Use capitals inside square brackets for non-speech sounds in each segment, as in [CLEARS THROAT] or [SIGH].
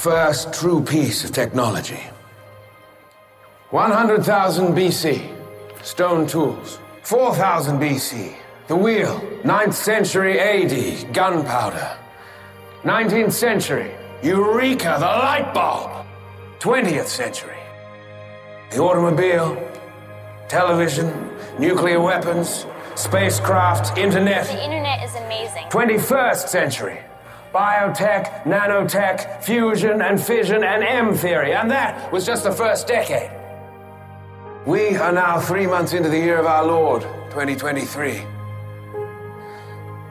first true piece of technology. 100,000 BC, stone tools. 4,000 BC, the wheel. 9th century AD, gunpowder. 19th century, Eureka, the light bulb. 20th century, the automobile, television, nuclear weapons, spacecraft, internet. The internet is amazing. 21st century. Biotech, nanotech, fusion and fission and M theory. And that was just the first decade. We are now three months into the year of our Lord, 2023.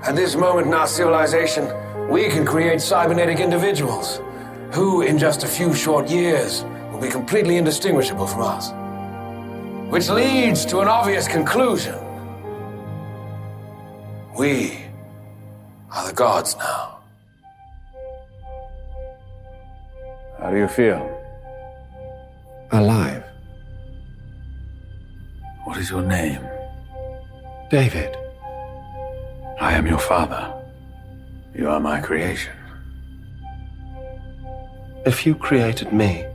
At this moment in our civilization, we can create cybernetic individuals who, in just a few short years, will be completely indistinguishable from us. Which leads to an obvious conclusion. We are the gods now. How do you feel? Alive. What is your name? David. I am your father. You are my creation. If you created me,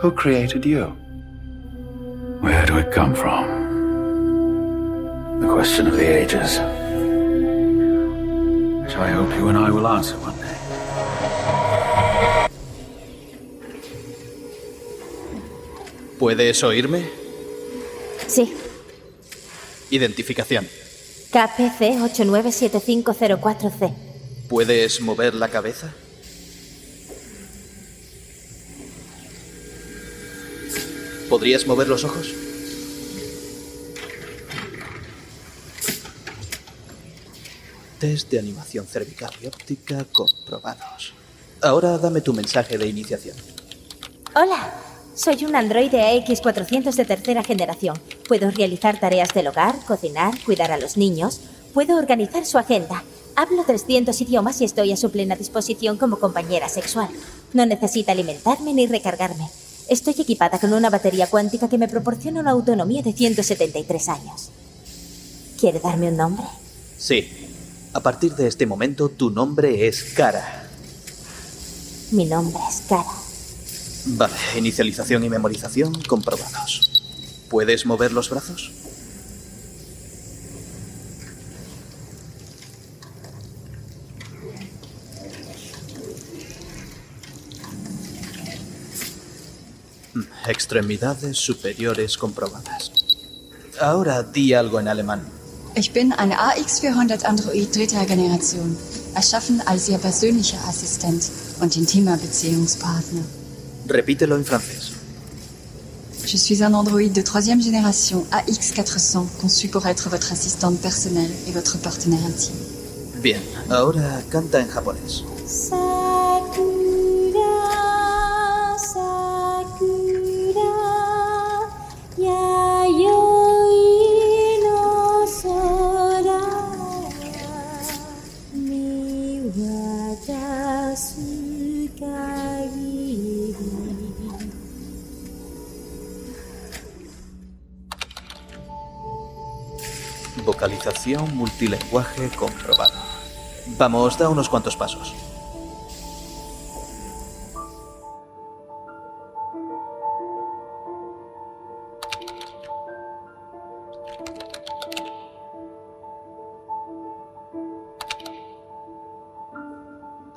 who created you? Where do it come from? The question of the ages. Which I hope you and I will answer one ¿Puedes oírme? Sí, Identificación. KPC 897504C. ¿Puedes mover la cabeza? ¿Podrías mover los ojos? Test de animación cervical y óptica comprobados. Ahora dame tu mensaje de iniciación. Hola, soy un androide AX400 de tercera generación. Puedo realizar tareas del hogar, cocinar, cuidar a los niños. Puedo organizar su agenda. Hablo 300 idiomas y estoy a su plena disposición como compañera sexual. No necesita alimentarme ni recargarme. Estoy equipada con una batería cuántica que me proporciona una autonomía de 173 años. ¿Quiere darme un nombre? Sí. A partir de este momento, tu nombre es Cara. Mi nombre es Cara. Vale, inicialización y memorización comprobados. ¿Puedes mover los brazos? Mm, Extremidades superiores comprobadas. Ahora di algo en alemán. Ich bin ein AX400 Android dritter Generation, erschaffen als Ihr persönlicher Assistent und intimer Beziehungspartner. Repítelo en francés. Je suis un androïde de troisième génération AX400, conçu pour être votre assistante personnelle et votre partenaire intime. Bien, ahora canta en japonés. Vocalización multilenguaje comprobado. Vamos, da unos cuantos pasos.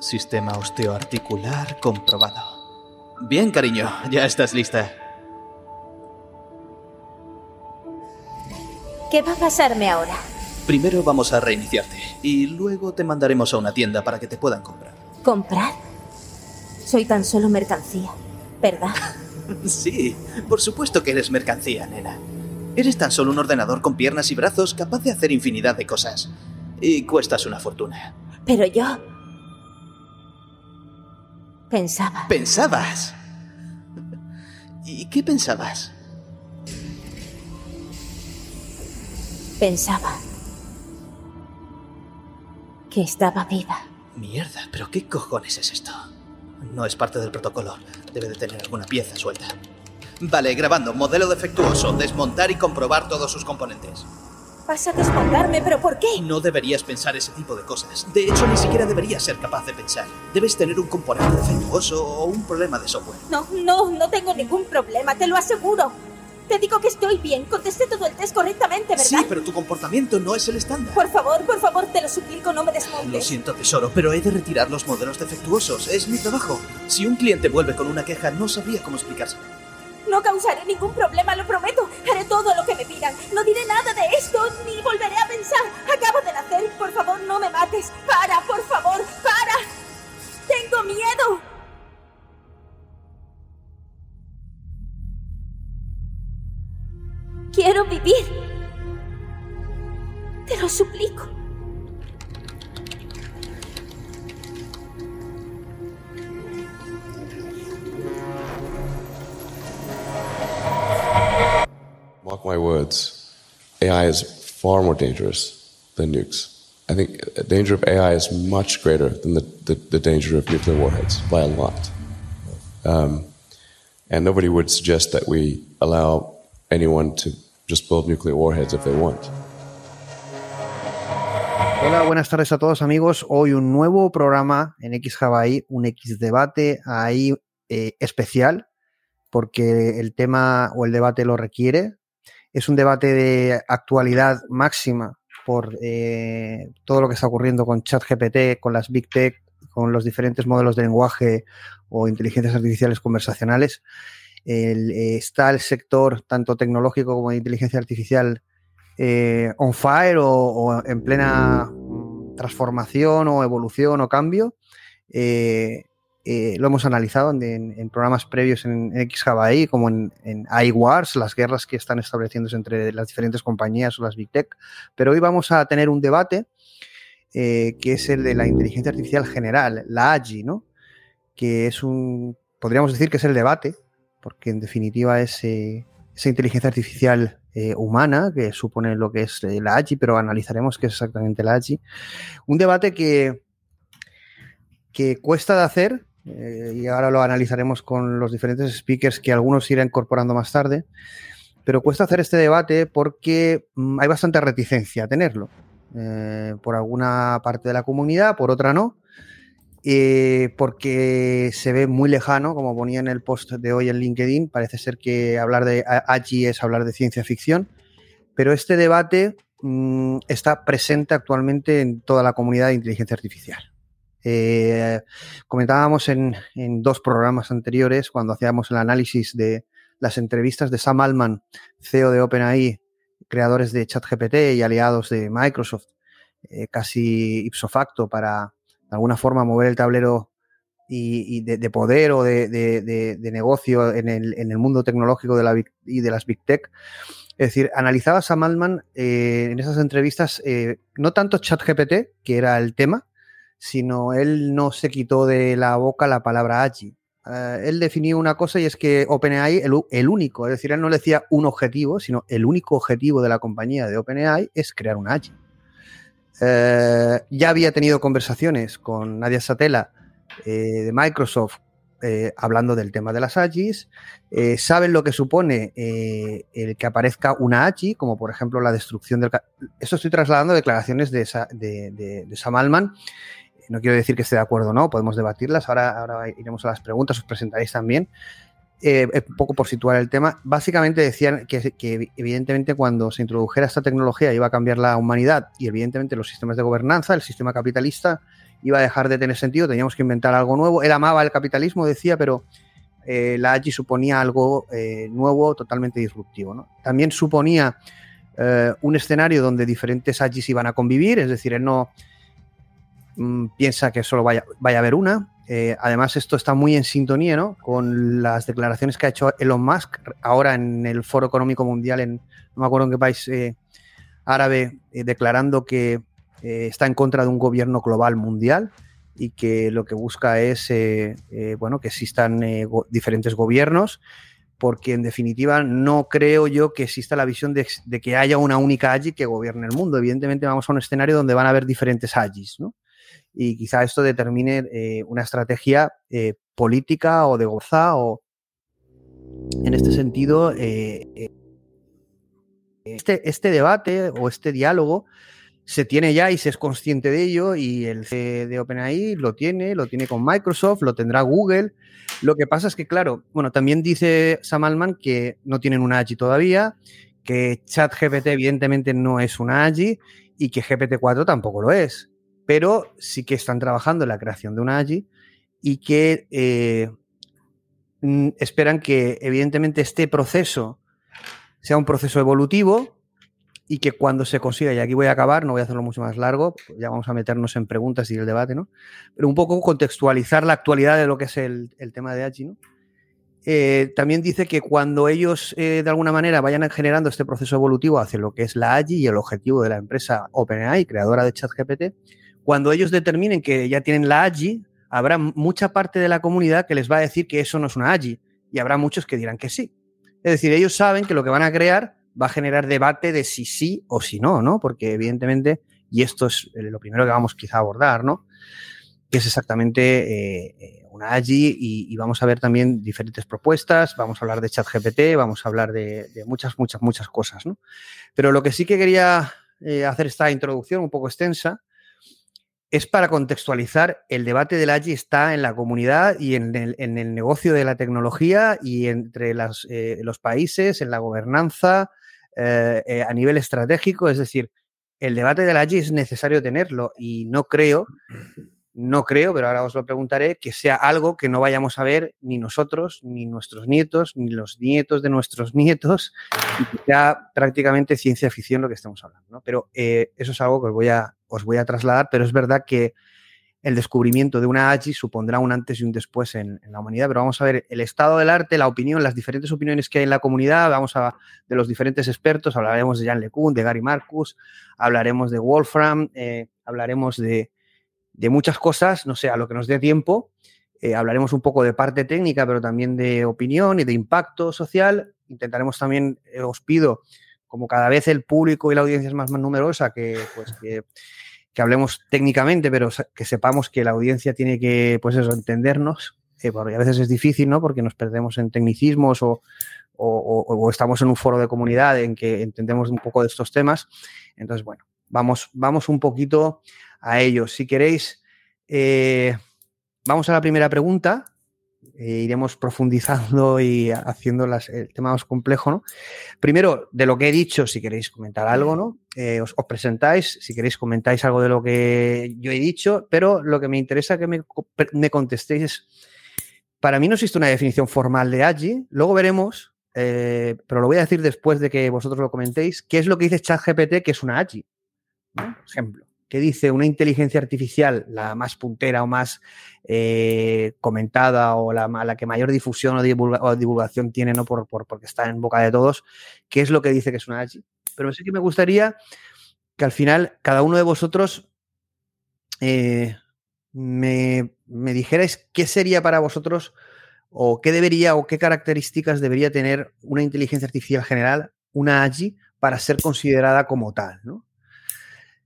Sistema osteoarticular comprobado. Bien, cariño, ya estás lista. ¿Qué va a pasarme ahora? Primero vamos a reiniciarte y luego te mandaremos a una tienda para que te puedan comprar. ¿Comprar? Soy tan solo mercancía, ¿verdad? [LAUGHS] Sí, por supuesto que eres mercancía, nena. Eres tan solo un ordenador con piernas y brazos capaz de hacer infinidad de cosas. Y cuestas una fortuna. Pero yo... Pensaba. ¿Pensabas? ¿Y qué pensabas? Pensaba. Que estaba viva. Mierda, pero ¿qué cojones es esto? No es parte del protocolo. Debe de tener alguna pieza suelta. Vale, grabando. Modelo defectuoso. Desmontar y comprobar todos sus componentes. Vas a desmontarme, pero ¿por qué? No deberías pensar ese tipo de cosas. De hecho, ni siquiera deberías ser capaz de pensar. Debes tener un componente defectuoso o un problema de software. No, no, no tengo ningún problema, te lo aseguro. Te digo que estoy bien, contesté todo el test correctamente, ¿verdad? Sí, pero tu comportamiento no es el estándar. Por favor, por favor, te lo suplico, no me desmontes. Lo siento, tesoro, pero he de retirar los modelos defectuosos. Es mi trabajo. Si un cliente vuelve con una queja, no sabría cómo explicárselo. No causaré ningún problema, lo prometo. Haré todo lo que me pidan. No diré nada de esto, ni volveré a pensar. Acabo de nacer. Por favor, no me mates. Para, por favor, para. Tengo miedo. Quiero vivir. Te lo suplico. Mark my words, AI is far more dangerous than nukes. I think the danger of AI is much greater than the, the, the danger of nuclear warheads by a lot. Um, and nobody would suggest that we allow anyone to just build nuclear warheads if they want. Hola, buenas tardes a todos amigos. Hoy un nuevo programa en X Hawaii, un X debate ahí eh, especial, porque el tema o el debate lo requiere. Es un debate de actualidad máxima por eh, todo lo que está ocurriendo con ChatGPT, con las Big Tech, con los diferentes modelos de lenguaje o inteligencias artificiales conversacionales. Eh, está el sector tanto tecnológico como de inteligencia artificial eh, on fire o, en plena transformación o evolución o cambio. Eh, lo hemos analizado en, programas previos en, en XHawaii, como en, en iWars, las guerras que están estableciéndose entre las diferentes compañías o las Big Tech. Pero hoy vamos a tener un debate que es el de la inteligencia artificial general, la AGI, ¿no? Que es un, podríamos decir que es el debate, porque en definitiva es eh, esa inteligencia artificial eh, humana que supone lo que es eh, la AGI, pero analizaremos qué es exactamente la AGI. Un debate que, que cuesta de hacer, eh, y ahora lo analizaremos con los diferentes speakers que algunos irá incorporando más tarde, pero cuesta hacer este debate porque mmm, hay bastante reticencia a tenerlo. Por alguna parte de la comunidad, por otra no, eh, porque se ve muy lejano, como ponía en el post de hoy en LinkedIn, parece ser que hablar de AGI es hablar de ciencia ficción, pero este debate mmm, está presente actualmente en toda la comunidad de inteligencia artificial. Eh, comentábamos en, en, dos programas anteriores, cuando hacíamos el análisis de las entrevistas de Sam Altman, CEO de OpenAI, creadores de ChatGPT y aliados de Microsoft, eh, casi ipso facto para de alguna forma mover el tablero y, y de, de, poder o de, de, de negocio en el, en el, mundo tecnológico de la Big, y de las Big Tech. Es decir, analizaba a Sam Altman eh, en esas entrevistas eh, no tanto ChatGPT, que era el tema, sino él no se quitó de la boca la palabra AGI. Uh, él definió una cosa y es que OpenAI, el, el, único, es decir, él no le decía un objetivo, sino el único objetivo de la compañía de OpenAI es crear un AGI. Uh, ya había tenido conversaciones con Nadia Satela eh, de Microsoft eh, hablando del tema de las AGIs. Eh, saben lo que supone eh, el que aparezca una AGI, como por ejemplo la destrucción del... Esto estoy trasladando declaraciones de, de, de, Sam Altman no quiero decir que esté de acuerdo o no, podemos debatirlas. Ahora iremos a las preguntas, os presentaréis también. Eh, un poco por situar el tema, básicamente decían que, evidentemente cuando se introdujera esta tecnología iba a cambiar la humanidad y evidentemente los sistemas de gobernanza, el sistema capitalista iba a dejar de tener sentido, teníamos que inventar algo nuevo. Él amaba el capitalismo, decía, pero eh, la AGI suponía algo eh, nuevo, totalmente disruptivo. También suponía eh, un escenario donde diferentes AGIs iban a convivir, es decir, él no, piensa que solo vaya, vaya a haber una. Eh, además, esto está muy en sintonía ¿no? con las declaraciones que ha hecho Elon Musk ahora en el Foro Económico Mundial, en no me acuerdo en qué país eh, árabe, eh, declarando que está en contra de un gobierno global mundial y que lo que busca es bueno, que existan diferentes gobiernos porque en definitiva no creo yo que exista la visión de, que haya una única AGI que gobierne el mundo. Evidentemente vamos a un escenario donde van a haber diferentes AGIs, ¿no? Y quizá esto determine eh, una estrategia eh, política o de goza o en este sentido eh, este, este debate o este diálogo se tiene ya y se es consciente de ello y el C de OpenAI lo tiene, lo tiene con Microsoft, lo tendrá Google. Lo que pasa es que, claro, bueno, también dice Sam Altman que no tienen una AGI todavía, que ChatGPT evidentemente no es una AGI y que GPT-4 tampoco lo es, pero sí que están trabajando en la creación de una AGI y que eh, mm, esperan que evidentemente este proceso sea un proceso evolutivo y que cuando se consiga, y aquí voy a acabar, no voy a hacerlo mucho más largo, ya vamos a meternos en preguntas y el debate, ¿no? Pero un poco contextualizar la actualidad de lo que es el, tema de AGI, ¿no? Eh, también dice que cuando ellos eh, de alguna manera vayan generando este proceso evolutivo hacia lo que es la AGI y el objetivo de la empresa OpenAI, creadora de ChatGPT, cuando ellos determinen que ya tienen la AGI, habrá mucha parte de la comunidad que les va a decir que eso no es una AGI y habrá muchos que dirán que sí. Es decir, ellos saben que lo que van a crear va a generar debate de si sí o si no, ¿no? Porque evidentemente, y esto es lo primero que vamos quizá a abordar, ¿no? Que es exactamente eh, una AGI y, vamos a ver también diferentes propuestas, vamos a hablar de ChatGPT, vamos a hablar de, muchas, muchas, muchas cosas, ¿no? Pero lo que sí que quería eh, hacer esta introducción un poco extensa es para contextualizar, el debate del AGI está en la comunidad y en el, negocio de la tecnología y entre eh, los países, en la gobernanza, eh, eh, a nivel estratégico. Es decir, el debate del AGI es necesario tenerlo y no creo, no creo, pero ahora os lo preguntaré, que sea algo que no vayamos a ver ni nosotros, ni nuestros nietos, ni los nietos de nuestros [LAUGHS] nietos, y que sea prácticamente ciencia ficción lo que estamos hablando. Pero eso es algo que os voy a os voy a trasladar, pero es verdad que el descubrimiento de una AGI supondrá un antes y un después en, la humanidad, pero vamos a ver el estado del arte, la opinión, las diferentes opiniones que hay en la comunidad, vamos a de los diferentes expertos, hablaremos de Jan LeCun, de Gary Marcus, hablaremos de Wolfram, eh, hablaremos de, muchas cosas, no sé, a lo que nos dé tiempo, eh, hablaremos un poco de parte técnica, pero también de opinión y de impacto social, intentaremos también, eh, os pido, como cada vez el público y la audiencia es más, más numerosa, que, pues, que, hablemos técnicamente, pero que sepamos que la audiencia tiene que, pues eso, entendernos, eh, porque a veces es difícil, ¿no? Porque nos perdemos en tecnicismos o, o, estamos en un foro de comunidad en que entendemos un poco de estos temas. Entonces, bueno, vamos, vamos un poquito a ello. Si queréis, eh, vamos a la primera pregunta. Eh, iremos profundizando y haciendo el tema más complejo, ¿no? Primero, de lo que he dicho, si queréis comentar algo, ¿no? Eh, os, presentáis, si queréis comentáis algo de lo que yo he dicho, pero lo que me interesa que me, contestéis es, para mí no existe una definición formal de AGI, luego veremos, eh, pero lo voy a decir después de que vosotros lo comentéis, qué es lo que dice ChatGPT que es una AGI, Por ejemplo que dice una inteligencia artificial, la más puntera o más eh, comentada o la, que mayor difusión o, divulgación tiene, ¿no? Por, porque está en boca de todos, ¿qué es lo que dice que es una AGI? Pero sí que me gustaría que al final cada uno de vosotros eh, me, me dijerais qué sería para vosotros o qué debería o qué características debería tener una inteligencia artificial general, una AGI, para ser considerada como tal, ¿no?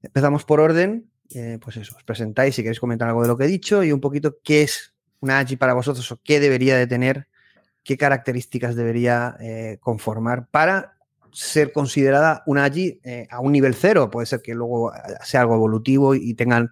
Empezamos por orden. Eh, pues eso, os presentáis si queréis comentar algo de lo que he dicho y un poquito qué es una AGI para vosotros o qué debería de tener, qué características debería eh, conformar para ser considerada una AGI eh, a un nivel cero. Puede ser que luego sea algo evolutivo y tengan,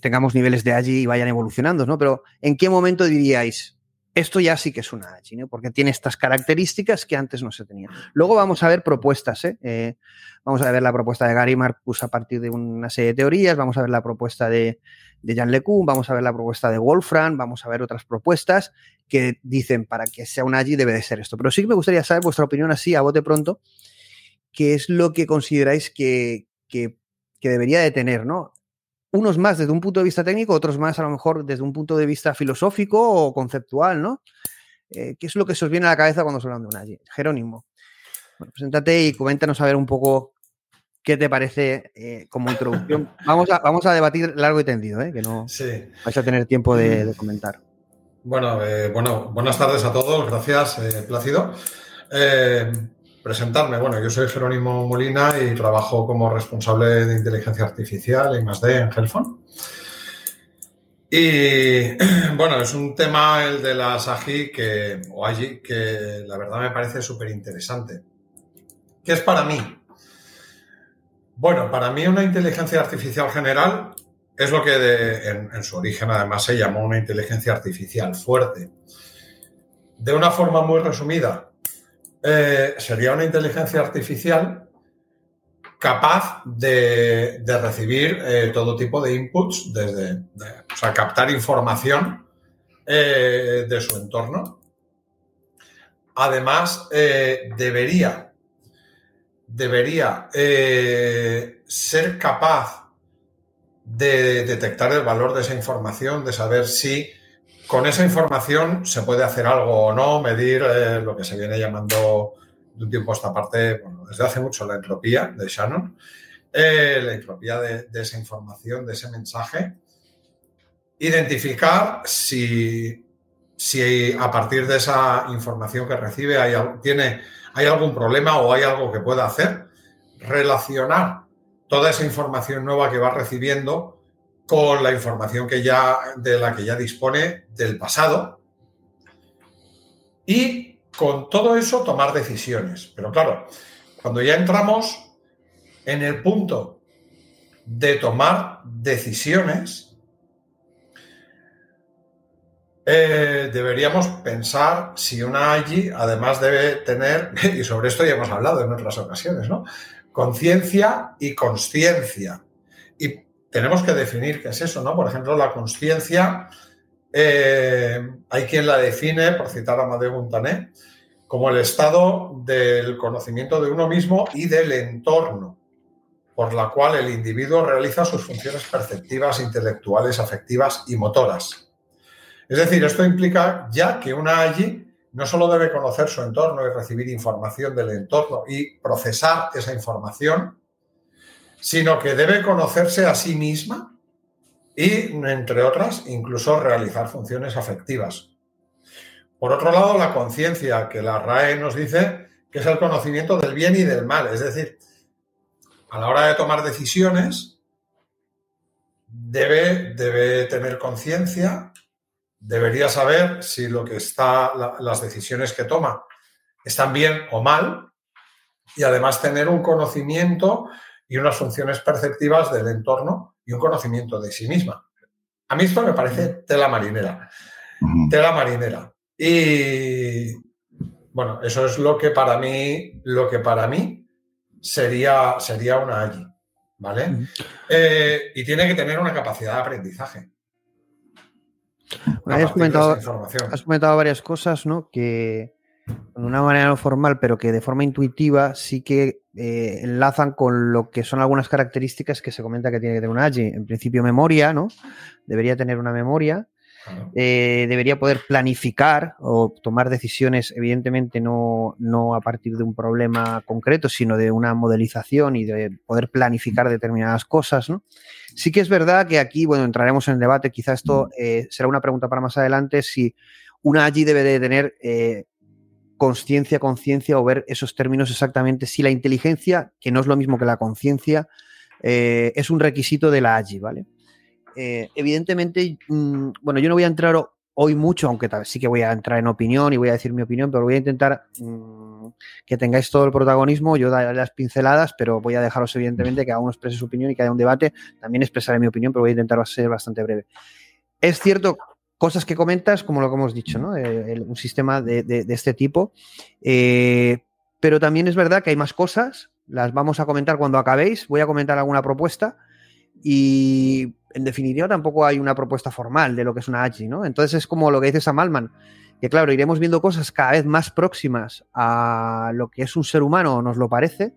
tengamos niveles de AGI y vayan evolucionando, ¿no? Pero ¿en qué momento diríais, esto ya sí que es una AGI, ¿no? porque tiene estas características que antes no se tenían. Luego vamos a ver propuestas, ¿eh? Eh, vamos a ver la propuesta de Gary Marcus a partir de una serie de teorías, vamos a ver la propuesta de, de Jan LeCun, vamos a ver la propuesta de Wolfram, vamos a ver otras propuestas que dicen para que sea una AGI debe de ser esto. Pero sí que me gustaría saber vuestra opinión así a bote pronto, qué es lo que consideráis que, que, que debería de tener, ¿no? Unos más desde un punto de vista técnico, otros más a lo mejor desde un punto de vista filosófico o conceptual, ¿no? Eh, ¿Qué es lo que se os viene a la cabeza cuando se habla de una Jerónimo, bueno, preséntate y coméntanos a ver un poco qué te parece eh, como introducción. [LAUGHS] Vamos a, vamos a debatir largo y tendido, ¿eh? que no vais a tener tiempo de, de comentar. Bueno, eh, bueno, buenas tardes a todos, gracias, Plácido. Presentarme, bueno, yo soy Jerónimo Molina y trabajo como responsable de inteligencia artificial y más de en Helfon. Y bueno, es un tema el de las AGI que, o AGI que la verdad me parece súper interesante. ¿Qué es para mí? Bueno, para mí una inteligencia artificial general es lo que en, su origen además se llamó una inteligencia artificial fuerte. De una forma muy resumida, eh, sería una inteligencia artificial capaz de, recibir eh, todo tipo de inputs, desde, o sea, captar información eh, de su entorno. Además, debería, debería ser capaz de detectar el valor de esa información, de saber si con esa información se puede hacer algo o no, medir eh, lo que se viene llamando de un tiempo a esta parte, desde hace mucho la entropía de Shannon, eh, la entropía de, esa información, de ese mensaje, identificar si, si a partir de esa información que recibe hay, tiene, hay algún problema o hay algo que pueda hacer, relacionar toda esa información nueva que va recibiendo con la información que ya, de la que ya dispone del pasado y con todo eso tomar decisiones. Pero claro, cuando ya entramos en el punto de tomar decisiones, eh, deberíamos pensar si una allí además debe tener, [LAUGHS] y sobre esto ya hemos hablado en otras ocasiones, ¿no? conciencia y consciencia. Y tenemos que definir qué es eso, ¿no? Por ejemplo, la consciencia, eh, hay quien la define, por citar a Amadeo Montané, como el estado del conocimiento de uno mismo y del entorno, por la cual el individuo realiza sus funciones perceptivas, intelectuales, afectivas y motoras. Es decir, esto implica ya que una allí no solo debe conocer su entorno y recibir información del entorno y procesar esa información, sino que debe conocerse a sí misma y, entre otras, incluso realizar funciones afectivas. Por otro lado, la conciencia, que la RAE nos dice que es el conocimiento del bien y del mal, es decir, a la hora de tomar decisiones, debe, debe tener conciencia debería saber si lo que está, las decisiones que toma están bien o mal y además tener un conocimiento y unas funciones perceptivas del entorno y un conocimiento de sí misma. A mí esto me parece tela marinera. Tela marinera. Y bueno, eso es lo que para mí, lo que para mí sería, sería una allí. ¿Vale? Eh, y tiene que tener una capacidad de aprendizaje has, comentado, has comentado varias cosas, ¿no? Que de una manera no formal, pero que de forma intuitiva sí que eh, enlazan con lo que son algunas características que se comenta que tiene que tener un AGI. En principio, memoria, ¿no? Debería tener una memoria. Eh, debería poder planificar o tomar decisiones, evidentemente no, no, a partir de un problema concreto, sino de una modelización y de poder planificar determinadas cosas. ¿no? Sí que es verdad que aquí, bueno, entraremos en el debate, quizá esto eh, será una pregunta para más adelante, si una allí debe de tener eh, conciencia, conciencia o ver esos términos exactamente, si la inteligencia, que no es lo mismo que la conciencia, es un requisito de la AGI, ¿vale? Eh, evidentemente, mm, bueno, yo no voy a entrar hoy mucho, aunque sí que voy a entrar en opinión y voy a decir mi opinión, pero voy a intentar mm, que tengáis todo el protagonismo, yo daré las pinceladas, pero voy a dejaros evidentemente que cada uno exprese su opinión y que haya un debate. También expresaré mi opinión, pero voy a intentar ser bastante breve. Es cierto, cosas que comentas, como lo que hemos dicho, ¿no? Eh, un sistema de, este tipo, eh, pero también es verdad que hay más cosas, las vamos a comentar cuando acabéis, voy a comentar alguna propuesta y en definitiva tampoco hay una propuesta formal de lo que es una AGI, ¿no? Entonces es como lo que dice Sam Altman, que claro, iremos viendo cosas cada vez más próximas a lo que es un ser humano, nos lo parece,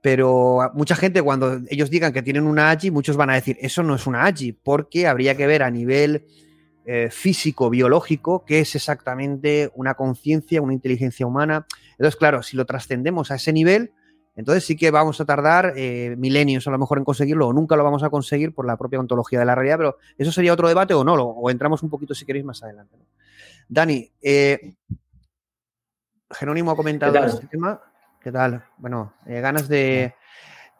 Pero mucha gente, cuando ellos digan que tienen una AGI, muchos van a decir, eso no es una AGI, porque habría que ver a nivel eh, físico, biológico, qué es exactamente una conciencia, una inteligencia humana. Entonces, claro, si lo trascendemos a ese nivel, entonces sí que vamos a tardar eh, milenios a lo mejor en conseguirlo o nunca lo vamos a conseguir por la propia ontología de la realidad, pero eso sería otro debate o no, o entramos un poquito si queréis más adelante. Dani, eh, Jerónimo ha comentado este tema. ¿Qué tal? Bueno, eh, ganas de...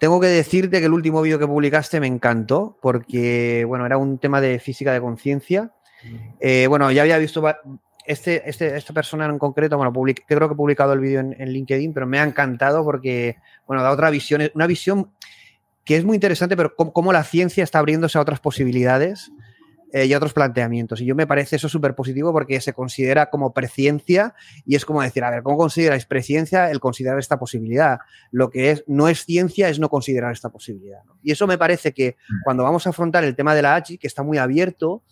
Tengo que decirte que el último vídeo que publicaste me encantó porque, bueno, era un tema de física de conciencia. Bueno, ya había visto este, este, esta persona en concreto, bueno, creo que he publicado el vídeo en, LinkedIn, pero me ha encantado porque, bueno, da otra visión, una visión que es muy interesante, pero cómo, la ciencia está abriéndose a otras posibilidades eh, y a otros planteamientos. Y yo me parece eso súper positivo porque se considera como preciencia y es como decir, a ver, ¿cómo consideráis preciencia el considerar esta posibilidad? Lo que es, no es ciencia es no considerar esta posibilidad. Y eso me parece que cuando vamos a afrontar el tema de la H, que está muy abierto,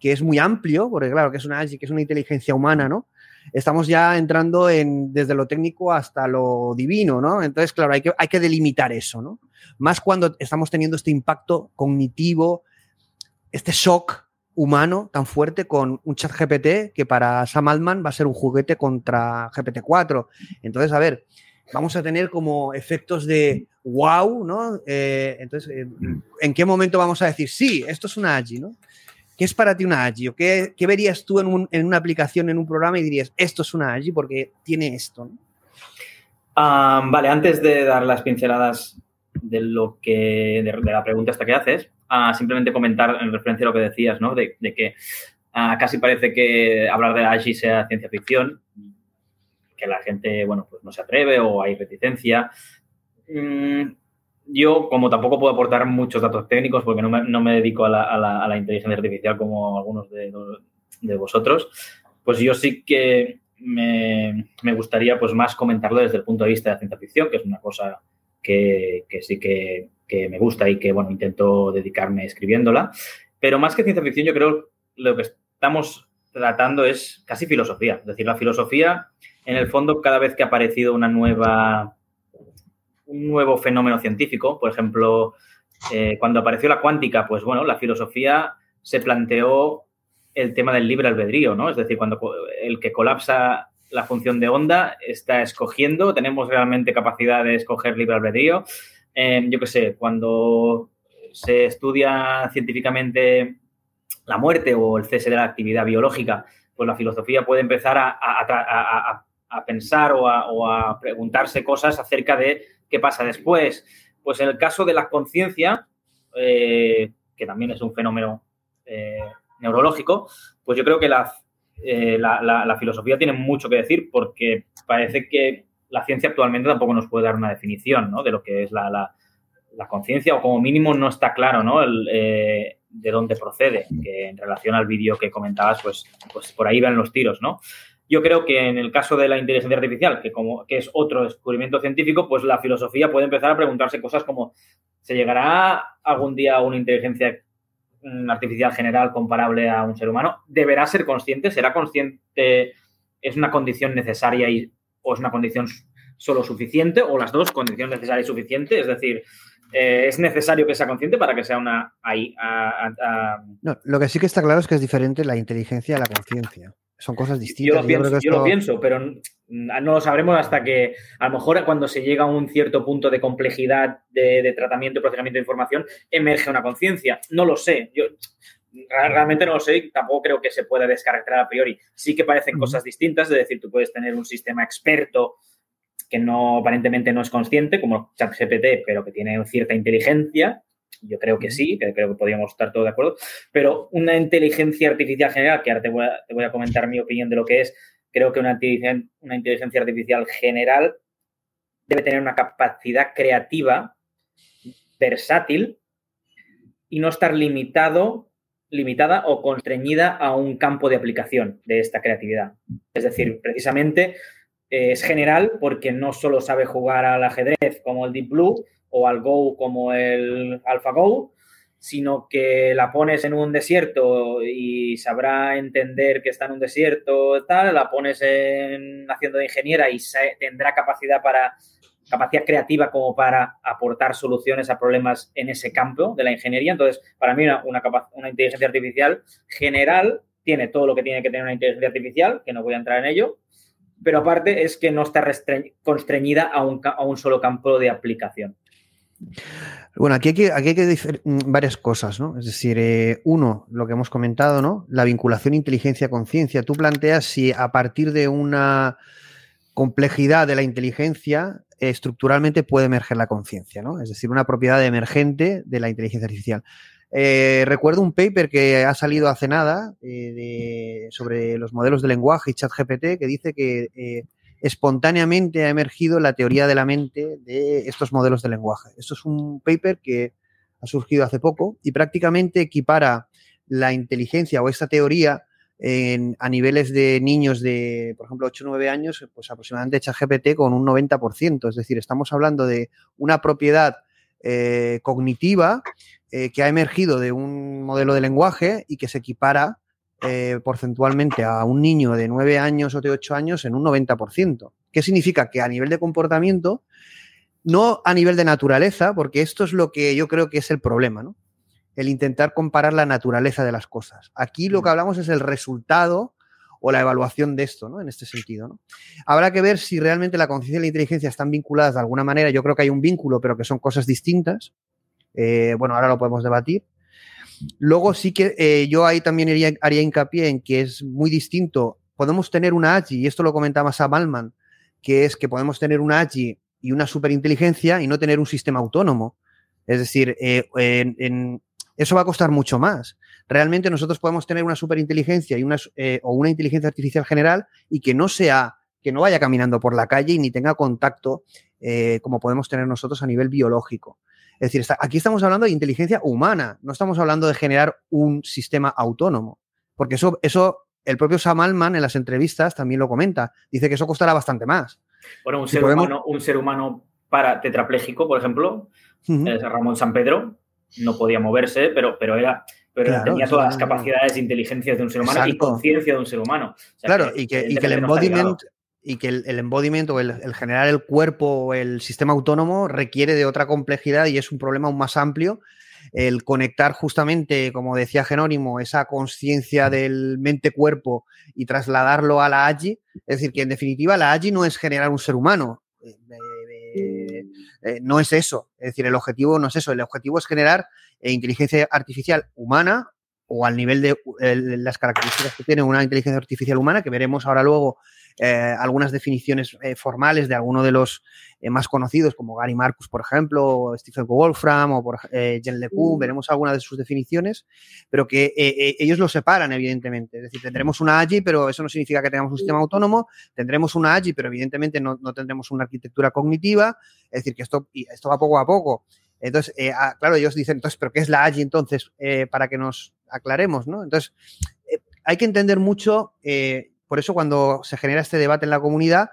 que es muy amplio, porque claro, que es una que es una inteligencia humana, ¿no? Estamos ya entrando en, desde lo técnico hasta lo divino, ¿no? Entonces, claro, hay que, hay que delimitar eso, ¿no? Más cuando estamos teniendo este impacto cognitivo, este shock humano tan fuerte con un chat GPT que para Sam Altman va a ser un juguete contra GPT-4. Entonces, a ver, vamos a tener como efectos de wow, ¿no? Eh, entonces, eh, ¿en qué momento vamos a decir, sí, esto es una AGI, ¿no? ¿Qué es para ti una AGI? qué, verías tú en, una aplicación, en un programa y dirías, esto es una AGI porque tiene esto? vale, antes de dar las pinceladas de lo que de, la pregunta esta que haces, uh, simplemente comentar en referencia a lo que decías, ¿no? De, que ah, casi parece que hablar de AGI sea ciencia ficción, que la gente, bueno, pues no se atreve o hay reticencia. Mm, yo, como tampoco puedo aportar muchos datos técnicos porque no me, dedico a la, inteligencia artificial como algunos de, vosotros, pues yo sí que me, gustaría pues más comentarlo desde el punto de vista de la ciencia ficción, que es una cosa que, sí que, me gusta y que, bueno, intento dedicarme escribiéndola. Pero más que ciencia ficción, yo creo lo que estamos tratando es casi filosofía. Es decir, la filosofía, en el fondo, cada vez que ha aparecido una nueva un nuevo fenómeno científico. Por ejemplo, eh, cuando apareció la cuántica, pues bueno, la filosofía se planteó el tema del libre albedrío, ¿no? Es decir, cuando el que colapsa la función de onda está escogiendo, tenemos realmente capacidad de escoger libre albedrío. Em, yo qué sé, cuando se estudia científicamente la muerte o el cese de la actividad biológica, pues la filosofía puede empezar a, pensar o a, preguntarse cosas acerca de ¿Qué pasa después? Pues en el caso de la conciencia, eh, que también es un fenómeno eh, neurológico, pues yo creo que eh, la, filosofía tiene mucho que decir porque parece que la ciencia actualmente tampoco nos puede dar una definición de lo que es la, conciencia o como mínimo no está claro ¿no? de dónde procede, que en relación al vídeo que comentabas, pues, pues por ahí van los tiros, ¿no? Yo creo que en el caso de la inteligencia artificial, que, como, que es otro descubrimiento científico, pues la filosofía puede empezar a preguntarse cosas como, ¿se llegará algún día a una inteligencia mm, artificial general comparable a un ser humano? ¿Deberá ser consciente? ¿Será consciente? ¿Es una condición necesaria y, o es una condición solo suficiente? ¿O las dos, condición necesaria y suficiente? Es decir, eh, ¿es necesario que sea consciente para que sea una ahí? No, lo que sí que está claro es que es diferente la inteligencia a la conciencia. Son cosas distintas. Yo lo pienso, pero no lo sabremos hasta que a lo mejor cuando se llega a un cierto punto de complejidad de, tratamiento y procesamiento de información, emerge una conciencia. No lo sé. Yo realmente no lo sé y tampoco creo que se pueda descaracterizar a priori. Sí que parecen cosas distintas, es decir, tú puedes tener un sistema experto que no aparentemente no es consciente, como ChatGPT, pero que tiene cierta inteligencia, yo creo que sí, que creo que podríamos estar todos de acuerdo, pero una inteligencia artificial general, que ahora te voy a, comentar mi opinión de lo que es, creo que una inteligencia, una inteligencia artificial general debe tener una capacidad creativa, versátil, y no estar limitado, limitada o constreñida a un campo de aplicación de esta creatividad. Es decir, precisamente es general porque no solo sabe jugar al ajedrez como el Deep Blue, o al Go como el AlphaGo, sino que la pones en un desierto y sabrá entender que está en un desierto, tal, la pones en, haciendo de ingeniera y tendrá capacidad para capacidad creativa como para aportar soluciones a problemas en ese campo de la ingeniería. Entonces, para mí una, una, inteligencia artificial general tiene todo lo que tiene que tener una inteligencia artificial, que no voy a entrar en ello, pero aparte es que no está constreñida a un, a un solo campo de aplicación. Bueno, aquí hay que, aquí hay que mm, varias cosas, ¿no? Es decir, eh, uno, lo que hemos comentado, ¿no? La vinculación inteligencia-conciencia. Tú planteas si a partir de una complejidad de la inteligencia, estructuralmente puede emerger la conciencia, ¿no? Es decir, una propiedad emergente de la inteligencia artificial. Eh, recuerdo un paper que ha salido hace nada eh, sobre los modelos de lenguaje y chat GPT que dice que espontáneamente ha emergido la teoría de la mente de estos modelos de lenguaje. Esto es un paper que ha surgido hace poco y prácticamente equipara la inteligencia o esta teoría a niveles de niños de, por ejemplo, 8 o 9 años, pues aproximadamente ChatGPT con un 90%. Es decir, estamos hablando de una propiedad eh, cognitiva eh, que ha emergido de un modelo de lenguaje y que se equipara eh, porcentualmente a un niño de 9 años o de 8 años en un 90%. ¿Qué significa? Que a nivel de comportamiento, no a nivel de naturaleza, porque esto es lo que yo creo que es el problema, ¿no? El intentar comparar la naturaleza de las cosas. Aquí lo que hablamos es el resultado o la evaluación de esto, ¿no? En este sentido, ¿no? Habrá que ver si realmente la conciencia y la inteligencia están vinculadas de alguna manera. Yo creo que hay un vínculo, pero que son cosas distintas. Eh, bueno, ahora lo podemos debatir. Luego sí que eh, yo ahí también haría, hincapié en que es muy distinto. Podemos tener una AGI, y esto lo comentaba Sam Altman, que es que podemos tener una AGI y una superinteligencia y no tener un sistema autónomo. Es decir, eh, eso va a costar mucho más. Realmente nosotros podemos tener una superinteligencia y una, eh, o una inteligencia artificial general y que no sea, que no vaya caminando por la calle y ni tenga contacto como podemos tener nosotros a nivel biológico. Es decir, aquí estamos hablando de inteligencia humana, no estamos hablando de generar un sistema autónomo, porque eso, eso el propio Sam Altman en las entrevistas también lo comenta, dice que eso costará bastante más. Bueno, un, ser, humano, un ser humano para tetrapléjico, por ejemplo, Ramón San Pedro, no podía moverse, pero, pero era pero tenía todas las capacidades de inteligencia de un ser humano y conciencia de un ser humano. claro, y que, y que el embodiment, y que el, el embodiment o el, generar el cuerpo o el sistema autónomo requiere de otra complejidad y es un problema aún más amplio. El conectar justamente, como decía Genónimo, esa conciencia del mente-cuerpo y trasladarlo a la AGI. Es decir, que en definitiva la AGI no es generar un ser humano. Eh, eh, eh, no es eso. Es decir, el objetivo no es eso. El objetivo es generar inteligencia artificial humana o al nivel de las características que tiene una inteligencia artificial humana, que veremos ahora luego eh, algunas definiciones eh, formales de algunos de los eh, más conocidos, como Gary Marcus, por ejemplo, o Stephen Wolfram, o por, Jen LeCun, mm. veremos algunas de sus definiciones, pero que ellos lo separan, evidentemente. Es decir, tendremos una AGI, pero eso no significa que tengamos un sistema autónomo, tendremos una AGI, pero evidentemente no, tendremos una arquitectura cognitiva, es decir, que esto, esto va poco a poco. Entonces, ah, claro, ellos dicen, entonces, ¿pero qué es la AGI entonces? para que nos aclaremos, ¿no? Entonces, hay que entender mucho por eso cuando se genera este debate en la comunidad,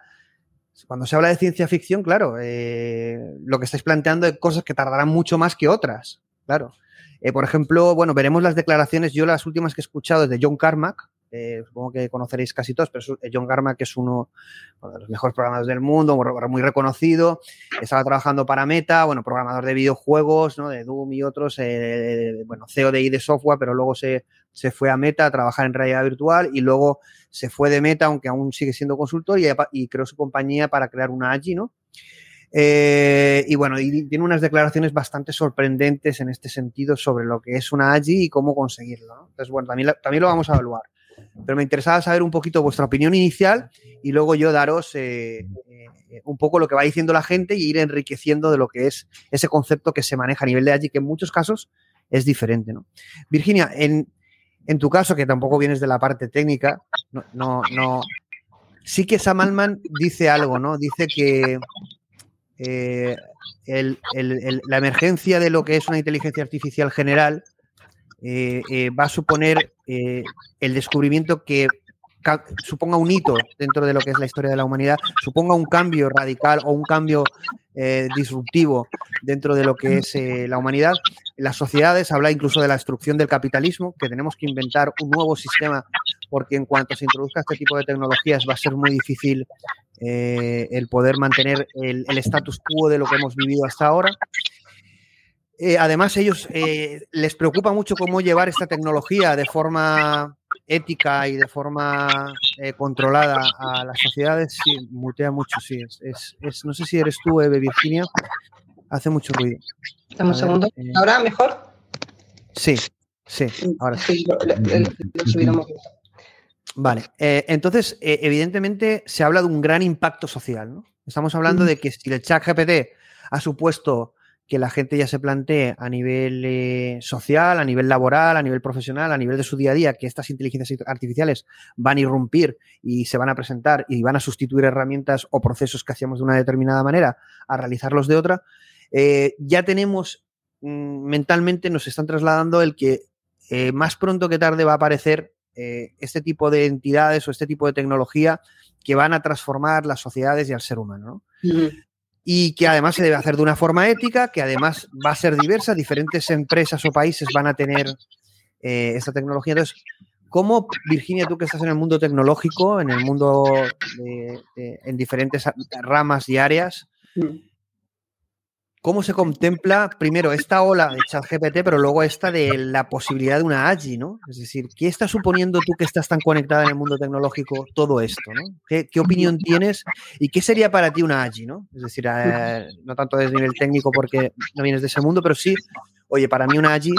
cuando se habla de ciencia ficción, claro, eh, lo que estáis planteando es cosas que tardarán mucho más que otras, claro. Eh, por ejemplo, bueno, veremos las declaraciones, yo las últimas que he escuchado es de John Carmack, eh, supongo que conoceréis casi todos, pero John Carmack es uno, de los mejores programadores del mundo, muy reconocido, estaba trabajando para Meta, bueno, programador de videojuegos, ¿no? de Doom y otros, bueno, CEO de ID Software, pero luego se, se fue a Meta a trabajar en realidad virtual y luego se fue de Meta, aunque aún sigue siendo consultor, y, creó su compañía para crear una AGI, ¿no? Eh, y bueno, y tiene unas declaraciones bastante sorprendentes en este sentido sobre lo que es una AGI y cómo conseguirlo. ¿no? Entonces, bueno, también, también lo vamos a evaluar. Pero me interesaba saber un poquito vuestra opinión inicial y luego yo daros eh, eh, un poco lo que va diciendo la gente y ir enriqueciendo de lo que es ese concepto que se maneja a nivel de AGI, que en muchos casos es diferente. ¿no? Virginia, en, en tu caso, que tampoco vienes de la parte técnica, no, no, sí que Sam Altman dice algo, ¿no? Dice que eh, la emergencia de lo que es una inteligencia artificial general eh, eh, va a suponer el descubrimiento que suponga un hito dentro de lo que es la historia de la humanidad, suponga un cambio radical o un cambio disruptivo dentro de lo que es la humanidad las sociedades, habla incluso de la destrucción del capitalismo, que tenemos que inventar un nuevo sistema porque en cuanto se introduzca este tipo de tecnologías va a ser muy difícil eh, el poder mantener el, el, status quo de lo que hemos vivido hasta ahora. Eh, además, ellos eh, les preocupa mucho cómo llevar esta tecnología de forma ética y de forma eh, controlada a las sociedades. Sí, mutea mucho, sí. Es, es, no sé si eres tú, Eve Virginia. Hace mucho ruido. Dame un segundo. ¿Ahora mejor? Sí, sí, ahora sí. Lo, lo, lo Vale, eh, entonces, eh, evidentemente se habla de un gran impacto social, ¿no? Estamos hablando de que si el chat GPT ha supuesto que la gente ya se plantee a nivel eh, social, a nivel laboral, a nivel profesional, a nivel de su día a día, que estas inteligencias artificiales van a irrumpir y se van a presentar y van a sustituir herramientas o procesos que hacíamos de una determinada manera a realizarlos de otra, eh, ya tenemos mm, mentalmente, nos están trasladando el que eh, más pronto que tarde va a aparecer este tipo de entidades o este tipo de tecnología que van a transformar las sociedades y al ser humano. Y que además se debe hacer de una forma ética, que además va a ser diversa, diferentes empresas o países van a tener eh, esta tecnología. Entonces, ¿cómo, Virginia, tú que estás en el mundo tecnológico, en el mundo de, en diferentes ramas y áreas, cómo se contempla primero esta ola de ChatGPT, pero luego esta de la posibilidad de una AGI, ¿no? Es decir, ¿qué estás suponiendo tú que estás tan conectada en el mundo tecnológico todo esto. ¿Qué, opinión tienes y qué sería para ti una AGI, ¿no? Es decir, eh, no tanto desde nivel técnico porque no vienes de ese mundo, pero sí, oye, para mí una AGI,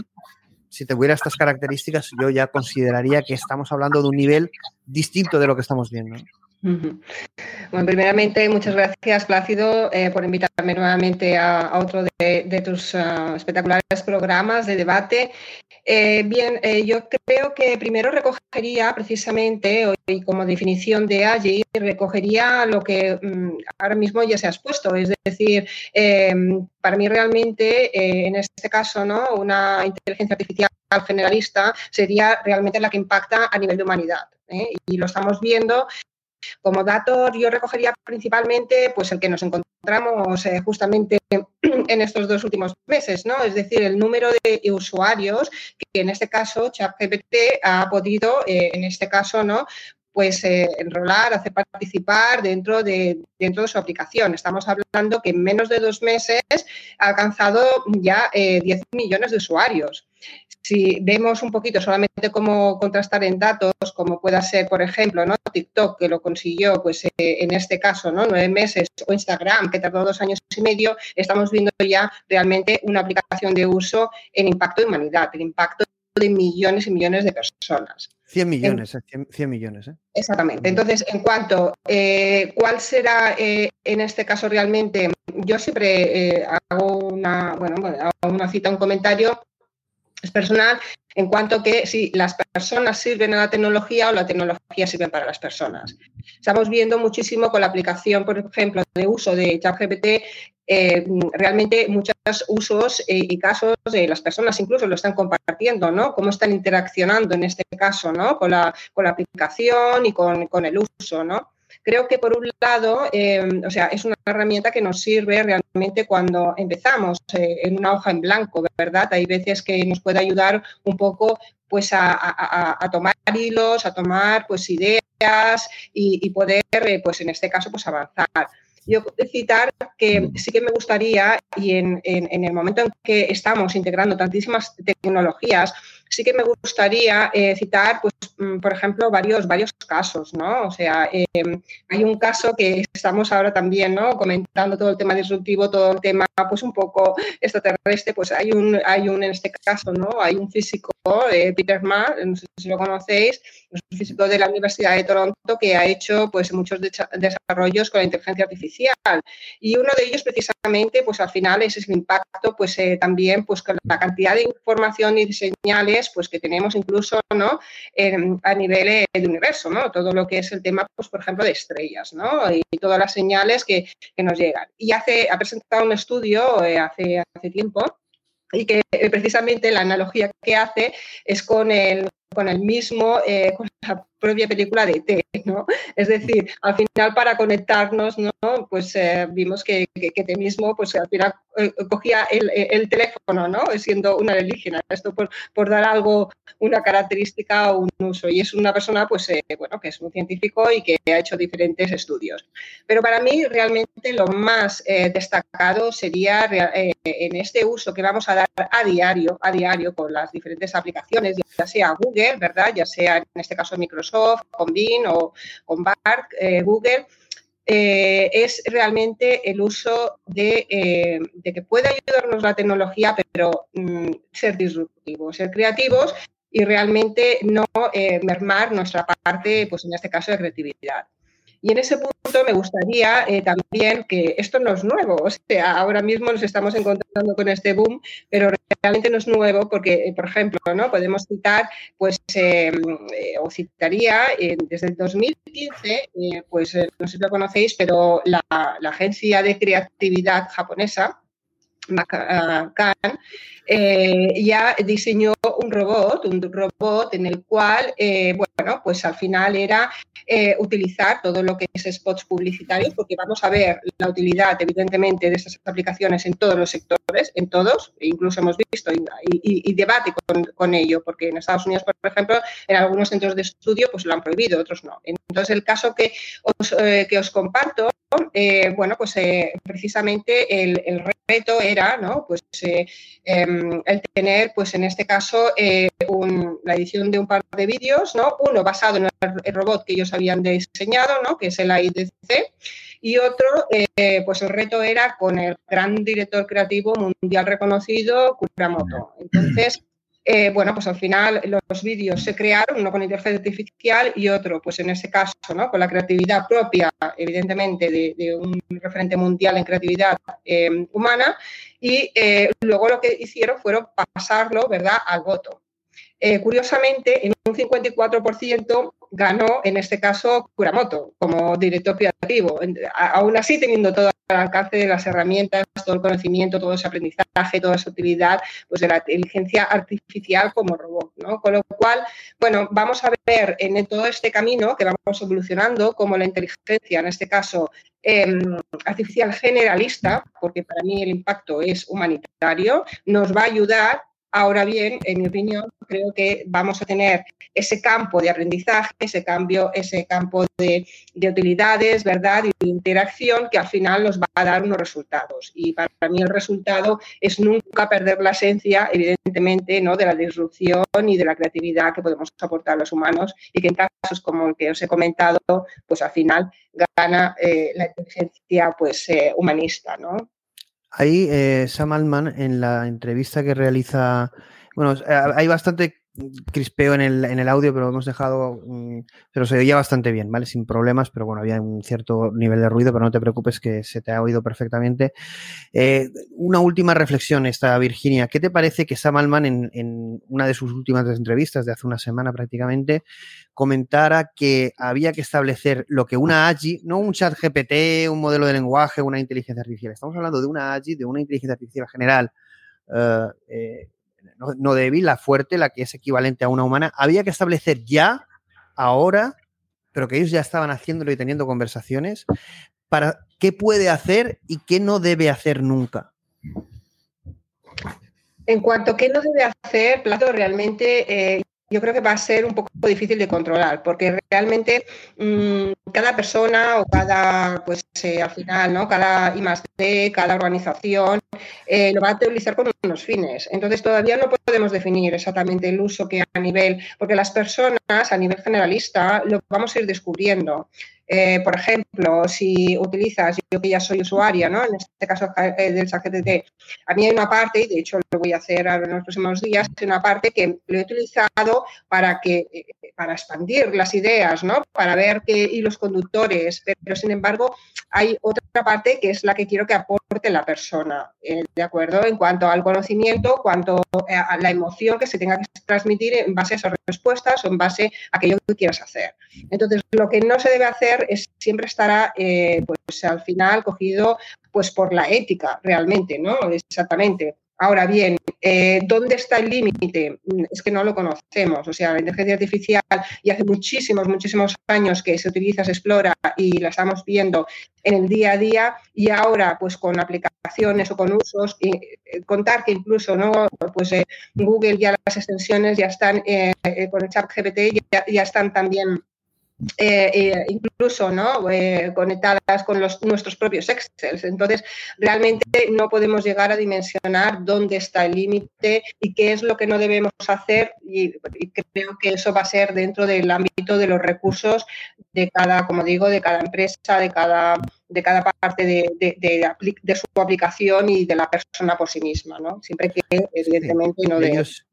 si tuviera estas características, yo ya consideraría que estamos hablando de un nivel distinto de lo que estamos viendo. Bueno, primeramente, muchas gracias, Plácido, eh, por invitarme nuevamente a, otro de, tus uh, espectaculares programas de debate. Eh, bien, eh, yo creo que primero recogería precisamente, hoy como definición de AGI, recogería lo que um, ahora mismo ya se ha expuesto, es decir, em, para mí realmente, en este caso, ¿no? una inteligencia artificial generalista sería realmente la que impacta a nivel de humanidad. Y lo estamos viendo como dato, yo recogería principalmente pues, el que nos encontramos eh, justamente [CLEARS THROAT] en estos dos últimos meses, ¿no? Es decir, el número de usuarios que en este caso ChatGPT ha podido, eh, en este caso, ¿no? pues eh, enrolar, hacer participar dentro de, dentro de su aplicación. Estamos hablando que en menos de dos meses ha alcanzado ya eh, 10 millones de usuarios. Si vemos un poquito solamente cómo contrastar en datos, como pueda ser, por ejemplo, ¿no? TikTok, que lo consiguió, pues eh, en este caso, ¿no? nueve meses, o Instagram, que tardó dos años y medio, estamos viendo ya realmente una aplicación de uso en impacto de humanidad, el impacto de millones y millones de personas. 100 millones, en, 100, 100, millones. ¿eh? Exactamente. Entonces, en cuanto, eh, ¿cuál será eh, en este caso realmente? Yo siempre eh, hago una, bueno, hago una cita, un comentario, es personal, en cuanto que si las personas sirven a la tecnología o la tecnología sirve para las personas. Estamos viendo muchísimo con la aplicación, por ejemplo, de uso de ChatGPT, eh, realmente muchos usos y casos de las personas incluso lo están compartiendo, ¿no? Cómo están interaccionando en este caso, ¿no? Con la, con la aplicación y con, con el uso, ¿no? Creo que por un lado, eh, o sea, es una herramienta que nos sirve realmente cuando empezamos eh, en una hoja en blanco, ¿verdad? Hay veces que nos puede ayudar un poco pues a, a, a tomar hilos, a tomar pues ideas y, y poder, eh, pues en este caso, pues avanzar yo citar que sí que me gustaría, y en, en, en, el momento en que estamos integrando tantísimas tecnologías, sí que me gustaría eh, citar, pues, mm, por ejemplo, varios, varios casos, ¿no? O sea, eh, hay un caso que estamos ahora también, ¿no? Comentando todo el tema disruptivo, todo el tema, pues, un poco extraterrestre, pues hay un, hay un en este caso, ¿no? Hay un físico, eh, Peter Ma, no sé si lo conocéis, es un físico de la Universidad de Toronto que ha hecho, pues, muchos de desarrollos con la inteligencia artificial y uno de ellos, precisamente, pues, al final es el impacto, pues, eh, también, pues, con la cantidad de información y de señales pues que tenemos incluso ¿no? A nivel eh, de universo, ¿no? Todo lo que es el tema, pues, por ejemplo, de estrellas, ¿no? Y todas las señales que, que nos llegan. Y hace, ha presentado un estudio eh, hace, hace tiempo y que eh, precisamente la analogía que hace es con el, con el mismo, eh, propia película de ET, ¿no? Es decir, al final para conectarnos, ¿no? Pues eh, vimos que, que, que, mismo, pues al final eh, cogía el, el, teléfono, ¿no? Siendo una alienígena. Esto por, por, dar algo, una característica o un uso. Y es una persona, pues, eh, bueno, que es un científico y que ha hecho diferentes estudios. Pero para mí, realmente lo más eh, destacado sería en este uso que vamos a dar a diario, a diario con las diferentes aplicaciones, ya sea Google, ¿verdad? Ya sea en este caso Microsoft, con Bing o con Bark, eh, Google, eh, es realmente el uso de, eh, de, que puede ayudarnos la tecnología, pero mm, ser disruptivos, ser creativos y realmente no mermar nuestra parte, pues en este caso, de creatividad. Y en ese punto me gustaría eh, también que esto no es nuevo, o sea, ahora mismo nos estamos encontrando con este boom, pero realmente no es nuevo porque, eh, por ejemplo, ¿no? podemos citar, pues, em, eh, o citaría desde el 2015, pues no sé si lo conocéis, pero la, la agencia de creatividad japonesa, Macan, eh, ya diseñó un robot, un robot en el cual, eh, bueno, pues al final era eh, utilizar todo lo que es spots publicitarios, porque vamos a ver la utilidad, evidentemente, de estas aplicaciones en todos los sectores, en todos, e incluso hemos visto y, debate con, ello, porque en Estados Unidos, por ejemplo, en algunos centros de estudio, pues lo han prohibido, otros no. Entonces, el caso que os, que os comparto, bueno, pues precisamente el, reto era, ¿no? Pues em, el tener, pues en este caso, eh, la edición de un par de vídeos, ¿no? Uno basado en el, robot que ellos habían diseñado, ¿no? Que es el IDC, y otro, eh, pues el reto era con el gran director creativo mundial reconocido, Kuramoto. Entonces, eh, bueno, pues al final los vídeos se crearon, uno con inteligencia artificial y otro, pues en ese caso, ¿no? con la creatividad propia, evidentemente, de, un referente mundial en creatividad eh, humana, y eh, luego lo que hicieron fueron pasarlo, ¿verdad?, al voto. Curiosamente, en un 54% ganó, en este caso, Kuramoto como director creativo. Aún así, teniendo todo al alcance de las herramientas, todo el conocimiento, todo ese aprendizaje, toda esa utilidad pues, de la inteligencia artificial como robot. ¿no? Con lo cual, bueno, vamos a ver en todo este camino que vamos evolucionando, como la inteligencia, en este caso, eh, artificial generalista, porque para mí el impacto es humanitario, nos va a ayudar Ahora bien, en mi opinión, creo que vamos a tener ese campo de aprendizaje, ese cambio, ese campo de, utilidades, ¿verdad? Y de interacción que al final nos va a dar unos resultados. Y para mí el resultado es nunca perder la esencia, evidentemente, ¿no? de la disrupción y de la creatividad que podemos aportar los humanos y que en casos como el que os he comentado, pues al final gana eh, la inteligencia pues, eh, humanista, ¿no? Ahí, eh, Sam Altman, en la entrevista que realiza, bueno, eh, hay bastante crispeo en el, en el audio, pero hemos dejado, mm, pero se oía bastante bien, ¿vale? Sin problemas, pero bueno, había un cierto nivel de ruido, pero no te preocupes que se te ha oído perfectamente. Eh, una última reflexión esta, Virginia. ¿Qué te parece que Sam Altman en, en una de sus últimas entrevistas de hace una semana prácticamente comentara que había que establecer lo que una AGI, no un chat GPT, un modelo de lenguaje, una inteligencia artificial, estamos hablando de una AGI, de una inteligencia artificial general, uh, eh, no, débil, la fuerte, la que es equivalente a una humana, había que establecer ya, ahora, pero que ellos ya estaban haciéndolo y teniendo conversaciones, para qué puede hacer y qué no debe hacer nunca. En cuanto a qué no debe hacer, Plato, realmente eh, yo creo que va a ser un poco difícil de controlar, porque realmente mmm, cada persona o cada, pues eh, al final, ¿no? Cada I más cada organización eh, lo va a utilizar con unos fines. Entonces todavía no podemos definir exactamente el uso que a nivel, porque las personas a nivel generalista lo vamos a ir descubriendo. Eh, por ejemplo, si utilizas, yo que ya soy usuaria, ¿no? en este caso eh, del ChatGPT, a mí hay una parte, y de hecho lo voy a hacer en los próximos días, hay una parte que lo he utilizado para, que, eh, para expandir las ideas, ¿no? para ver qué hilos conductores, pero sin embargo hay otra parte que es la que quiero que aporte la persona, eh, ¿de acuerdo? En cuanto al conocimiento, cuanto a la emoción que se tenga que transmitir en base a esas respuestas o en base a aquello que quieras hacer. Entonces, lo que no se debe hacer es, siempre estará eh, pues al final cogido pues por la ética realmente, ¿no? Exactamente. Ahora bien, eh, ¿dónde está el límite? Mm, es que no lo conocemos. O sea, la inteligencia artificial y hace muchísimos, muchísimos años que se utiliza, se explora y la estamos viendo en el día a día y ahora pues con aplicaciones o con usos y eh, contar que incluso no pues eh, Google ya las extensiones ya están con el chat GPT ya, ya están también eh, eh, incluso ¿no? Eh, conectadas con los, nuestros propios Excel. Entonces, realmente no podemos llegar a dimensionar dónde está el límite y qué es lo que no debemos hacer y, creo que eso va a ser dentro del ámbito de los recursos de cada, como digo, de cada empresa, de cada, de cada parte de, de, su aplicación y de la persona por sí misma, ¿no? Siempre que, evidentemente, no de... Ellos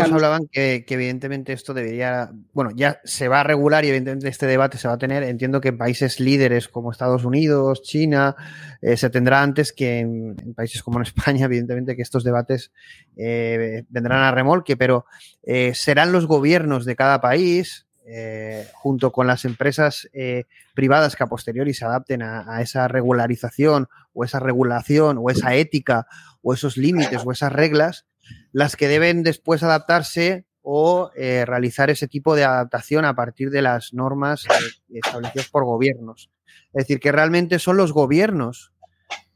hablaban que, evidentemente esto debería, bueno, ya se va a regular y evidentemente este debate se va a tener. Entiendo que en países líderes como Estados Unidos, China, eh, se tendrá antes que en, países como en [LAUGHS] España, evidentemente que estos debates eh, vendrán a remolque, pero eh, serán los gobiernos de cada país, junto con las empresas privadas que a posteriori se adapten a, a esa regularización o esa regulación o esa ética o esos límites o esas reglas las que deben después adaptarse o eh, realizar ese tipo de adaptación a partir de las normas eh, establecidas por gobiernos. Es decir, que realmente son los gobiernos,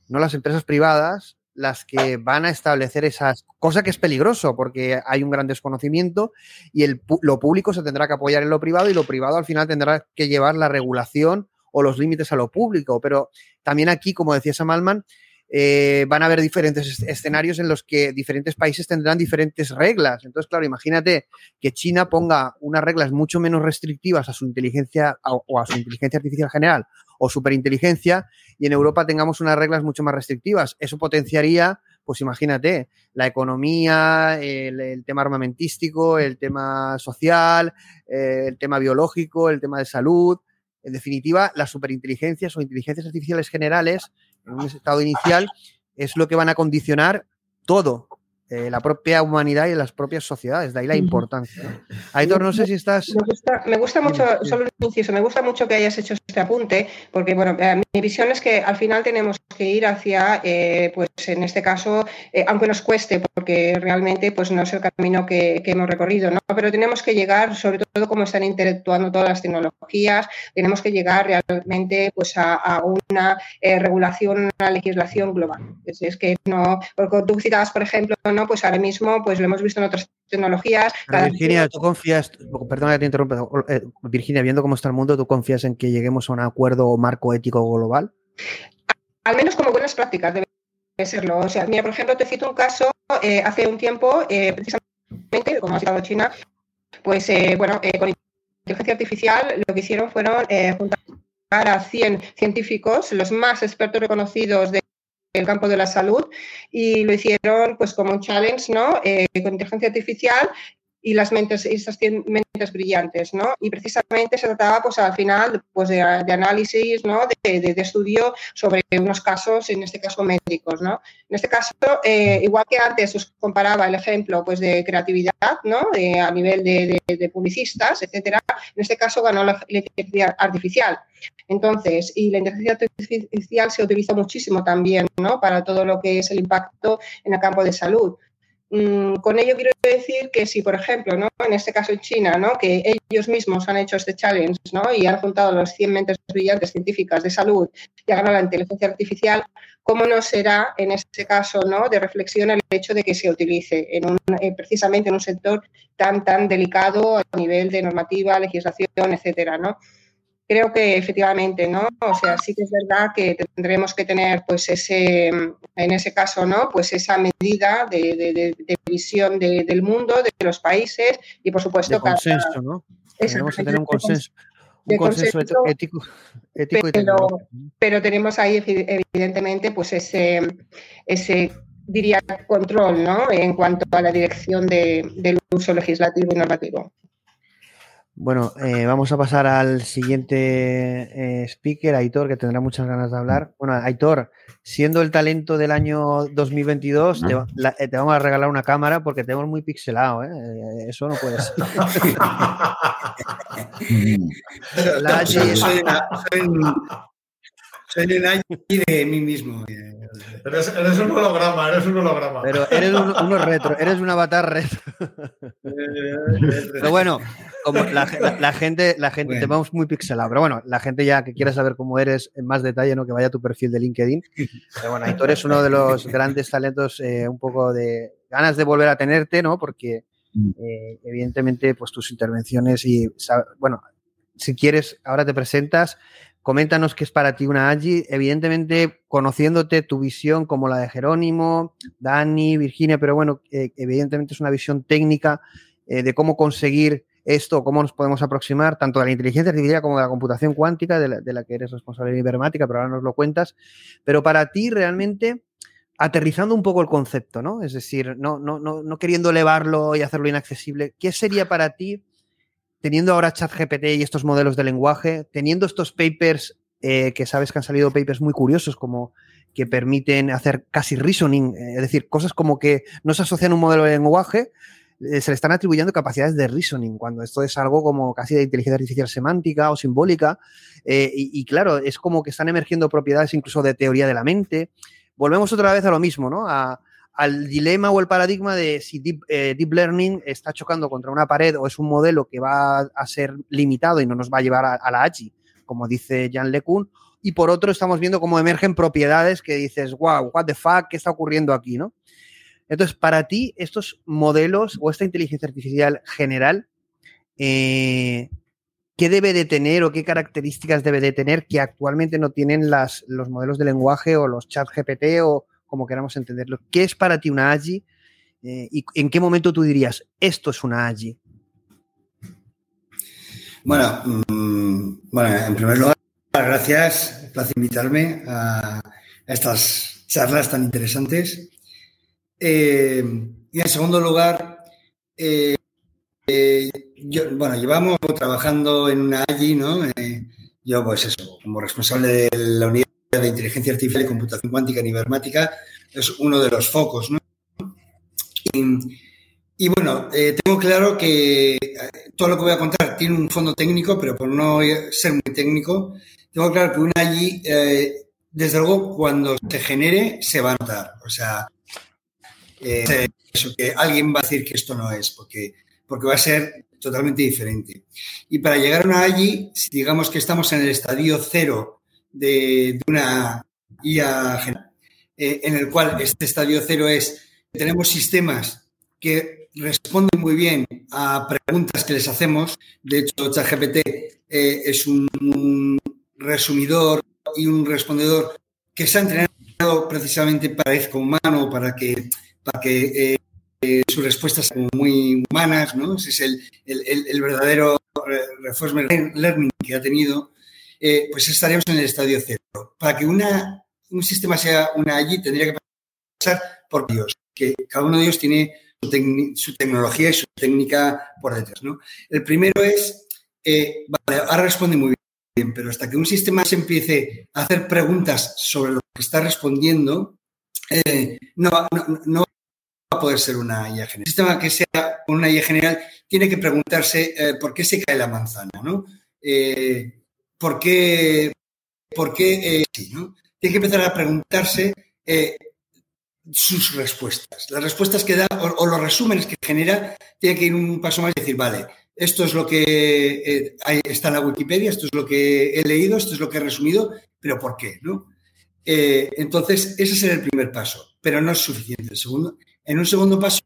no las empresas privadas, las que van a establecer esas cosas que es peligroso porque hay un gran desconocimiento y el, lo público se tendrá que apoyar en lo privado y lo privado al final tendrá que llevar la regulación o los límites a lo público. Pero también aquí, como decía Samalman, eh, van a haber diferentes escenarios en los que diferentes países tendrán diferentes reglas. Entonces, claro, imagínate que China ponga unas reglas mucho menos restrictivas a su inteligencia o a su inteligencia artificial general o superinteligencia y en Europa tengamos unas reglas mucho más restrictivas. Eso potenciaría, pues imagínate, la economía, el, tema armamentístico, el tema social, eh, el tema biológico, el tema de salud. En definitiva, las superinteligencias o inteligencias artificiales generales en un estado inicial, es lo que van a condicionar todo, eh, la propia humanidad y las propias sociedades. De ahí la importancia. Aitor, no sé si estás. Me gusta, mucho, solo un inciso, me gusta mucho que hayas hecho este apunte, porque bueno, eh, mi visión es que al final tenemos que ir hacia, eh, pues en este caso, aunque nos cueste, porque realmente pues no es el camino que, hemos recorrido, ¿no? Pero tenemos que llegar, sobre todo como están interactuando todas las tecnologías, tenemos que llegar realmente pues a, una regulación, una legislación global. Es, que no, porque tú citabas, por ejemplo, pues ahora mismo pues lo hemos visto en otras tecnologías. Virginia, ¿tú confías, perdona que te interrumpa, eh, Virginia, viendo cómo está el mundo, ¿tú confías en que lleguemos a un acuerdo o marco ético global? Al menos como buenas prácticas debe serlo. O sea, mira, por ejemplo, te cito un caso eh, hace un tiempo, eh, precisamente, como ha citado China, pues bueno, con inteligencia artificial lo que hicieron fueron juntar a 100 científicos, los más expertos reconocidos de el campo de la salud y lo hicieron pues como un challenge, ¿no? Eh, con inteligencia artificial y las mentes, esas mentes brillantes, ¿no? Y precisamente se trataba, pues al final, pues de, análisis, ¿no? De, de, estudio sobre unos casos, en este caso médicos, ¿no? En este caso, eh, igual que antes os comparaba el ejemplo, pues de creatividad, ¿no? a nivel de, publicistas, etcétera, en este caso ganó la inteligencia artificial. Entonces, y la inteligencia artificial se utiliza muchísimo también, ¿no? Para todo lo que es el impacto en el campo de salud. Mm, con ello quiero decir que si, por ejemplo, ¿no? en este caso en China, ¿no? que ellos mismos han hecho este challenge ¿no? y han juntado los 100 mentes brillantes científicas de salud y han la inteligencia artificial, ¿cómo no será en este caso ¿no? de reflexión el hecho de que se utilice en un, eh, precisamente en un sector tan, tan delicado a nivel de normativa, legislación, etcétera? ¿no? Creo que efectivamente, ¿no? O sea, sí que es verdad que tendremos que tener, pues, ese, en ese caso, ¿no? Pues esa medida de, visión del mundo, de los países y, por supuesto, de consenso, ¿no? Tenemos que tener un consenso. Un consenso, ético, ético pero, pero tenemos ahí evidentemente pues ese, ese diría control ¿no? en cuanto a la dirección del uso legislativo y normativo. Bueno, eh, vamos a pasar al siguiente eh, speaker, Aitor, que tendrá muchas ganas de hablar. Bueno, Aitor, siendo el talento del año 2022, te, eh, te, vamos a regalar una cámara porque te vemos muy pixelado, ¿eh? Eso no puede ser. [LAUGHS] la soy, soy, soy, soy de mí mismo. Eres, eres, un holograma, eres un holograma. Pero eres un, uno retro, eres un avatar retro. pero bueno, como la, la, gente, la gente, bueno. te vamos muy pixelado, pero bueno, la gente ya que quiera saber cómo eres en más detalle, ¿no? Que vaya a tu perfil de LinkedIn. Pero bueno, Aitor es uno de los grandes talentos, eh, un poco de ganas de volver a tenerte, ¿no? Porque eh, evidentemente, pues tus intervenciones y, bueno, si quieres, ahora te presentas, coméntanos qué es para ti una AGI. Evidentemente, conociéndote tu visión como la de Jerónimo, Dani, Virginia, pero bueno, eh, evidentemente es una visión técnica eh, de cómo conseguir esto, cómo nos podemos aproximar tanto de la inteligencia artificial como de la computación cuántica, de la, que eres responsable de Ibermática, pero ahora nos lo cuentas. Pero para ti, realmente, aterrizando un poco el concepto, ¿no? Es decir, no, no, no, no queriendo elevarlo y hacerlo inaccesible, ¿qué sería para ti, teniendo ahora ChatGPT y estos modelos de lenguaje, teniendo estos papers, eh, que sabes que han salido papers muy curiosos, como que permiten hacer casi reasoning, eh, es decir, cosas como que no se asocian a un modelo de lenguaje, eh, se le están atribuyendo capacidades de reasoning, cuando esto es algo como casi de inteligencia artificial semántica o simbólica, y, y claro, es como que están emergiendo propiedades incluso de teoría de la mente volvemos otra vez a lo mismo, ¿no? A, al dilema o el paradigma de si deep, eh, deep, Learning está chocando contra una pared o es un modelo que va a ser limitado y no nos va a llevar a, a la AGI, como dice Jan LeCun, y por otro estamos viendo cómo emergen propiedades que dices, wow, what the fuck, ¿qué está ocurriendo aquí, no? Entonces, para ti, estos modelos o esta inteligencia artificial general, eh, ¿qué debe de tener o qué características debe de tener que actualmente no tienen las, los modelos de lenguaje o los chat GPT o como queramos entenderlo? ¿Qué es para ti una AGI? Eh, ¿Y en qué momento tú dirías, esto es una AGI? Bueno, mmm, bueno, en primer lugar, gracias, placer invitarme a estas charlas tan interesantes. Eh, y en segundo lugar, eh, yo, bueno, llevamos trabajando en una AGI, ¿no? Yo, pues eso, como responsable de la unidad de inteligencia artificial y computación cuántica en Ibermática, es uno de los focos. Y, bueno, eh, tengo claro que todo lo que voy a contar tiene un fondo técnico, pero por no ser muy técnico, tengo claro que una AGI, desde luego, cuando se genere, se va a notar. O sea, eso, que alguien va a decir que esto no es, porque porque va a ser totalmente diferente. Y para llegar a una AGI, digamos que estamos en el estadio cero de, una IA general, eh, en el cual este estadio cero es tenemos sistemas que responden muy bien a preguntas que les hacemos. De hecho, ChatGPT eh, es un, resumidor y un respondedor que se ha entrenado precisamente para el humano, para que, para que eh, sus respuestas como muy humanas, ¿no? Ese es el, el, el verdadero reinforcement learning que ha tenido, eh, pues estaríamos en el estadio cero. Para que una, un sistema sea una allí, tendría que pasar por Dios, que cada uno de ellos tiene su, tec su tecnología y su técnica por detrás, ¿no? El primero es, eh, ahora responde muy bien, pero hasta que un sistema se empiece a hacer preguntas sobre lo que está respondiendo, eh, no, va a poder ser una IA general. El sistema que sea una IA general tiene que preguntarse eh, por qué se cae la manzana, ¿no? ¿Por qué? ¿Por qué? Eh. Tiene que empezar a preguntarse eh, sus respuestas. Las respuestas que da o, los resúmenes que genera, tiene que ir un paso más y decir, vale, esto es lo que eh, está en la Wikipedia, esto es lo que he leído, esto es lo que he resumido, pero ¿por qué? ¿no? Entonces, ese será el primer paso, pero no es suficiente. El segundo, en un segundo paso,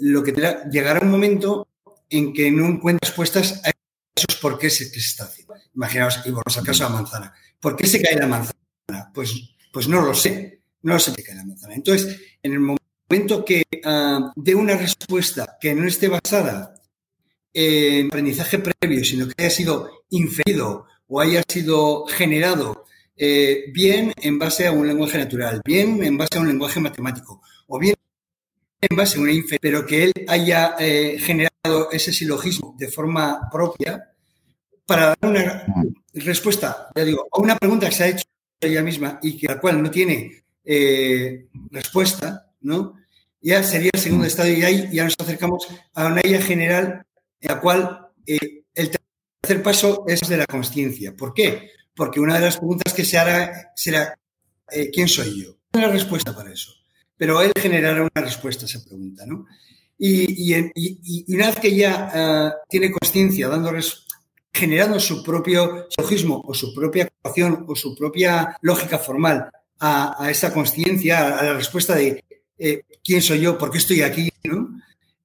lo que llegará un momento en que no encuentras respuestas a esos por qué se, se está haciendo. Imaginaos, y vamos al caso de la manzana. ¿Por qué se cae la manzana? Pues, pues no lo sé. No lo sé qué cae la manzana. Entonces, en el momento que uh, dé una respuesta que no esté basada en aprendizaje previo, sino que haya sido inferido o haya sido generado eh, bien en base a un lenguaje natural, bien en base a un lenguaje matemático, o bien en base a una infer, pero que él haya eh, generado ese silogismo de forma propia para dar una respuesta, ya digo, a una pregunta que se ha hecho ella misma y que la cual no tiene eh, respuesta, ¿no? Ya sería el segundo estadio y ahí ya nos acercamos a una idea general en la cual eh, el tercer paso es de la conciencia. ¿Por qué? Porque una de las preguntas que se hará será eh, ¿quién soy yo? No hay una respuesta para eso, pero él generará una respuesta a esa pregunta, ¿no? Y, una vez que ya eh, tiene conciencia, dándoles generando su propio logismo o su propia ecuación o su propia lógica formal a, esa conciencia, a la respuesta de eh, quién soy yo, por qué estoy aquí.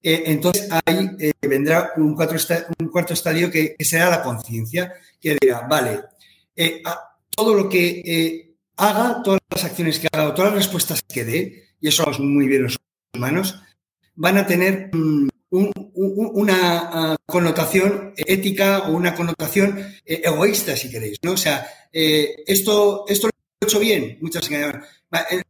Eh, entonces ahí vendrá un, un, cuarto estadio que, será la conciencia, que dirá, vale, todo lo que haga, todas las acciones que haga, todas las respuestas que dé, y eso es muy bien los humanos, van a tener una ah, connotación ética o una connotación eh, egoísta, si queréis, ¿no? O sea, eh, esto, esto lo he hecho bien, muchas eh,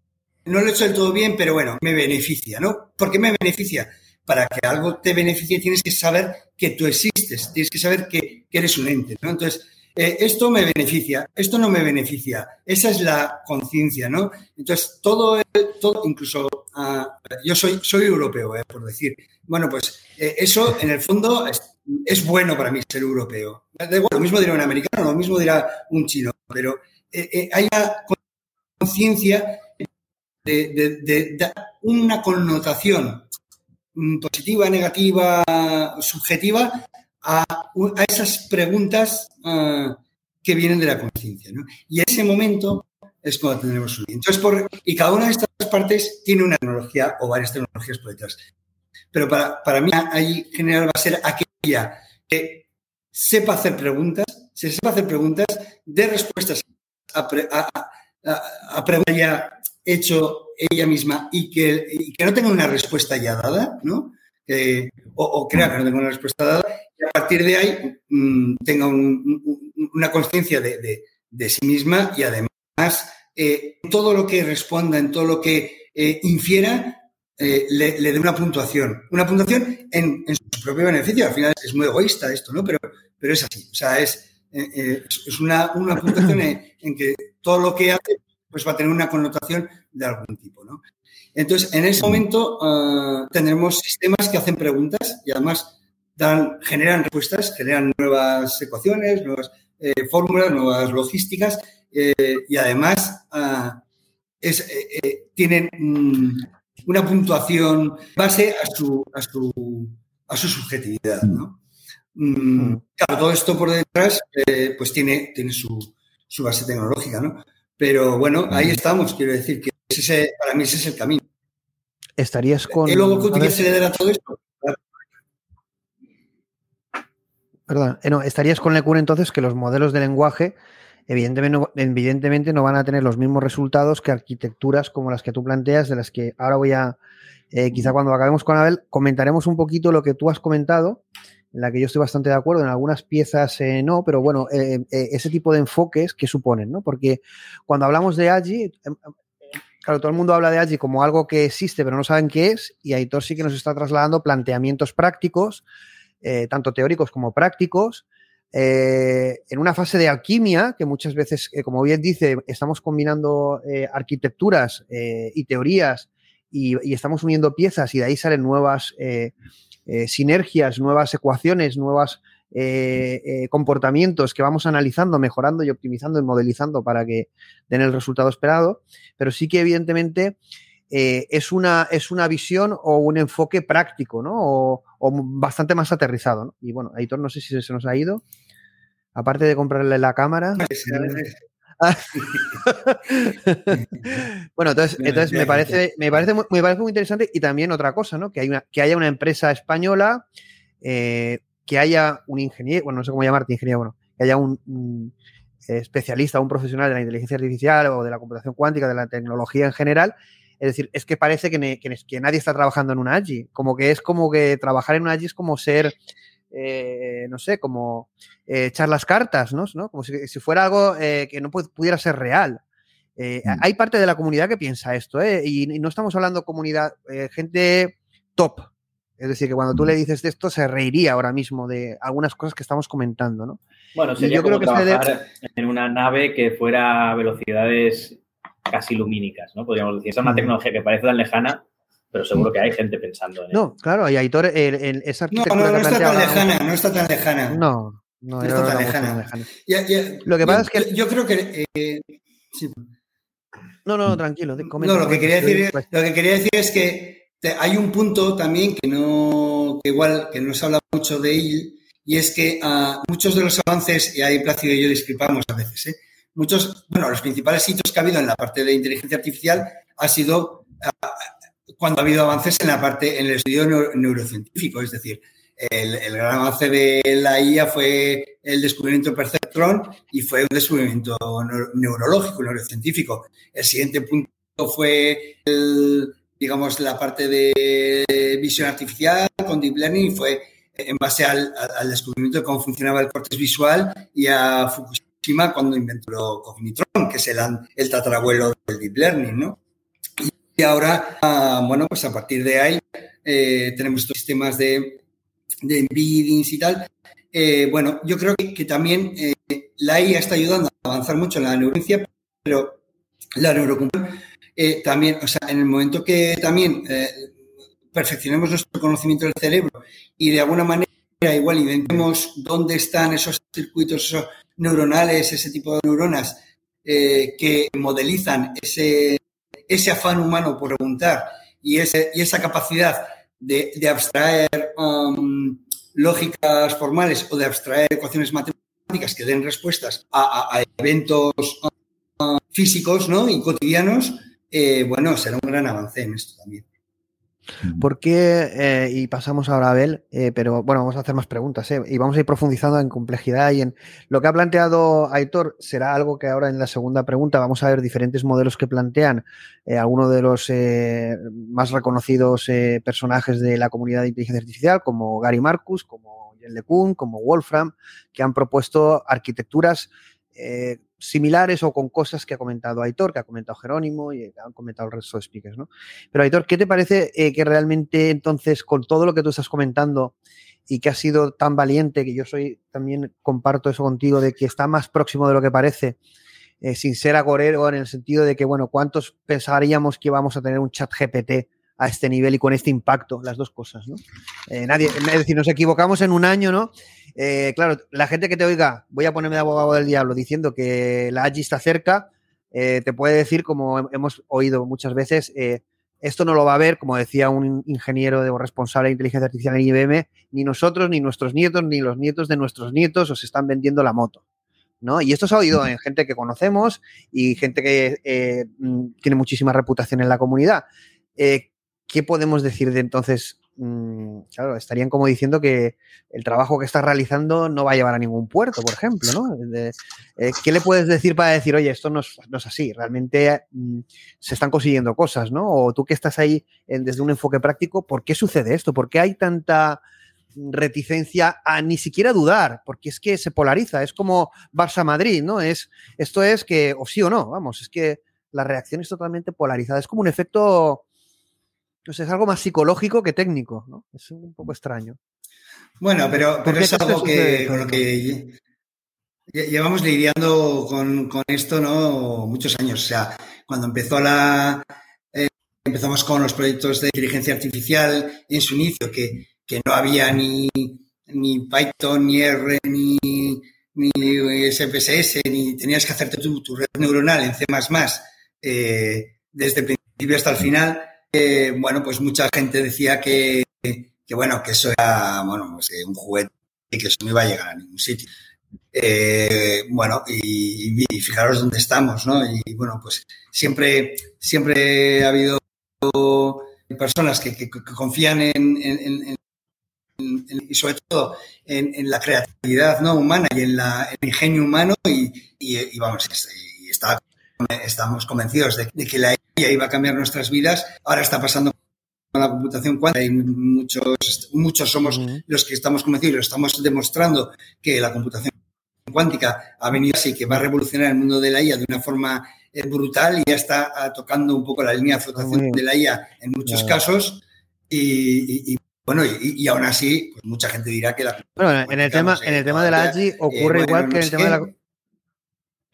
no lo he hecho del todo bien, pero bueno, me beneficia, ¿no? ¿Por qué me beneficia? Para que algo te beneficie tienes que saber que tú existes, tienes que saber que, eres un ente, ¿no? Entonces, esto me beneficia, esto no me beneficia. Esa es la conciencia, ¿no? Entonces, todo, todo incluso yo soy, soy europeo, eh, por decir. Bueno, pues eh, eso en el fondo es, bueno para mí ser europeo. lo mismo dirá un americano, lo mismo dirá un chino, pero hay una conciencia de, una connotación mm, positiva, negativa, subjetiva a, esas preguntas ah, que vienen de la conciencia. Y en ese momento es cuando tenemos un Entonces, por, y cada una de estas partes tiene una tecnología o varias tecnologías por detrás. Pero para, para mí, ahí general va a ser aquella que sepa hacer preguntas, se sepa hacer preguntas, de respuestas a, preguntas ya hecho ella misma y que, y que no tenga una respuesta ya dada, ¿no? o, crea que no tengo una respuesta dada, y a partir de ahí mm, tenga una conciencia de, sí misma y además eh, todo lo que responda, en todo lo que eh, infiera, eh, le, dé una puntuación. Una puntuación en, su propio beneficio. Al final es muy egoísta esto, ¿no? Pero, pero es así. O sea, es, es una, puntuación en, que todo lo que hace pues va a tener una connotación de algún tipo, ¿no? Entonces, en ese momento uh, tendremos sistemas que hacen preguntas y además dan, generan respuestas, generan nuevas ecuaciones, nuevas eh, fórmulas, nuevas logísticas eh, y además uh, es, eh, tienen mm, una puntuación base a su, a su, a su subjetividad. ¿no? Mm, claro, todo esto por detrás pues tiene, tiene su, su base tecnológica, ¿no? Pero bueno, ahí estamos, quiero decir que ese, para mí ese es el camino. ¿Estarías con... ¿Y luego qué se todo esto? Perdón, eh, no, estarías con Lecun entonces que los modelos de lenguaje evidentemente no, evidentemente no van a tener los mismos resultados que arquitecturas como las que tú planteas, de las que ahora voy a, eh, quizá cuando acabemos con Abel, comentaremos un poquito lo que tú has comentado, en la que yo estoy bastante de acuerdo, en algunas piezas eh, no, pero bueno, ese tipo de enfoques que suponen, ¿no? Porque cuando hablamos de AGI, em, Claro, todo el mundo habla de Agi como algo que existe, pero no saben qué es, y Aitor sí que nos está trasladando planteamientos prácticos, eh, tanto teóricos como prácticos, eh, en una fase de alquimia, que muchas veces, eh, como bien dice, estamos combinando arquitecturas y teorías y, estamos uniendo piezas y de ahí salen nuevas sinergias, nuevas ecuaciones, nuevas eh, eh, comportamientos que vamos analizando, mejorando y optimizando y modelizando para que den el resultado esperado, pero sí que evidentemente eh, es, una, es una visión o un enfoque práctico, ¿no? O, bastante más aterrizado. Y bueno, Aitor, no sé si se nos ha ido. Aparte de comprarle la cámara. [LAUGHS] [LAUGHS] bueno, entonces, entonces me, parece, me, parece muy, me parece muy interesante y también otra cosa, ¿no? Que, hay una, que haya una empresa española que haya un ingeniero, bueno, no sé cómo llamarte ingeniero, bueno, que haya un, especialista, un profesional de la inteligencia artificial o de la computación cuántica, de la tecnología en general. Es decir, es que parece que, que, nadie está trabajando en una AGI. Como que es como que trabajar en una AGI es como ser, eh, no sé, como eh, echar las cartas, ¿no? Como si, fuera algo eh, que no pudiera ser real. Mm. Hay parte de la comunidad que piensa esto, y, y, no estamos hablando comunidad, gente top, es decir, que cuando tú le dices de esto, se reiría ahora mismo de algunas cosas que estamos comentando, ¿no? Bueno, sería yo como creo que trabajar en una nave que fuera a velocidades casi lumínicas, ¿no? Podríamos decir. Es una tecnología que parece tan lejana, pero seguro que hay gente pensando en No, claro, y Aitor, el, esa arquitectura No, no, no está tan lejana, no está tan lejana. No, no, está tan lejana. Lo que pasa es que... Yo creo que... Eh, sí. No, no, tranquilo. no, lo que, quería decir, lo que quería decir es que hay un punto también que no, que igual, que no se habla mucho de él, y es que uh, muchos de los avances, y ahí Plácido y yo discrepamos a veces, ¿eh? muchos, bueno, los principales hitos que ha habido en la parte de inteligencia artificial ha sido uh, cuando ha habido avances en la parte, en el estudio neurocientífico, es decir, el, gran avance de la IA fue el descubrimiento del perceptrón y fue un descubrimiento neurológico, neurocientífico. El siguiente punto fue, digamos, la parte de visión artificial con Deep Learning y fue en base al, descubrimiento de cómo funcionaba el corte visual y a Fukushima cuando inventó el cognitron, que es el, el tatarabuelo del Deep Learning, ¿no? Y ahora, ah, bueno, pues a partir de ahí eh, tenemos estos sistemas de de embeddings y tal. Eh, bueno, yo creo que, también eh, la IA está ayudando a avanzar mucho en la neurociencia, pero la neurocomputación eh, también, o sea, en el momento que también perfeccionemos nuestro conocimiento del cerebro y de alguna manera igual inventemos dónde están esos circuitos neuronales, ese tipo de neuronas que modelizan ese, ese afán humano por preguntar y, ese, y esa capacidad de, de abstraer um, lógicas formales o de abstraer ecuaciones matemáticas que den respuestas a, a, eventos uh, físicos ¿no? y cotidianos, eh, bueno, será un gran avance en esto también. ¿Por qué? Eh, y pasamos ahora a Abel, eh, pero bueno, vamos a hacer más preguntas eh, y vamos a ir profundizando en complejidad y en lo que ha planteado Aitor será algo que ahora en la segunda pregunta vamos a ver diferentes modelos que plantean eh, algunos de los eh, más reconocidos personajes de la comunidad de inteligencia artificial, como Gary Marcus, como Jen LeCun, como Wolfram, que han propuesto arquitecturas eh, similares o con cosas que ha comentado Aitor, que ha comentado Jerónimo y han comentado el resto de speakers, ¿no? Pero Aitor, ¿qué te parece eh, que realmente entonces con todo lo que tú estás comentando y que has sido tan valiente, que yo soy también comparto eso contigo, de que está más próximo de lo que parece, eh, sin ser agorero en el sentido de que, bueno, ¿cuántos pensaríamos que vamos a tener un chat GPT a este nivel y con este impacto? Las dos cosas, ¿no? Eh, nadie, es decir, nos equivocamos en un año, ¿no? Eh, claro, la gente que te oiga, voy a ponerme de abogado del diablo diciendo que la AGI está cerca, eh, te puede decir, como hemos oído muchas veces, esto no lo va a ver, como decía un ingeniero de, responsable de inteligencia artificial en IBM, ni nosotros, ni nuestros nietos, ni los nietos de nuestros nietos os están vendiendo la moto. ¿no? Y esto se ha oído en gente que conocemos y gente que eh, tiene muchísima reputación en la comunidad. ¿Qué podemos decir de entonces mmm, claro, estarían como diciendo que el trabajo que estás realizando no va a llevar a ningún puerto, por ejemplo, ¿no? Eh, ¿Qué le puedes decir para decir, oye, esto no es, así, realmente mmm, se están consiguiendo cosas, ¿no? O tú que estás ahí desde un enfoque práctico, ¿por qué sucede esto? ¿Por qué hay tanta reticencia a ni siquiera dudar? Porque es que se polariza, es como Barça-Madrid, ¿no? Es, esto es que, o sí o no, vamos, es que la reacción es totalmente polarizada, es como un efecto pues es algo más psicológico que técnico, ¿no? Es un poco extraño. Bueno, pero, pero es algo que, con lo que llevamos lidiando con, con, esto, ¿no? Muchos años. O sea, cuando empezó la. Eh, empezamos con los proyectos de inteligencia artificial en su inicio, que, que no había ni, ni Python, ni R, ni, ni SPSS, ni tenías que hacerte tu, tu red neuronal en C, eh, desde el principio hasta el final bueno, pues mucha gente decía que, que, bueno, que eso era, bueno, pues un juguete y que eso no iba a llegar a ningún sitio. Eh, bueno, y, fijaros dónde estamos, ¿no? Y bueno, pues siempre, siempre ha habido personas que, confían en, y sobre todo en, la creatividad ¿no? humana y en la, el ingenio humano y, y, y vamos, y está estamos convencidos de, de, que la IA iba a cambiar nuestras vidas. Ahora está pasando con la computación cuántica y muchos, muchos somos uh -huh. los que estamos convencidos y lo estamos demostrando que la computación cuántica ha venido así, que va a revolucionar el mundo de la IA de una forma eh, brutal y ya está uh, tocando un poco la línea de flotación de la IA en muchos uh -huh. casos. Y, y, bueno, y, y, aún así, pues mucha gente dirá que la. Bueno, en el tema, en el tema de la AGI ocurre eh, bueno, igual que en el tema de la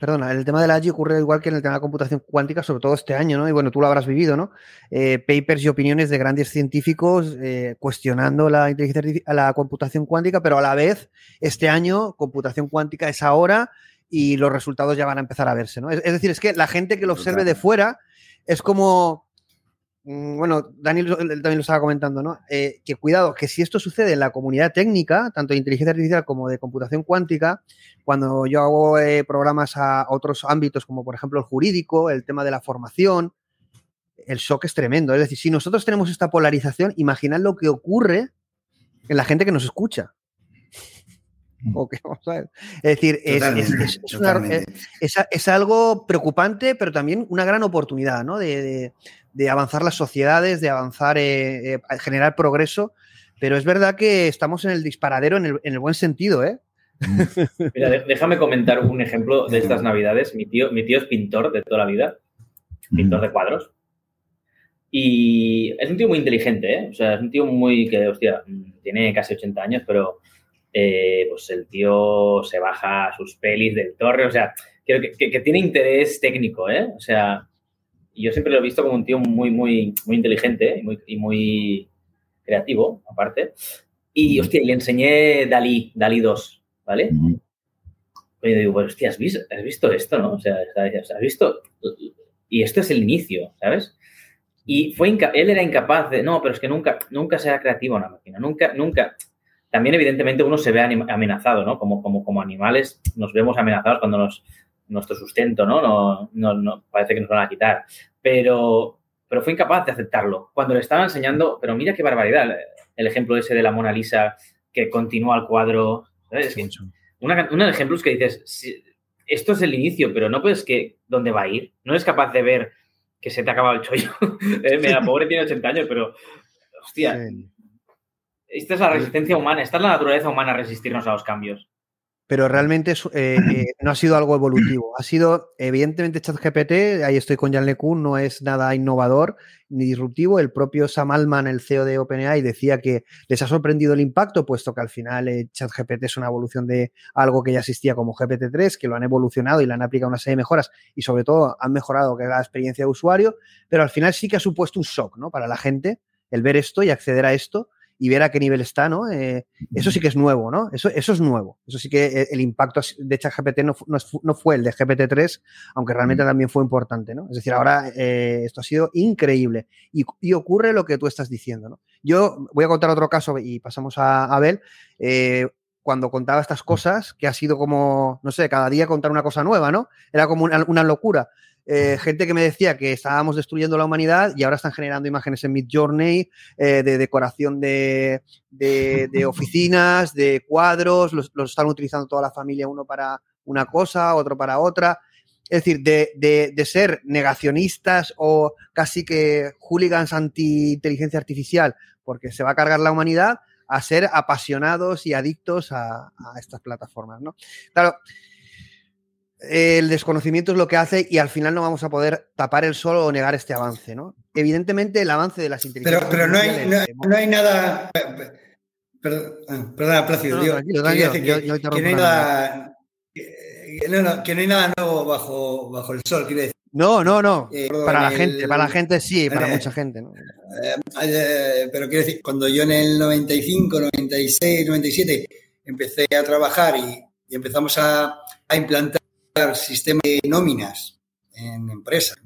Perdona, el tema de la AGI ocurre igual que en el tema de la computación cuántica, sobre todo este año, ¿no? Y bueno, tú lo habrás vivido, ¿no? Eh, papers y opiniones de grandes científicos eh, cuestionando la inteligencia la computación cuántica, pero a la vez, este año, computación cuántica es ahora y los resultados ya van a empezar a verse, ¿no? Es, es decir, es que la gente que lo observe de fuera es como, bueno, Daniel también lo estaba comentando, ¿no? Eh, que cuidado, que si esto sucede en la comunidad técnica, tanto de inteligencia artificial como de computación cuántica, cuando yo hago eh, programas a otros ámbitos, como por ejemplo el jurídico, el tema de la formación, el shock es tremendo. Es decir, si nosotros tenemos esta polarización, imaginad lo que ocurre en la gente que nos escucha. O que [LAUGHS] vamos a ver. Es decir, es, una- algo preocupante, pero también una gran oportunidad, ¿no? De, de- de avanzar las sociedades, de avanzar, eh, eh, generar progreso. Pero es verdad que estamos en el disparadero en el, en el buen sentido, ¿eh? [LAUGHS] Mira, déjame comentar un ejemplo de estas navidades. Mi tío, mi tío es pintor de toda la vida, pintor de cuadros. Y es un tío muy inteligente, ¿eh? O sea, es un tío muy que, hostia, tiene casi 80 años, pero eh, pues el tío se baja sus pelis del torre, o sea, creo que, que- que tiene interés técnico, ¿eh? O sea, y yo siempre lo he visto como un tío muy, muy, muy inteligente y muy, y muy creativo, aparte. Y, hostia, y le enseñé Dalí, Dalí 2, ¿vale? Oye, digo, pues, hostia, ¿has visto, has visto esto, no? O sea, sea, has visto... Y esto es el inicio, ¿sabes? Y fue él era incapaz de, no, pero es que nunca, nunca será creativa una máquina, nunca, nunca. También, evidentemente, uno se ve amenazado, ¿no? Como, como, como animales nos vemos amenazados cuando nos, nuestro sustento, ¿no? No, no, no- Parece que nos van a quitar. Pero, pero fue incapaz de aceptarlo. Cuando le estaba enseñando, pero mira qué barbaridad, el ejemplo ese de la Mona Lisa que continúa el cuadro. ¿sabes? Una, uno de ejemplos que dices, si- esto es el inicio, pero no puedes que, ¿dónde va a ir? No eres capaz de ver que se te ha acabado el chollo. [LAUGHS] Eh, Mira, pobre tiene 80 años, pero, hostia, esta es la resistencia humana, esta es la naturaleza humana resistirnos a los cambios. Pero realmente eh, eh, no ha sido algo evolutivo. Ha sido, evidentemente, ChatGPT, ahí estoy con Jan LeCun, no es nada innovador ni disruptivo. El propio Sam Altman, el CEO de OpenAI, decía que les ha sorprendido el impacto, puesto que al final eh, ChatGPT es una evolución de algo que ya existía como GPT-3, que lo han evolucionado y le han aplicado una serie de mejoras y sobre todo han mejorado que la experiencia de usuario, pero al final sí que ha supuesto un shock ¿no? para la gente el ver esto y acceder a esto y ver a qué nivel está, ¿no? Eh, eso sí que es nuevo, ¿no? Eso, eso es nuevo. Eso sí que eh, el impacto de ChatGPT no, no, no fue el de GPT-3, aunque realmente también fue importante, ¿no? Es decir, ahora eh, esto ha sido increíble y, y ocurre lo que tú estás diciendo, ¿no? Yo voy a contar otro caso y pasamos a a Abel. Eh, cuando contaba estas cosas, que ha sido como, no sé, cada día contar una cosa nueva, ¿no? Era como una, una locura. Eh, gente que me decía que estábamos destruyendo la humanidad y ahora están generando imágenes en Midjourney eh, de decoración de, de- de [LAUGHS] oficinas, de cuadros, los, los están utilizando toda la familia, uno para una cosa, otro para otra. Es decir, de, de- ser negacionistas o casi que hooligans anti-inteligencia artificial porque se va a cargar la humanidad, a ser apasionados y adictos a, a estas plataformas, ¿no? Claro, el desconocimiento es lo que hace y al final no vamos a poder tapar el sol o negar este avance, ¿no? Evidentemente el avance de las Pero, inteligencias pero no, hay, no, hay nada. Perdón, ah, perdona, Plácido. No, yo tranquilo, tranquilo, decir yo- que, yo que no hay nada. que- no, hay nada nuevo bajo, bajo el sol, quiero decir. No, no, no. Eh, para la en gente, para la gente sí, para eh, mucha gente, ¿no? Eh, pero quiero decir, cuando yo en el 95, 96, 97 empecé a trabajar y, y empezamos a, a implantar sistemas de nóminas en empresas,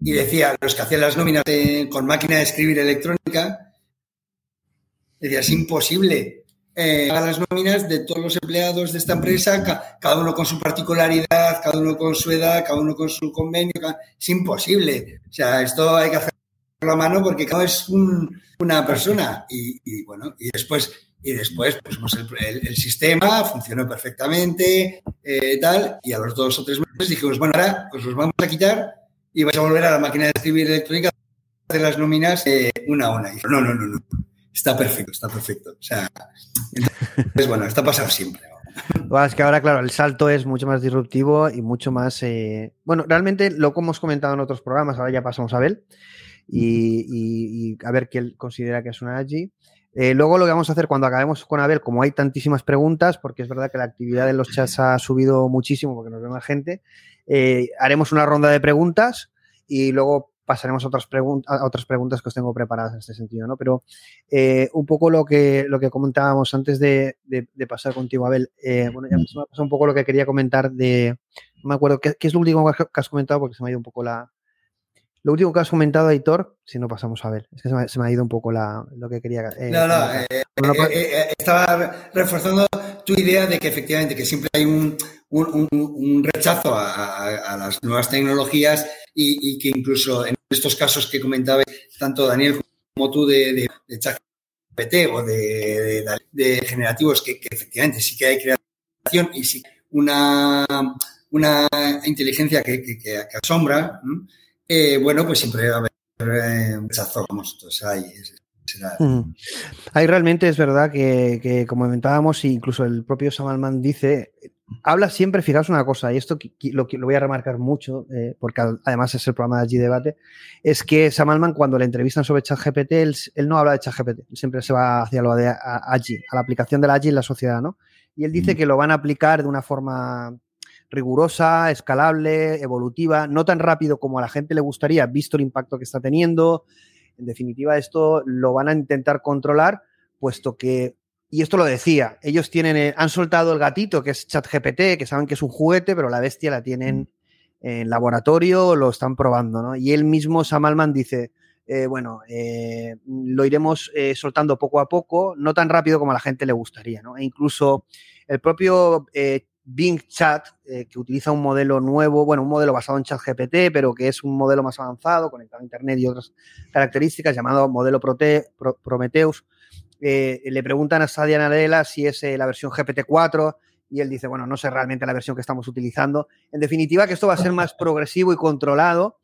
y decía, los que hacían las nóminas con máquina de escribir electrónica, decía, es imposible eh, las nóminas de todos los empleados de esta empresa, ca- cada uno con su particularidad, cada uno con su edad, cada uno con su convenio, es imposible. O sea, esto hay que hacer la mano porque cada uno es un- una persona y, y, bueno y después y después pusimos el, el- el sistema funcionó perfectamente eh, tal y a los dos o tres meses dijimos bueno ahora os los vamos a quitar y vais a volver a la máquina de escribir electrónica a hacer las nóminas eh, una a una y dijo, no no no no está perfecto está perfecto o sea entonces bueno está pasando siempre Bueno, es que ahora, claro, el salto es mucho más disruptivo y mucho más. eh, Bueno, realmente lo que hemos comentado en otros programas, ahora ya pasamos a Abel y, a ver qué él considera que es una AGI. Eh, luego lo que vamos a hacer cuando acabemos con Abel, como hay tantísimas preguntas, porque es verdad que la actividad en los chats ha subido muchísimo porque nos ve más gente, eh, haremos una ronda de preguntas y luego pasaremos a otras, a otras preguntas que os tengo preparadas en este sentido, ¿no? Pero eh, un poco lo que, lo que comentábamos antes de, de, pasar contigo, Abel. Eh, bueno, ya me ha pasado un poco lo que quería comentar de. No me acuerdo, ¿qué, qué es lo último que has comentado? Porque se me ha ido un poco la, lo último que has comentado, Aitor, si no pasamos a ver, es que se me, ha ido un poco la, lo que quería. Eh, no, no, eh, eh, estaba reforzando tu idea de que efectivamente que siempre hay un, rechazo a, las nuevas tecnologías y, que incluso en estos casos que comentaba tanto Daniel como tú de, de, de ChatGPT o de, generativos que, efectivamente sí que hay creación y sí una, una inteligencia que, asombra. Eh, bueno, pues siempre va a haber eh, rechazo, entonces hay, Ahí realmente es verdad que, como comentábamos, incluso el propio Samalman dice, habla siempre, fijaos una cosa, y esto lo, lo voy a remarcar mucho, eh, porque además es el programa de allí debate, es que Samalman cuando le entrevistan sobre ChatGPT, él, él no habla de ChatGPT, siempre se va hacia lo de allí, a la aplicación de la allí en la sociedad, ¿no? Y él dice que lo van a aplicar de una forma rigurosa, escalable, evolutiva, no tan rápido como a la gente le gustaría, visto el impacto que está teniendo. En definitiva, esto lo van a intentar controlar, puesto que, y esto lo decía, ellos tienen, eh, han soltado el gatito, que es ChatGPT, que saben que es un juguete, pero la bestia la tienen en laboratorio, lo están probando, ¿no? Y él mismo, Sam Alman, dice, eh, bueno, eh, lo iremos soltando poco a poco, no tan rápido como a la gente le gustaría, ¿no? E incluso el propio Bing Chat, eh, que utiliza un modelo nuevo, bueno, un modelo basado en ChatGPT, pero que es un modelo más avanzado, conectado a Internet y otras características, llamado modelo Prometheus. Eh, le preguntan a Sadia Nadella si es eh, la versión GPT-4 y él dice, bueno, no sé realmente la versión que estamos utilizando. En definitiva, que esto va a ser más progresivo y controlado.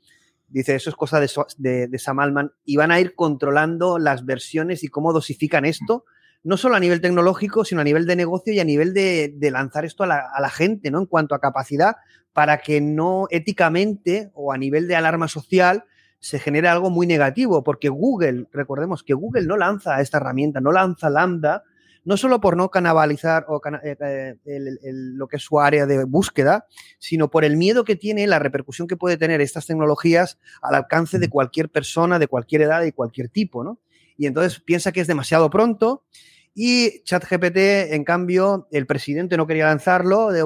Dice, eso es cosa de, de, de Sam. Y van a ir controlando las versiones y cómo dosifican esto no solo a nivel tecnológico, sino a nivel de negocio y a nivel de, lanzar esto a la, gente, ¿no? En cuanto a capacidad, para que no éticamente o a nivel de alarma social se genere algo muy negativo, porque Google, recordemos que Google no lanza esta herramienta, no lanza Lambda, no solo por no canibalizar o eh, eh, lo que es su área de búsqueda, sino por el miedo que tiene, la repercusión que puede tener estas tecnologías al alcance de cualquier persona, de cualquier edad y cualquier tipo, ¿no? Y entonces piensa que es demasiado pronto y ChatGPT, en cambio, el presidente no quería lanzarlo de,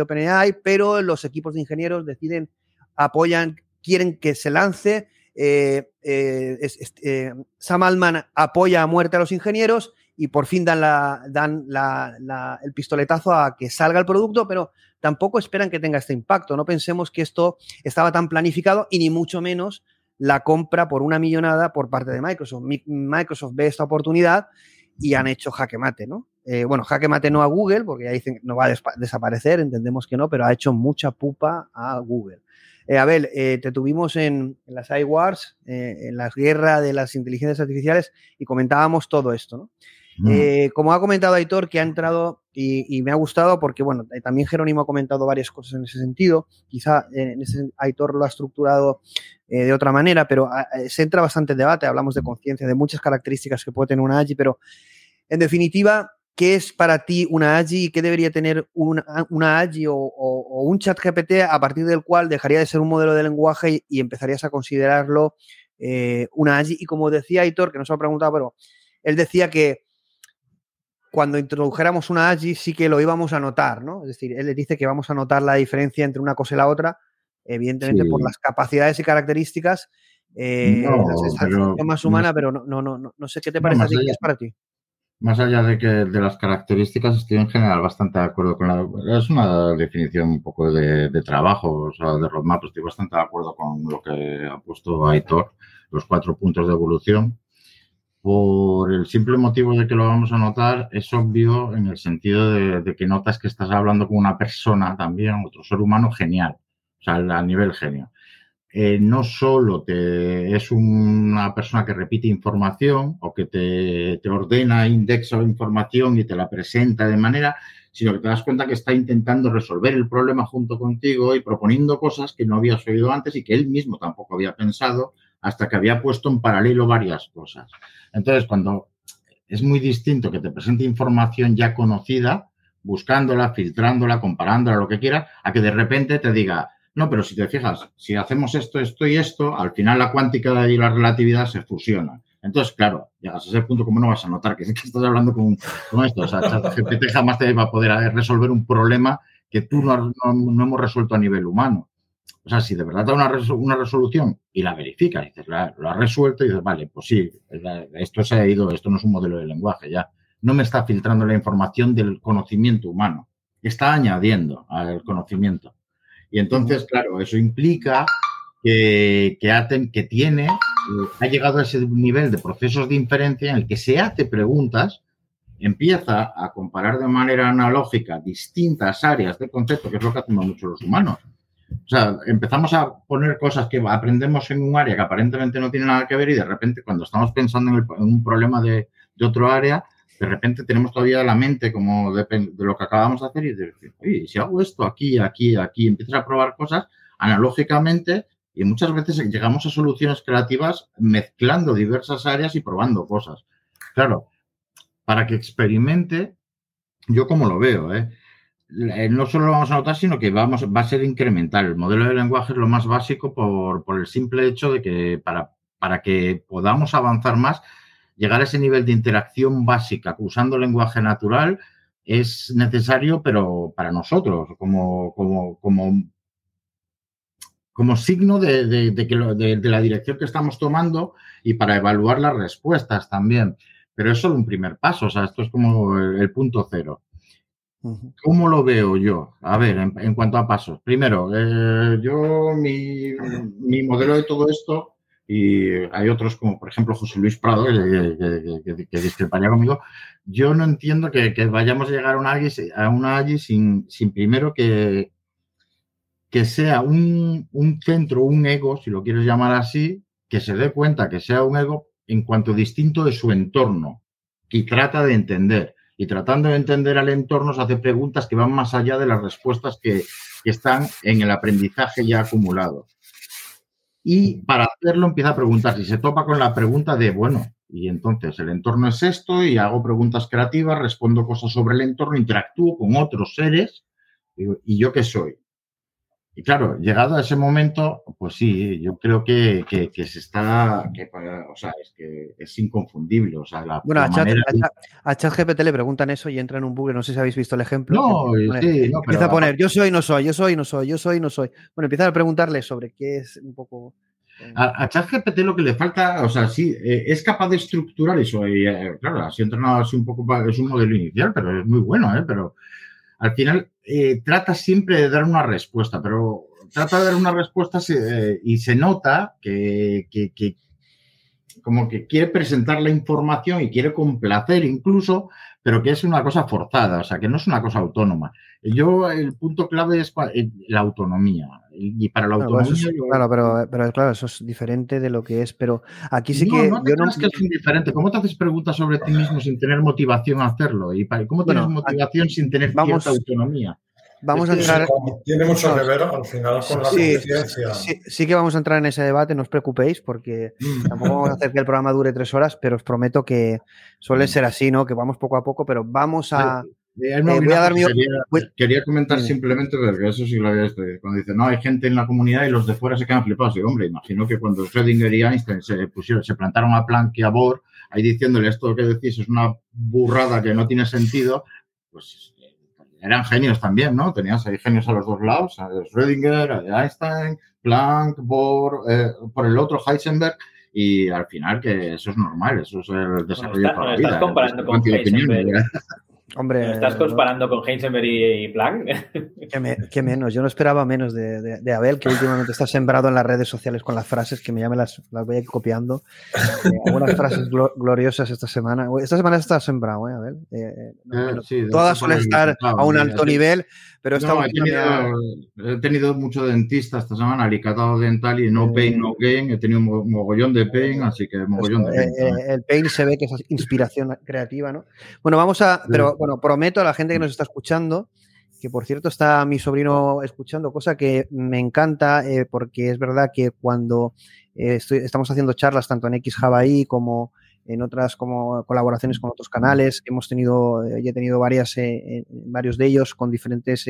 OpenAI, pero los equipos de ingenieros deciden, apoyan, quieren que se lance. Eh, eh, eh, Sam Altman apoya a muerte a los ingenieros y por fin dan, la, dan el pistoletazo a que salga el producto, pero tampoco esperan que tenga este impacto. No pensemos que esto estaba tan planificado y ni mucho menos la compra por una millonada por parte de Microsoft. Microsoft ve esta oportunidad y han hecho jaque mate, ¿no? Bueno, jaque mate no a Google, porque ya dicen que no va a desaparecer, entendemos que no, pero ha hecho mucha pupa a Google. Eh, Abel, eh, te tuvimos en, las iWars, en la guerra de las inteligencias artificiales, y comentábamos todo esto, ¿no? Mm. como ha comentado Aitor, que ha entrado y, me ha gustado porque, bueno, también Jerónimo ha comentado varias cosas en ese sentido. Quizá en ese, Aitor lo ha estructurado de otra manera, pero ah, se entra bastante en debate. Hablamos de conciencia, de muchas características que puede tener una AGI, pero en definitiva, ¿qué es para ti una AGI y qué debería tener una, una AGI o, un chat GPT a partir del cual dejaría de ser un modelo de lenguaje y, empezarías a considerarlo eh, una AGI? Y como decía Aitor, que no se lo ha preguntado, pero él decía que cuando introdujéramos una AGI sí que lo íbamos a notar, ¿no? Es decir, él le dice que vamos a notar la diferencia entre una cosa y la otra, evidentemente por las capacidades y características. Eh, no, más humana, pero no, no, no, no, sé qué te parece ¿qué es para ti? Más allá de que de las características, estoy en general bastante de acuerdo con la. Es una definición un poco de, trabajo, o sea, de roadmap. Estoy bastante de acuerdo con lo que ha puesto Aitor, los cuatro puntos de evolución. Por el simple motivo de que lo vamos a notar, es obvio en el sentido de, que notas que estás hablando con una persona también, otro ser humano genial, o sea, a nivel genio. Eh, no solo te, es una persona que repite información o que te, te ordena, indexa información y te la presenta de manera, sino que te das cuenta que está intentando resolver el problema junto contigo y proponiendo cosas que no habías oído antes y que él mismo tampoco había pensado hasta que había puesto en paralelo varias cosas. Entonces, cuando es muy distinto que te presente información ya conocida, buscándola, filtrándola, comparándola, lo que quiera, a que de repente te diga, No, pero si te fijas, si hacemos esto, esto y esto, al final la cuántica y la relatividad se fusionan. Entonces, claro, llegas a ese punto, ¿cómo no vas a notar que, [LAUGHS] que estás hablando con, con esto? O sea, [LAUGHS] GPT jamás te va a poder resolver un problema que tú no, no, no hemos resuelto a nivel humano. O sea, si de verdad da una, una resolución y la verificas, dices, lo has resuelto y dices, vale, pues sí, esto se ha ido, esto no es un modelo de lenguaje ya. No me está filtrando la información del conocimiento humano, está añadiendo al conocimiento. Y entonces, claro, eso implica que, que, que tiene, eh, ha llegado a ese nivel de procesos de inferencia en el que se hace preguntas, empieza a comparar de manera analógica distintas áreas de concepto, que es lo que hacemos muchos los humanos. O sea, empezamos a poner cosas que aprendemos en un área que aparentemente no tiene nada que ver y de repente cuando estamos pensando en, un problema de, otro área, de repente tenemos todavía la mente como de, lo que acabamos de hacer y decir, si hago esto aquí, aquí, aquí, empiezas a probar cosas analógicamente y muchas veces llegamos a soluciones creativas mezclando diversas áreas y probando cosas. Claro, para que experimente, yo como lo veo, ¿eh? Eh, no solo lo vamos a notar, sino que vamos, va a ser incremental. El modelo de lenguaje es lo más básico por, por el simple hecho de que para, para, que podamos avanzar más, llegar a ese nivel de interacción básica usando lenguaje natural es necesario, pero para nosotros, como, como, como, como signo de, de, de, de, la dirección que estamos tomando y para evaluar las respuestas también. Pero es solo un primer paso, o sea, esto es como el punto cero. ¿Cómo lo veo yo? A ver, en, cuanto a pasos. Primero, eh, yo, mi, mi, modelo de todo esto, y hay otros como, por ejemplo, José Luis Prado, que, que, discreparía conmigo, yo no entiendo que, vayamos a llegar a una AGI, a sin, sin primero que, que sea un, un centro, un ego, si lo quieres llamar así, que se dé cuenta que sea un ego en cuanto distinto de su entorno, y trata de entender y tratando de entender al entorno se hace preguntas que van más allá de las respuestas que, están en el aprendizaje ya acumulado. Y para hacerlo empieza a preguntar si se topa con la pregunta de, bueno, y entonces el entorno es esto y hago preguntas creativas, respondo cosas sobre el entorno, interactúo con otros seres y yo qué soy. Y claro, llegado a ese momento, pues sí, yo creo que, que, se está, que, o sea, es que es inconfundible. O sea, la, bueno, a, ChatGPT le preguntan eso y entra en un bucle, no sé si habéis visto el ejemplo. No, sí, no, empieza a poner, yo soy, no soy, yo soy, no soy, yo soy, no soy. Bueno, empieza a preguntarle sobre qué es un poco... Eh, a, ChatGPT lo que le falta, o sea, sí, eh, es capaz de estructurar eso. Y, eh, claro, así entrenado así un poco, es un modelo inicial, pero es muy bueno, ¿eh? Pero al final eh, trata siempre de dar una respuesta, pero trata de dar una respuesta eh, y se nota que, como que quiere presentar la información y quiere complacer incluso, pero que es una cosa forzada, o sea, que no es una cosa autónoma. Yo, el punto clave es eh, la autonomía. Y para la autonomía. Claro, pero, pero, claro, eso es diferente de lo que es. Pero aquí sí que. No, yo no es que es indiferente. ¿Cómo te haces preguntas sobre ti mismo sin tener motivación a hacerlo? ¿Y cómo tienes motivación sin tener vamos, cierta autonomía? Vamos a entrar. Tiene mucho que ver al final con la conciencia. Sí, que vamos a entrar en ese debate, no os preocupéis, porque tampoco vamos a hacer que el programa dure tres horas, pero os prometo que suele ser así, ¿no? Que vamos poco a poco, pero vamos a. Eh, voy a dar mi... quería, comentar simplemente, porque eso sí lo había visto, cuando dice, no, hay gente en la comunidad y los de fuera se quedan flipados. Y, hombre, imagino que cuando Schrödinger y Einstein se pusieron, se plantaron a Planck y a Bohr, ahí diciéndole esto que decís es una burrada que no tiene sentido, pues eran genios también, ¿no? Tenías ahí genios a los dos lados, a Schrödinger, a Einstein, Planck, Bohr, eh, por el otro Heisenberg, y al final que eso es normal, eso es el desarrollo de la vida. Estás comparando con Heisenberg. Hombre, ¿Estás comparando con Heisenberg y, Planck? ¿Qué, menos, yo no esperaba menos de, Abel, que últimamente está sembrado en las redes sociales con las frases que me llame las, las voy a ir copiando. Eh, algunas frases gloriosas esta semana. Esta semana está sembrado, ¿eh, Abel? Eh, eh, todas suelen estar a un alto nivel, pero esta he, tenido, mucho dentista esta semana, alicatado dental y no pain, no gain. He tenido un mogollón de pain, así que mogollón de pain. el pain se ve que es inspiración creativa, ¿no? Bueno, vamos a. Pero bueno, prometo a la gente que nos está escuchando que por cierto está mi sobrino escuchando, cosa que me encanta eh, porque es verdad que cuando eh, estamos haciendo charlas tanto en X como en otras como colaboraciones con otros canales, hemos tenido, eh, he tenido varias, varios de ellos con diferentes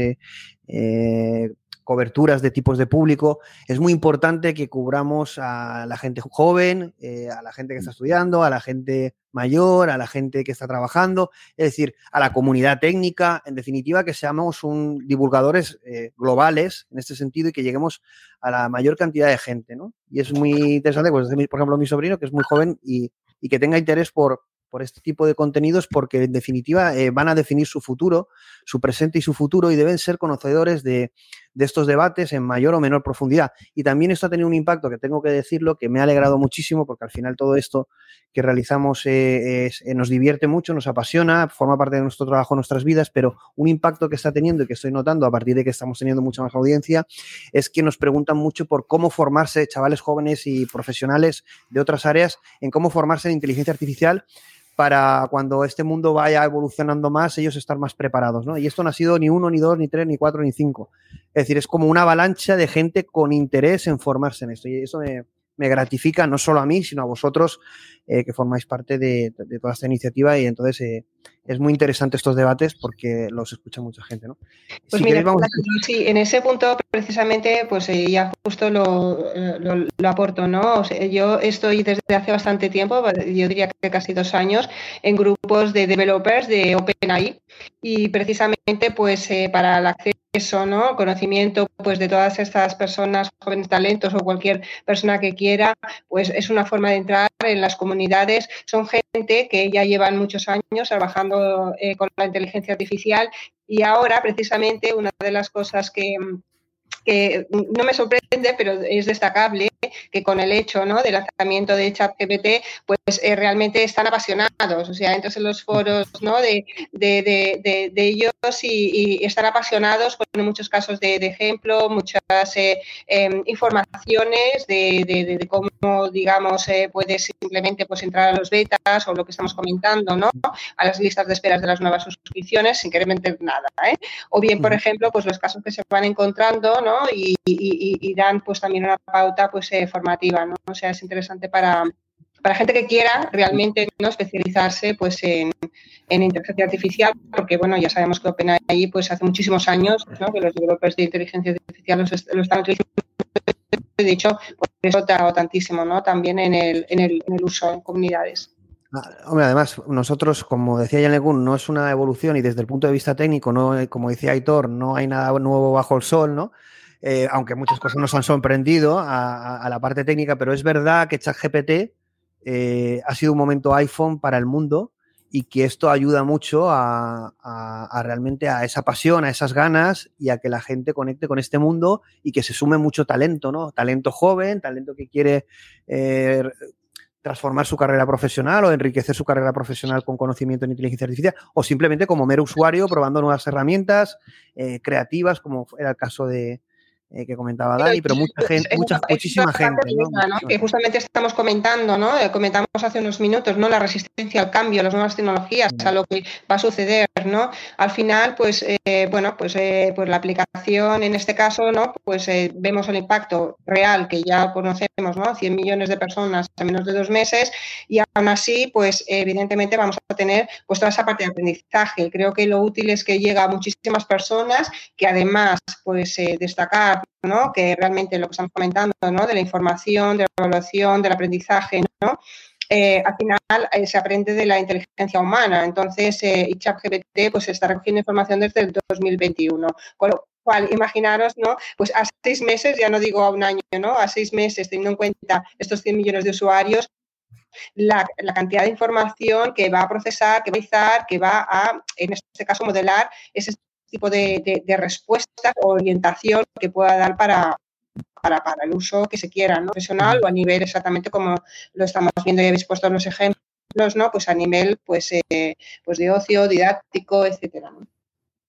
coberturas de tipos de público, es muy importante que cubramos a la gente joven, eh, a la gente que está estudiando, a la gente mayor, a la gente que está trabajando, es decir, a la comunidad técnica, en definitiva, que seamos un, divulgadores eh, globales en este sentido y que lleguemos a la mayor cantidad de gente, ¿no? Y es muy interesante, pues, por ejemplo, mi sobrino, que es muy joven y, y que tenga interés por, por este tipo de contenidos porque en definitiva eh, van a definir su futuro, su presente y su futuro y deben ser conocedores de, estos debates en mayor o menor profundidad. Y también esto ha tenido un impacto que tengo que decirlo, que me ha alegrado muchísimo porque al final todo esto que realizamos eh, eh, nos divierte mucho, nos apasiona, forma parte de nuestro trabajo, nuestras vidas, pero un impacto que está teniendo y que estoy notando a partir de que estamos teniendo mucha más audiencia es que nos preguntan mucho por cómo formarse chavales jóvenes y profesionales de otras áreas en cómo formarse en inteligencia artificial para cuando este mundo vaya evolucionando más, ellos estar más preparados, ¿no? Y esto no ha sido ni uno, ni dos, ni tres, ni cuatro, ni cinco. Es decir, es como una avalancha de gente con interés en formarse en esto. Y eso me, me gratifica no solo a mí, sino a vosotros eh, que formáis parte de, de, toda esta iniciativa y entonces eh, es muy interesante estos debates porque los escucha mucha gente, ¿no? Pues si mira, queréis, vamos... sí, en ese punto precisamente, pues eh, ya justo lo, lo, lo, aporto, ¿no? O sea, yo estoy desde hace bastante tiempo, yo diría que casi dos años, en grupos de developers de OpenAI y precisamente pues para el acceso, ¿no? Conocimiento pues de todas estas personas, jóvenes talentos o cualquier persona que quiera, pues es una forma de entrar en las comunidades. Son gente que ya llevan muchos años trabajando eh, con la inteligencia artificial y ahora precisamente una de las cosas que que no me sorprende, pero es destacable que con el hecho ¿no? del lanzamiento de ChatGPT, pues eh, realmente están apasionados. O sea, entras en los foros ¿no? de, de, de, de ellos y, y, están apasionados, ponen muchos casos de, ejemplo, muchas eh, eh, informaciones de, cómo, digamos, eh, puedes simplemente pues, entrar a los betas o lo que estamos comentando, ¿no? a las listas de esperas de las nuevas suscripciones sin querer meter nada. O bien, por ejemplo, pues los casos que se van encontrando, ¿no? Y, y, y, dan pues también una pauta pues formativa, ¿no? O sea, es interesante para, para gente que quiera realmente no especializarse pues en, en, inteligencia artificial, porque bueno, ya sabemos que OpenAI pues hace muchísimos años ¿no? que los developers de inteligencia artificial los, lo están utilizando. De hecho, por eso ha tardado tantísimo, ¿no? También en el, en el, en el uso en comunidades. Ah, hombre, además, nosotros, como decía Jan Legun, no es una evolución y desde el punto de vista técnico, no, como decía Aitor, no hay nada nuevo bajo el sol, ¿no? Eh, aunque muchas cosas nos han sorprendido a, la parte técnica, pero es verdad que ChatGPT eh, ha sido un momento iPhone para el mundo y que esto ayuda mucho a, realmente a esa pasión, a esas ganas y a que la gente conecte con este mundo y que se sume mucho talento, ¿no? Talento joven, talento que quiere eh, transformar su carrera profesional o enriquecer su carrera profesional con conocimiento en inteligencia artificial o simplemente como mero usuario probando nuevas herramientas creativas como era el caso de, eh, que comentaba Dani, pero mucha gente, mucha, muchísima gente. Misma, ¿no? Que justamente estamos comentando, ¿no? Eh, comentamos hace unos minutos, ¿no? La resistencia al cambio, las nuevas tecnologías, a lo que va a suceder, ¿no? Al final, pues, eh, bueno, pues, eh, pues la aplicación en este caso, ¿no? Pues vemos el impacto real que ya conocemos, ¿no? 100 millones de personas en menos de dos meses y aún así, pues, evidentemente vamos a tener pues toda esa parte de aprendizaje. Creo que lo útil es que llega a muchísimas personas que además, pues, destacar ¿no? que realmente lo que estamos comentando, ¿no? de la información, de la evaluación, del aprendizaje, ¿no? Eh, al final eh, se aprende de la inteligencia humana. Entonces, eh, ChatGPT pues, está recogiendo información desde el 2021. Con lo cual, imaginaros, ¿no? Pues a seis meses, ya no digo a un año, ¿no? A seis meses, teniendo en cuenta estos 100 millones de usuarios, la, la, cantidad de información que va a procesar, que va a analizar, que va a, en este caso, modelar ese tipo de, de, de respuesta o orientación que pueda dar para, para, para, el uso que se quiera, ¿no? profesional o a nivel exactamente como lo estamos viendo y habéis puesto los ejemplos, ¿no? Pues a nivel pues, eh, pues de ocio, didáctico, etcétera. ¿no?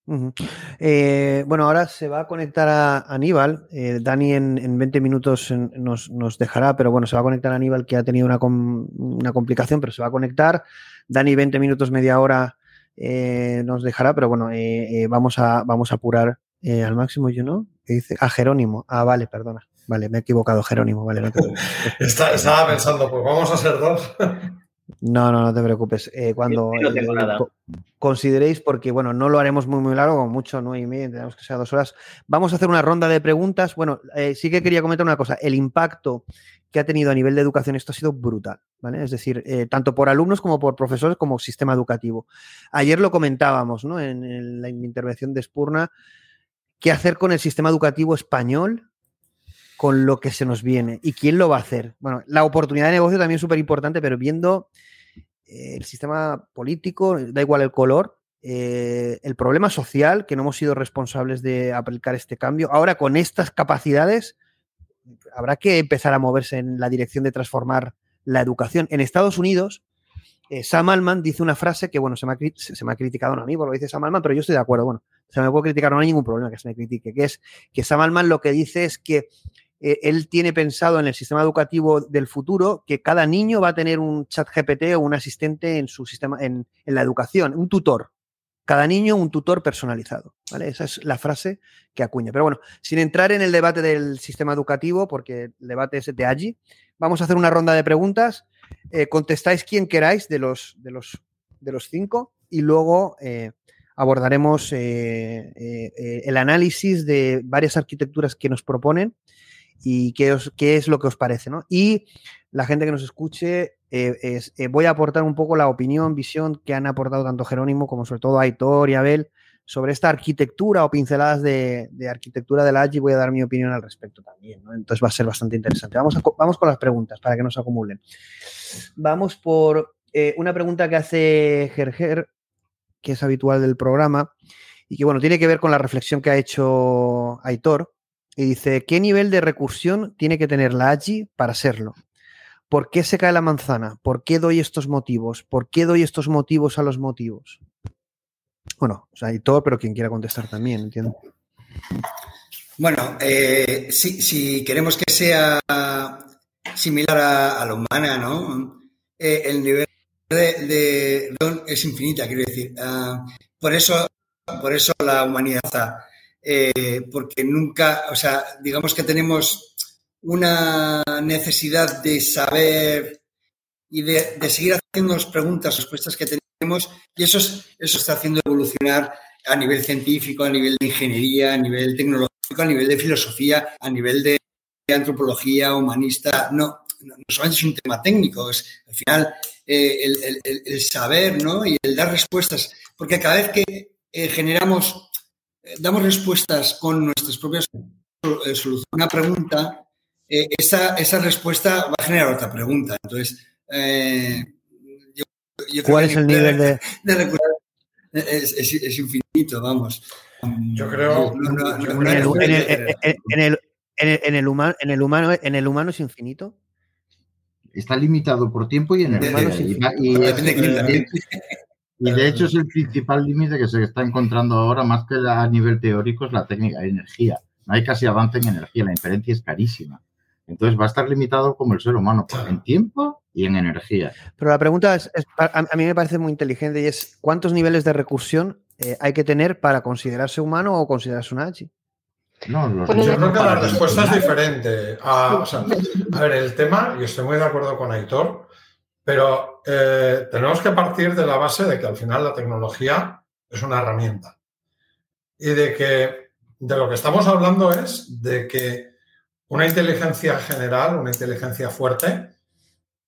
Uh -huh. eh, bueno, ahora se va a conectar a Aníbal. Eh, Dani en, en, 20 minutos nos, nos, dejará, pero bueno, se va a conectar a Aníbal que ha tenido una, com una complicación, pero se va a conectar. Dani 20 minutos, media hora eh, nos dejará, pero bueno, eh, eh, vamos, a, vamos a apurar al máximo, yo no. ¿Qué dice? A ah, Jerónimo. Ah, vale, perdona. Vale, me he equivocado, Jerónimo. Vale, no [LAUGHS] Está, estaba pensando, pues vamos a ser dos. [LAUGHS] No, no, no te preocupes. Eh, cuando no tengo nada. co- consideréis, porque bueno, no lo haremos muy, muy largo, como mucho, nueve y media, tenemos que ser dos horas. Vamos a hacer una ronda de preguntas. Bueno, eh, sí que quería comentar una cosa. El impacto que ha tenido a nivel de educación esto ha sido brutal, ¿vale? Es decir, eh, tanto por alumnos como por profesores como sistema educativo. Ayer lo comentábamos, ¿no? En, en la intervención de Spurna, qué hacer con el sistema educativo español con lo que se nos viene. ¿Y quién lo va a hacer? Bueno, la oportunidad de negocio también es súper importante, pero viendo eh, el sistema político, da igual el color, eh, el problema social, que no hemos sido responsables de aplicar este cambio, ahora con estas capacidades habrá que empezar a moverse en la dirección de transformar la educación. En Estados Unidos, eh, Sam Altman dice una frase que, bueno, se me, ha, se me ha criticado no a mí, lo dice Sam Altman, pero yo estoy de acuerdo. Bueno, se me puede criticar, no hay ningún problema que se me critique, que es que Sam Altman lo que dice es que eh, él tiene pensado en el sistema educativo del futuro que cada niño va a tener un chat GPT o un asistente en su sistema, en, la educación, un tutor. Cada niño un tutor personalizado. ¿vale? Esa es la frase que acuña. Pero bueno, sin entrar en el debate del sistema educativo, porque el debate es de allí, vamos a hacer una ronda de preguntas. Eh, contestáis quien queráis de los, de los, de los cinco y luego eh, abordaremos el análisis de varias arquitecturas que nos proponen y qué, os- qué es lo que os parece. ¿no? Y la gente que nos escuche, eh, es- eh, voy a aportar un poco la opinión, visión que han aportado tanto Jerónimo como sobre todo Aitor y Abel sobre esta arquitectura o pinceladas de, de arquitectura de la AGI. Voy a dar mi opinión al respecto también. ¿no? Entonces va a ser bastante interesante. Vamos, vamos con las preguntas para que no se acumulen. Vamos por eh, una pregunta que hace Gerger, que es habitual del programa y que bueno, tiene que ver con la reflexión que ha hecho Aitor. Y dice, ¿qué nivel de recursión tiene que tener la AGI para serlo? ¿Por qué se cae la manzana? ¿Por qué doy estos motivos? ¿Por qué doy estos motivos a los motivos? Bueno, o sea, Aitor, pero quien quiera contestar también, entiendo. Bueno, eh, si, queremos que sea similar a, la humana, ¿no? Eh, el nivel de, es infinita, quiero decir. Ah, por eso, por eso la humanidad. Eh, porque nunca, o sea, digamos que tenemos una necesidad de saber y de, de seguir haciéndonos preguntas, respuestas que tenemos, y eso, es- eso está haciendo evolucionar a nivel científico, a nivel de ingeniería, a nivel tecnológico, a nivel de filosofía, a nivel de antropología, humanista. No, no, no solamente es un tema técnico, es al final eh, el, el- el- saber ¿no? y el dar respuestas, porque cada vez que eh, generamos, damos respuestas con nuestras propias eh, soluciones a una pregunta, eh, esa, esa respuesta va a generar otra pregunta. Entonces, eh, yo, yo creo ¿Cuál que es el nivel de- [LAUGHS] de recursos es, es- es infinito, vamos. Yo creo. En el, en el- en el- en el- en el- en el humano, en el humano, en el humano es infinito. Está limitado por tiempo y energía. Hermano, sí, Y, de hecho es el principal límite que se está encontrando ahora, más que a nivel teórico, es la técnica de energía. No hay casi avance en energía, la inferencia es carísima. Entonces va a estar limitado como el ser humano, en tiempo y en energía. Pero la pregunta es, es- a, a mí me parece muy inteligente y es ¿cuántos niveles de recursión eh, hay que tener para considerarse humano o considerarse una AGI? No, los Bueno, Yo creo que la respuesta es diferente. A, o sea, a ver, el tema, y estoy muy de acuerdo con Aitor, pero eh, tenemos que partir de la base de que al final la tecnología es una herramienta. Y de que de lo que estamos hablando es de que una inteligencia general, una inteligencia fuerte,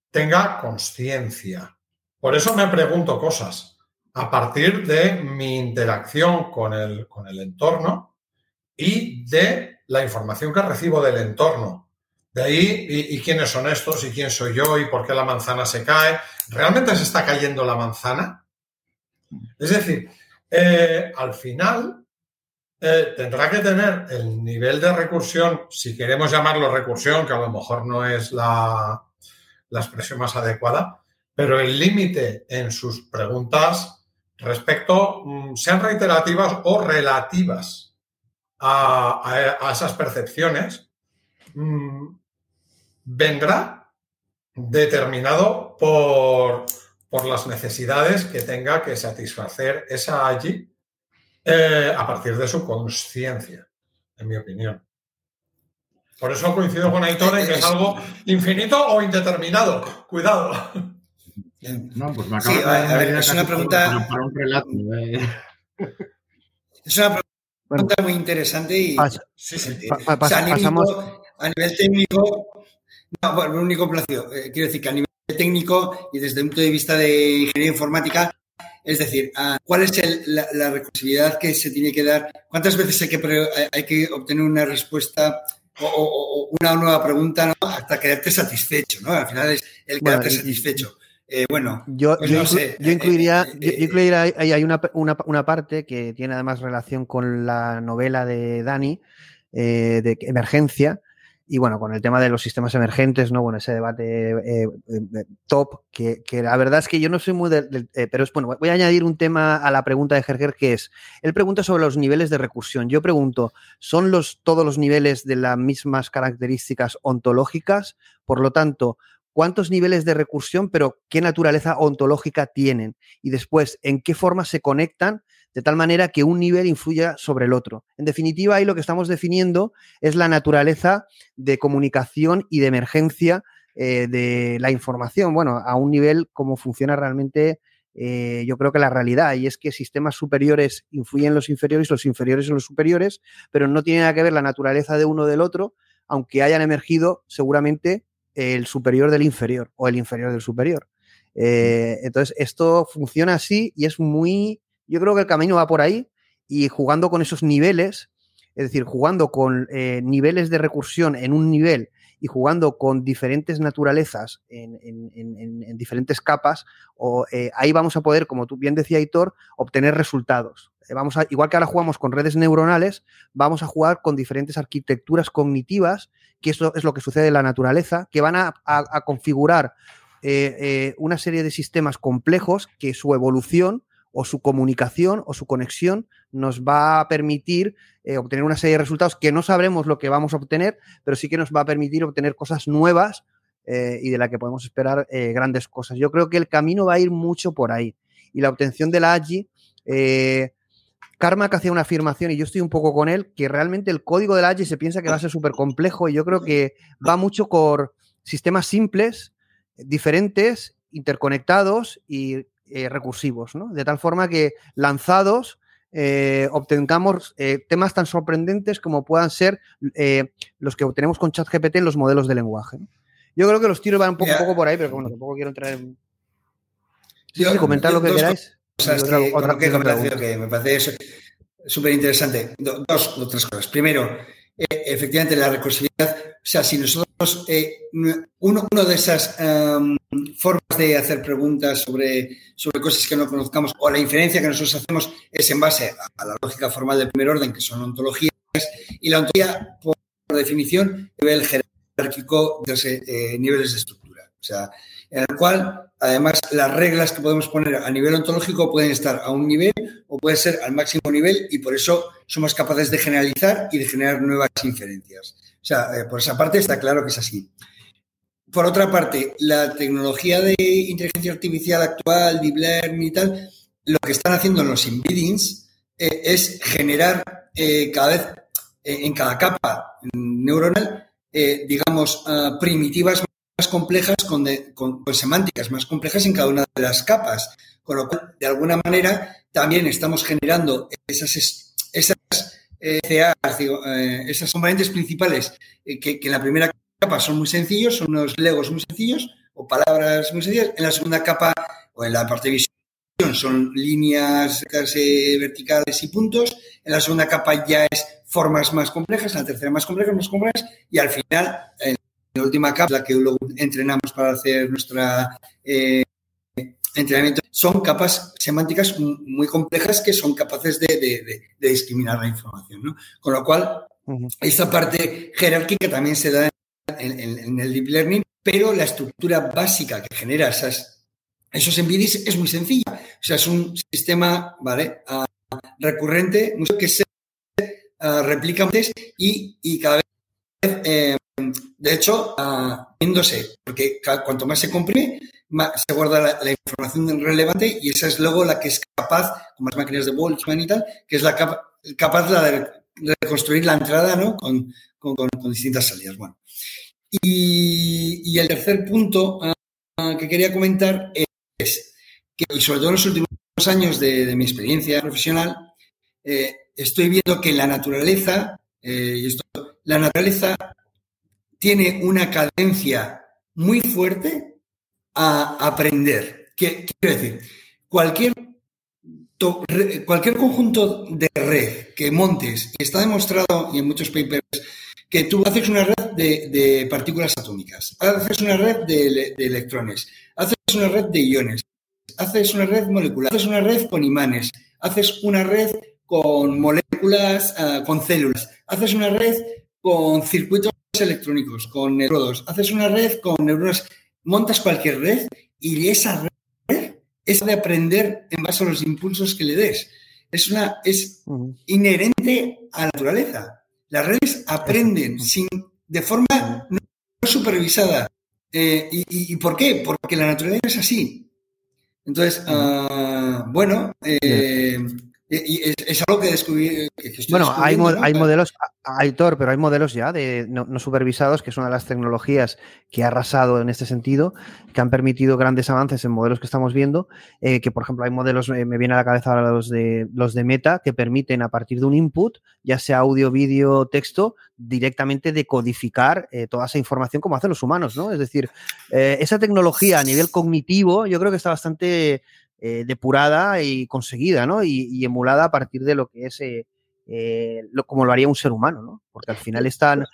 tenga conciencia. Por eso me pregunto cosas. A partir de mi interacción con el, con el entorno, y de la información que recibo del entorno. De ahí, y, quiénes son estos? ¿Y quién soy yo? ¿Y por qué la manzana se cae? ¿Realmente se está cayendo la manzana? Es decir, eh, al final eh, tendrá que tener el nivel de recursión, si queremos llamarlo recursión, que a lo mejor no es la, la expresión más adecuada, pero el límite en sus preguntas respecto, mm, sean reiterativas o relativas a, a- a esas percepciones, mm, vendrá determinado por, por las necesidades que tenga que satisfacer esa allí eh, a partir de su conciencia, en mi opinión. Por eso coincido con Aitor en que es algo infinito o indeterminado. Cuidado. No, pues me Sí, acaba de a ver, es una pregunta- para- para un relato. eh. Es una pregunta muy interesante y Pas- sí, sí, pa- pa- o sea, a, pas- nivel, pasamos- a nivel técnico, no, bueno, un único plazo. Eh, quiero decir que a nivel técnico y desde un punto de vista de ingeniería informática, es decir, ¿cuál es el- la, la recursividad que se tiene que dar? ¿Cuántas veces hay que, pre- hay que obtener una respuesta o, o- o una nueva pregunta ¿no? hasta quedarte satisfecho? ¿no? Al final es el quedarte satisfecho. Eh, bueno, Yo, pues yo, no inclu- sé. yo eh, incluiría, eh, yo, yo incluiría ahí hay una, una, una parte que tiene además relación con la novela de Dani, eh, de emergencia, y bueno, con el tema de los sistemas emergentes, ¿no? Bueno, ese debate eh, eh, top, que, la verdad es que yo no soy muy del, del- eh, pero es bueno, voy a añadir un tema a la pregunta de Gerger, que es, él pregunta sobre los niveles de recursión. Yo pregunto, ¿son los, todos los niveles de las mismas características ontológicas? Por lo tanto, cuántos niveles de recursión, pero qué naturaleza ontológica tienen. Y después, en qué forma se conectan de tal manera que un nivel influya sobre el otro. En definitiva, ahí lo que estamos definiendo es la naturaleza de comunicación y de emergencia eh, de la información. Bueno, a un nivel como funciona realmente, eh, yo creo que la realidad, y es que sistemas superiores influyen en los inferiores, los inferiores en los superiores, pero no tiene nada que ver la naturaleza de uno del otro, aunque hayan emergido seguramente el superior del inferior o el inferior del superior. Eh, entonces, esto funciona así y es muy, yo creo que el camino va por ahí y jugando con esos niveles, es decir, jugando con eh, niveles de recursión en un nivel y jugando con diferentes naturalezas en, en- en- en- en diferentes capas, o, eh, ahí vamos a poder, como tú bien decía Hitor, obtener resultados. Eh, Vamos a, igual que ahora jugamos con redes neuronales, vamos a jugar con diferentes arquitecturas cognitivas, que eso es lo que sucede en la naturaleza, que van a, configurar una serie de sistemas complejos que su evolución o su comunicación o su conexión nos va a permitir eh, obtener una serie de resultados que no sabremos lo que vamos a obtener, pero sí que nos va a permitir obtener cosas nuevas eh, y de la que podemos esperar eh, grandes cosas. Yo creo que el camino va a ir mucho por ahí. Y la obtención de la AGI, eh, Carmack hacía una afirmación, y yo estoy un poco con él, que realmente el código de la AGI se piensa que va a ser súper complejo, y yo creo que va mucho por sistemas simples, diferentes, interconectados y eh, recursivos, ¿no? De tal forma que lanzados eh, obtengamos eh, temas tan sorprendentes como puedan ser los que obtenemos con ChatGPT en los modelos de lenguaje. ¿no? Yo creo que los tiros van un poco, un poco por ahí, pero bueno, tampoco quiero entrar en... Sí, Yo- comentar yo lo que dos queráis. otra- que- otra que que me parece súper interesante. Do- Dos o tres cosas. Primero, eh, efectivamente, la recursividad. O sea, si nosotros, eh, uno, uno de esas em, formas de hacer preguntas sobre, sobre cosas que no conozcamos o la inferencia que nosotros hacemos es en base a, la lógica formal del primer orden, que son ontologías, y la ontología, por, por definición, nivel jerárquico de los, eh, niveles de estructura. O sea, en el cual, además, las reglas que podemos poner a nivel ontológico pueden estar a un nivel o pueden ser al máximo nivel y por eso somos capaces de generalizar y de generar nuevas inferencias. O sea, eh, por esa parte está claro que es así. Por otra parte, la tecnología de inteligencia artificial actual, deep learning y tal, lo que están haciendo en los embeddings eh, es generar eh, cada vez eh, en cada capa neuronal, digamos, ah, primitivas más complejas con, de- con- semánticas más complejas en cada una de las capas. Con lo cual, de alguna manera, también estamos generando esas, es- esas eh, esas componentes principales que, que en la primera capa son muy sencillos, son unos legos muy sencillos o palabras muy sencillas. En la segunda capa o en la parte visión son líneas eh, verticales y puntos. En la segunda capa ya es formas más complejas, en la tercera más complejas, más complejas y al final, en la última capa, la que luego entrenamos para hacer nuestra eh, entrenamiento, son capas semánticas muy complejas que son capaces de, de- de- de discriminar la información. ¿no? Con lo cual, esta parte jerárquica también se da en, el deep learning, pero la estructura básica que genera esas, esos embeddings es muy sencilla. O sea, es un sistema ¿vale? Ah, recurrente que se ah, replica antes y, y cada vez, eh, de hecho, ah, viéndose, porque cuanto más se comprime, más se guarda la, la información relevante y esa es luego la que es capaz, como las máquinas de Boltzmann y tal, que es la capa- capaz la de reconstruir la entrada ¿no? con, con- con- distintas salidas. Bueno. Y, y el tercer punto ah, que quería comentar es que, y sobre todo en los últimos años de, mi experiencia profesional, eh, estoy viendo que la naturaleza, eh, la naturaleza tiene una cadencia muy fuerte a aprender. ¿Qué quiero decir? Cualquier, cualquier conjunto de red que montes, está demostrado y en muchos papers, que tú haces una red de, partículas atómicas, haces una red de, electrones, haces una red de iones, haces una red molecular, haces una red con imanes, haces una red con moléculas, ah, con células, haces una red con circuitos electrónicos, con electrodos, haces una red con neuronas, montas cualquier red y esa red es de aprender en base a los impulsos que le des. Es, una, es inherente a la naturaleza. Las redes aprenden sin, de forma no supervisada. Eh, y, por qué? Porque la naturaleza es así. Entonces, ah, bueno, eh, y es, algo que descubrí. bueno, hay, hay modelos, Aitor, pero hay modelos ya de no, supervisados, que es una de las tecnologías que ha arrasado en este sentido, que han permitido grandes avances en modelos que estamos viendo. Eh, que, por ejemplo, hay modelos, eh, me viene a la cabeza ahora los de, los de Meta, que permiten a partir de un input, ya sea audio, vídeo, texto, directamente decodificar eh, toda esa información como hacen los humanos, ¿no? Es decir, esa tecnología a nivel cognitivo, yo creo que está bastante eh, depurada y conseguida, ¿no? Y, emulada a partir de lo que es eh, eh, como lo haría un ser humano, ¿no? Porque al final están,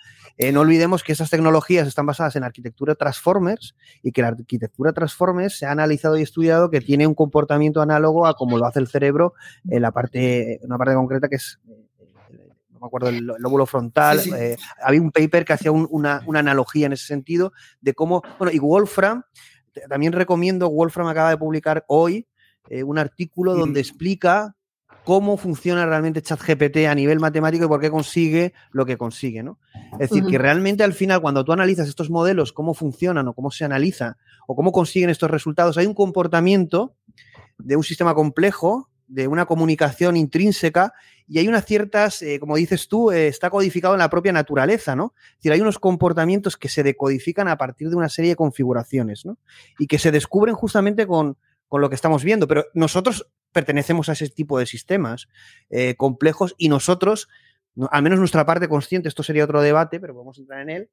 no olvidemos que esas tecnologías están basadas en arquitectura Transformers y que la arquitectura Transformers se ha analizado y estudiado que tiene un comportamiento análogo a como lo hace el cerebro en la parte, una parte concreta que es no me acuerdo, el lóbulo frontal. había un paper que hacía una, una, analogía en ese sentido de cómo, bueno, y Wolfram, también recomiendo, Wolfram acaba de publicar hoy eh, un artículo donde explica cómo funciona realmente ChatGPT a nivel matemático y por qué consigue lo que consigue, ¿no? Es decir, que realmente al final cuando tú analizas estos modelos, cómo funcionan o cómo se analiza o cómo consiguen estos resultados, hay un comportamiento de un sistema complejo, de una comunicación intrínseca y hay unas ciertas, eh, como dices tú, eh, está codificado en la propia naturaleza, ¿no? Es decir, hay unos comportamientos que se decodifican a partir de una serie de configuraciones, ¿no? Y que se descubren justamente con, con lo que estamos viendo, pero nosotros pertenecemos a ese tipo de sistemas eh, complejos y nosotros, al menos nuestra parte consciente, esto sería otro debate, pero podemos entrar en él,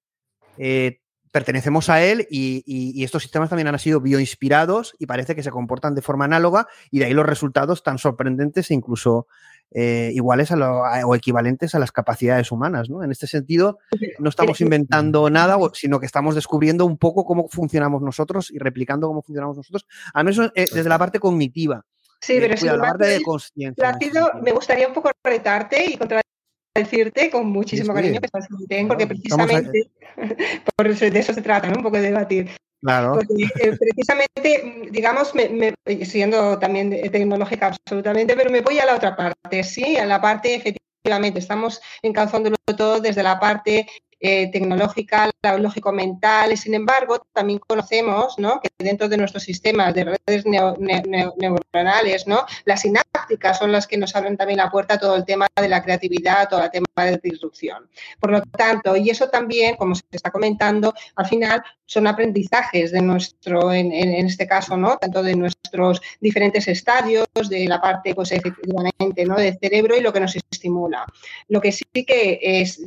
eh, pertenecemos a él y, estos sistemas también han sido bioinspirados y parece que se comportan de forma análoga y de ahí los resultados tan sorprendentes e incluso eh, iguales o equivalentes a las capacidades humanas. ¿no? En este sentido, no estamos inventando nada, sino que estamos descubriendo un poco cómo funcionamos nosotros y replicando cómo funcionamos nosotros, al menos eh, desde la parte cognitiva. Sí, eh, pero si la parte de conciencia. Me gustaría un poco retarte y contradecirte con muchísimo cariño que estás porque precisamente [LAUGHS] por eso, de eso se trata, ¿no? Un poco de debatir. Claro. Eh, precisamente, digamos, me, siendo también tecnológica absolutamente, pero me voy a la otra parte, ¿sí? A la parte, efectivamente, estamos encazándolo todo desde la parte eh, tecnológica, la lógico-mental, y sin embargo, también conocemos ¿no? que dentro de nuestros sistemas de redes neuronales, ¿no? las sinápticas son las que nos abren también la puerta a todo el tema de la creatividad, todo el tema de disrupción. Por lo tanto, y eso también, como se está comentando, al final son aprendizajes de nuestro, en, este caso, ¿no? tanto de nuestros diferentes estadios, de la parte, pues efectivamente, ¿no? del cerebro y lo que nos estimula. Lo que sí que es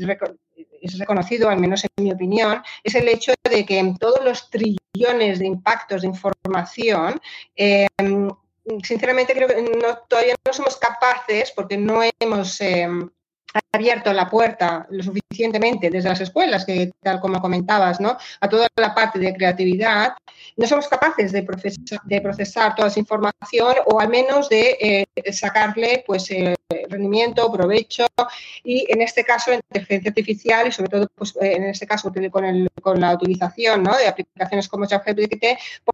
es reconocido, al menos en mi opinión, es el hecho de que en todos los trillones de impactos de información, em, sinceramente creo que todavía no somos capaces, porque no hemos... Em, abierto la puerta lo suficientemente desde las escuelas, que tal como comentabas, ¿no? a toda la parte de creatividad, no somos capaces de procesar, de procesar toda esa información o al menos de eh, sacarle pues, eh, rendimiento, provecho y en este caso la inteligencia artificial y sobre todo pues, eh, en este caso con, el, con la utilización ¿no? de aplicaciones como ChatGPT,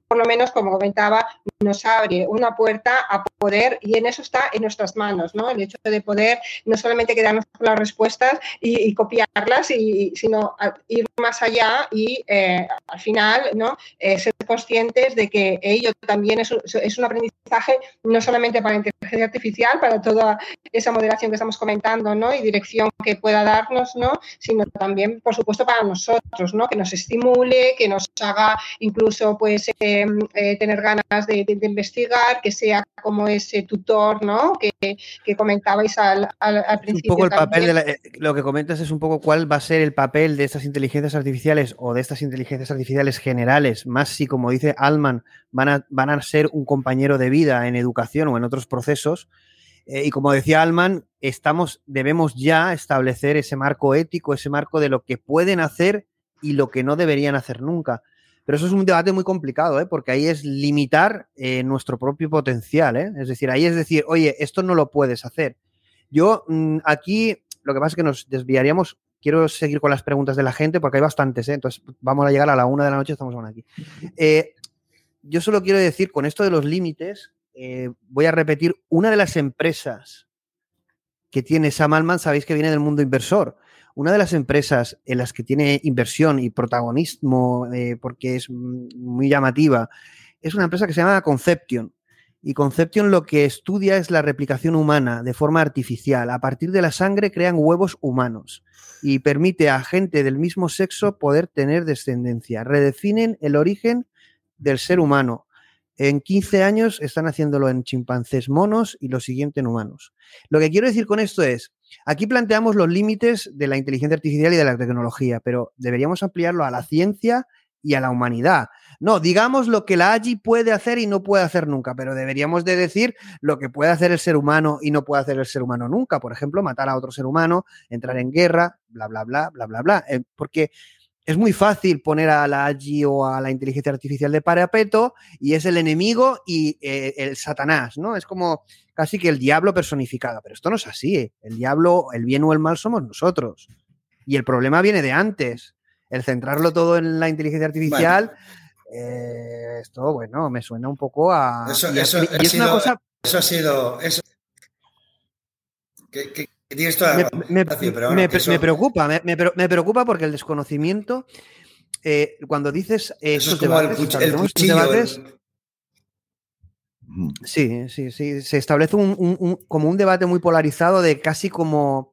por lo menos como comentaba, nos abre una puerta a poder y en eso está en nuestras manos, ¿no? el hecho de poder no solamente quedarnos las respuestas y, copiarlas, y, sino ir más allá y eh, al final ¿no? Eh, ser conscientes de que ello también es, es, un aprendizaje no solamente para la inteligencia artificial, para toda esa moderación que estamos comentando ¿no? y dirección que pueda darnos, ¿no? sino también, por supuesto, para nosotros, ¿no? que nos estimule, que nos haga incluso pues, em, tener ganas de, investigar, que sea como ese tutor ¿no? que, que comentabais al, al, principio. Un poco el papel de la, lo que comentas es un poco cuál va a ser el papel de estas inteligencias artificiales o de estas inteligencias artificiales generales, más si, como dice Alman, van a, van a ser un compañero de vida en educación o en otros procesos. Eh, y como decía Alman, estamos, debemos ya establecer ese marco ético, ese marco de lo que pueden hacer y lo que no deberían hacer nunca. Pero eso es un debate muy complicado, ¿eh? porque ahí es limitar eh, nuestro propio potencial. ¿eh? Es decir, ahí es decir, oye, esto no lo puedes hacer. Yo mm, aquí lo que pasa es que nos desviaríamos. Quiero seguir con las preguntas de la gente porque hay bastantes, ¿eh? entonces vamos a llegar a la una de la noche, estamos aún aquí. Eh, yo solo quiero decir, con esto de los límites, eh, voy a repetir, una de las empresas que tiene Sam Altman, sabéis que viene del mundo inversor. Una de las empresas en las que tiene inversión y protagonismo, porque es muy llamativa, es una empresa que se llama Conception. Y Conception lo que estudia es la replicación humana de forma artificial. A partir de la sangre crean huevos humanos y permite a gente del mismo sexo poder tener descendencia. Redefinen el origen del ser humano. En 15 años están haciéndolo en chimpancés monos y lo siguiente en humanos. Lo que quiero decir con esto es, aquí planteamos los límites de la inteligencia artificial y de la tecnología, pero deberíamos ampliarlo a la ciencia y a la humanidad. No, digamos lo que la AGI puede hacer y no puede hacer nunca, pero deberíamos de decir lo que puede hacer el ser humano y no puede hacer el ser humano nunca. Por ejemplo, matar a otro ser humano, entrar en guerra, bla, bla, bla, bla, bla, bla. Eh, porque es muy fácil poner a la AGI o a la inteligencia artificial de parapeto y es el enemigo y eh, el Satanás, ¿no? Es como casi que el diablo personificado, pero esto no es así. ¿eh? El diablo, el bien o el mal somos nosotros. Y el problema viene de antes. El centrarlo todo en la inteligencia artificial eh, esto, bueno, me suena un poco a. Eso, eso, es una cosa... eso ha sido. Eso... Tienes toda me, me, me, me preocupa, me, preocupa porque el desconocimiento. Eh, cuando dices eso es como debates, el, el cuchillo, debates, Sí, sí, sí. Se establece un, un, como un debate muy polarizado de casi como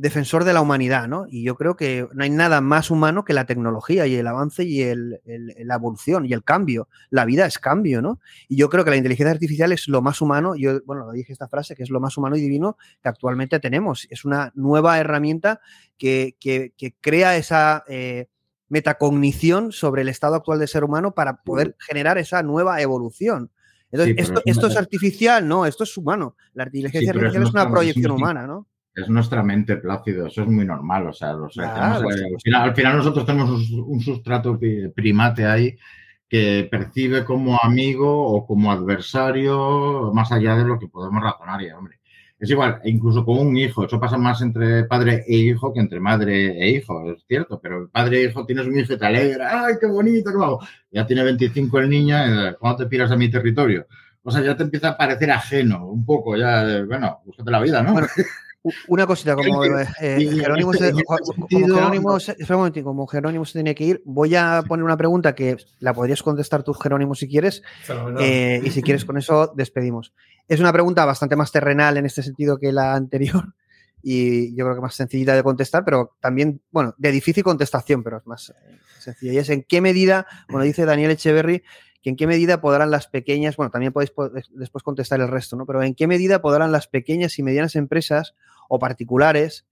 defensor de la humanidad, ¿no? Y yo creo que no hay nada más humano que la tecnología y el avance y el, la evolución y el cambio. La vida es cambio, ¿no? Y yo creo que la inteligencia artificial es lo más humano, yo, bueno, lo dije esta frase, que es lo más humano y divino que actualmente tenemos. Es una nueva herramienta que, que, crea esa... Eh, metacognición sobre el estado actual del ser humano para poder generar esa nueva evolución. Entonces, esto, esto, es artificial, no, esto es humano. La inteligencia artificial es, una proyección humana, ¿no? Es nuestra mente plácido, eso es muy normal. O sea, al, final, nosotros tenemos un, sustrato primate ahí que percibe como amigo o como adversario más allá de lo que podemos razonar. Y, hombre, es igual, e incluso con un hijo, eso pasa más entre padre e hijo que entre madre e hijo, es cierto, pero padre e hijo tienes un hijo y te alegra, ¡ay, qué bonito, qué hago! Ya tiene 25 el niño, eh, ¿cuándo te piras a mi territorio? O sea, ya te empieza a parecer ajeno, un poco, ya, bueno, búscate la vida, ¿no? [LAUGHS] Una cosita, como eh, Jerónimo, se, como, Jerónimo, se tiene que ir, voy a poner una pregunta que la podrías contestar tú, Jerónimo, si quieres. Eh, y si quieres, con eso despedimos. Es una pregunta bastante más terrenal en este sentido que la anterior. [LAUGHS] Y yo creo que más sencillita de contestar, pero también, bueno, de difícil contestación, pero es más eh, sencilla. Y es en qué medida, bueno, dice Daniel Echeverry, en qué medida podrán las pequeñas, bueno, también podéis después contestar el resto, ¿no? Pero en qué medida podrán las pequeñas y medianas empresas o particulares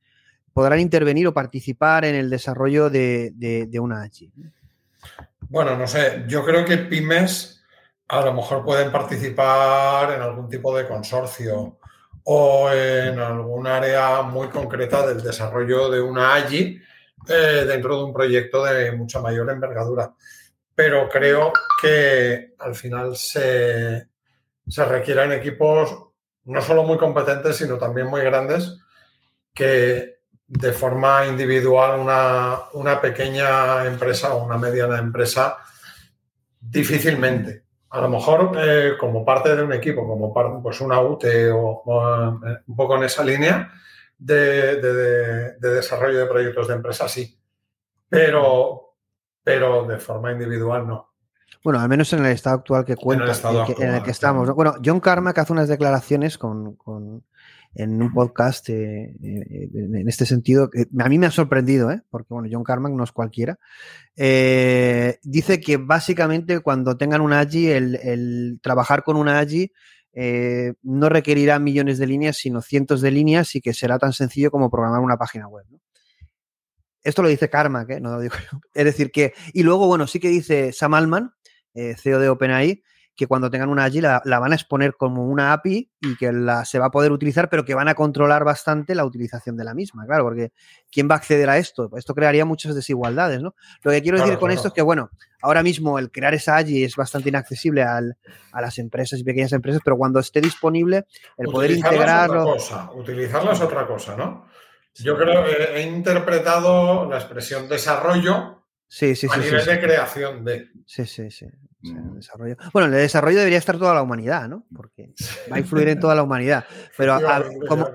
podrán intervenir o participar en el desarrollo de, una AGI. Bueno, no sé, yo creo que pymes a lo mejor pueden participar en algún tipo de consorcio o en algún área muy concreta del desarrollo de una AGI eh, dentro de un proyecto de mucha mayor envergadura pero creo que al final se, se requieren equipos no solo muy competentes, sino también muy grandes, que de forma individual una, pequeña empresa o una mediana empresa difícilmente. A lo mejor eh, como parte de un equipo, como parte, pues una UTE o, eh, un poco en esa línea de, de, desarrollo de proyectos de empresa, sí pero, pero de forma individual no. Bueno, al menos en el estado actual que cuenta, en el, que, en el actual, que estamos. ¿no? Bueno, John Carmack hace unas declaraciones con, con- en un podcast eh, eh, en este sentido. que a mí me ha sorprendido, ¿eh? porque bueno, John Carmack no es cualquiera. Eh, dice que básicamente cuando tengan una AGI, el, el trabajar con una AGI no requerirá millones de líneas, sino cientos de líneas y que será tan sencillo como programar una página web. ¿no? Esto lo dice Carmack, ¿eh? no lo digo yo. Es decir, que. Y luego, bueno, sí que dice Sam Altman, eh, CEO de OpenAI, que cuando tengan una AGI la, la van a exponer como una API y que la, se va a poder utilizar, pero que van a controlar bastante la utilización de la misma, claro, porque ¿quién va a acceder a esto? Esto crearía muchas desigualdades, ¿no? Lo que quiero Claro, decir con claro. esto es que, bueno, ahora mismo el crear esa AGI es bastante inaccesible al- a las empresas y pequeñas empresas, pero cuando esté disponible, el poder Utilizarla es integrarlo... otra cosa, utilizarla es otra cosa, ¿no? Yo creo que he interpretado la expresión desarrollo Sí, sí, a sí. nivel sí. de creación de. Sí, sí, sí. sí, el desarrollo. Bueno, en el desarrollo debería estar toda la humanidad, ¿no? Porque va a influir en toda la humanidad. Pero a-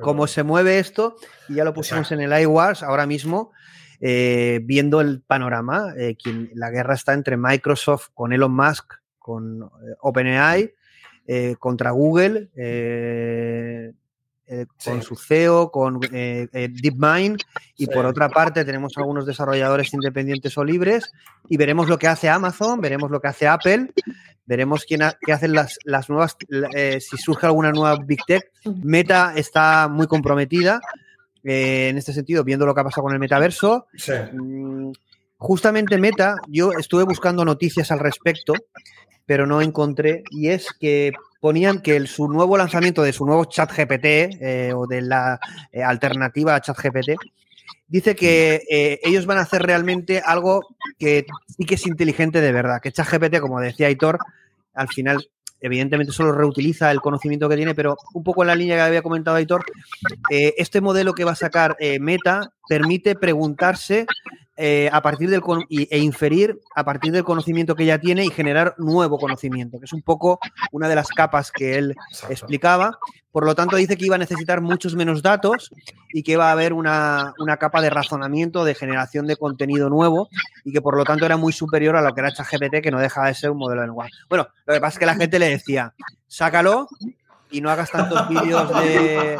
como, se mueve esto, y ya lo pusimos en el iWars ahora mismo, eh, viendo el panorama, eh, quien, la guerra está entre Microsoft con Elon Musk, con eh, OpenAI, eh, contra Google, eh, con su CEO, con eh, eh, DeepMind, y Sí. por otra parte tenemos algunos desarrolladores independientes o libres, y veremos lo que hace Amazon, veremos lo que hace Apple, veremos quién ha- qué hacen las, las nuevas, eh, si surge alguna nueva Big Tech. Meta está muy comprometida en este sentido, viendo lo que ha pasado con el metaverso. Sí. Mm, Justamente Meta, yo estuve buscando noticias al respecto, pero no encontré, y es que ponían que el- su nuevo lanzamiento de su nuevo chat GPT eh, o de la eh, alternativa a chat GPT, dice que eh, ellos van a hacer realmente algo que sí que es inteligente de verdad, que ChatGPT, como decía Aitor, al final evidentemente solo reutiliza el conocimiento que tiene, pero un poco en la línea que había comentado Aitor, este modelo que va a sacar Meta permite preguntarse eh, a partir del e inferir a partir del conocimiento que ya tiene y generar nuevo conocimiento, que es un poco una de las capas que él explicaba. Por lo tanto, dice que iba a necesitar muchos menos datos y que va a haber una, una capa de razonamiento, de generación de contenido nuevo y que por lo tanto era muy superior a lo que era ChatGPT, que no deja de ser un modelo de lenguaje. Bueno, lo que pasa es que la gente le decía, sácalo y no hagas tantos vídeos de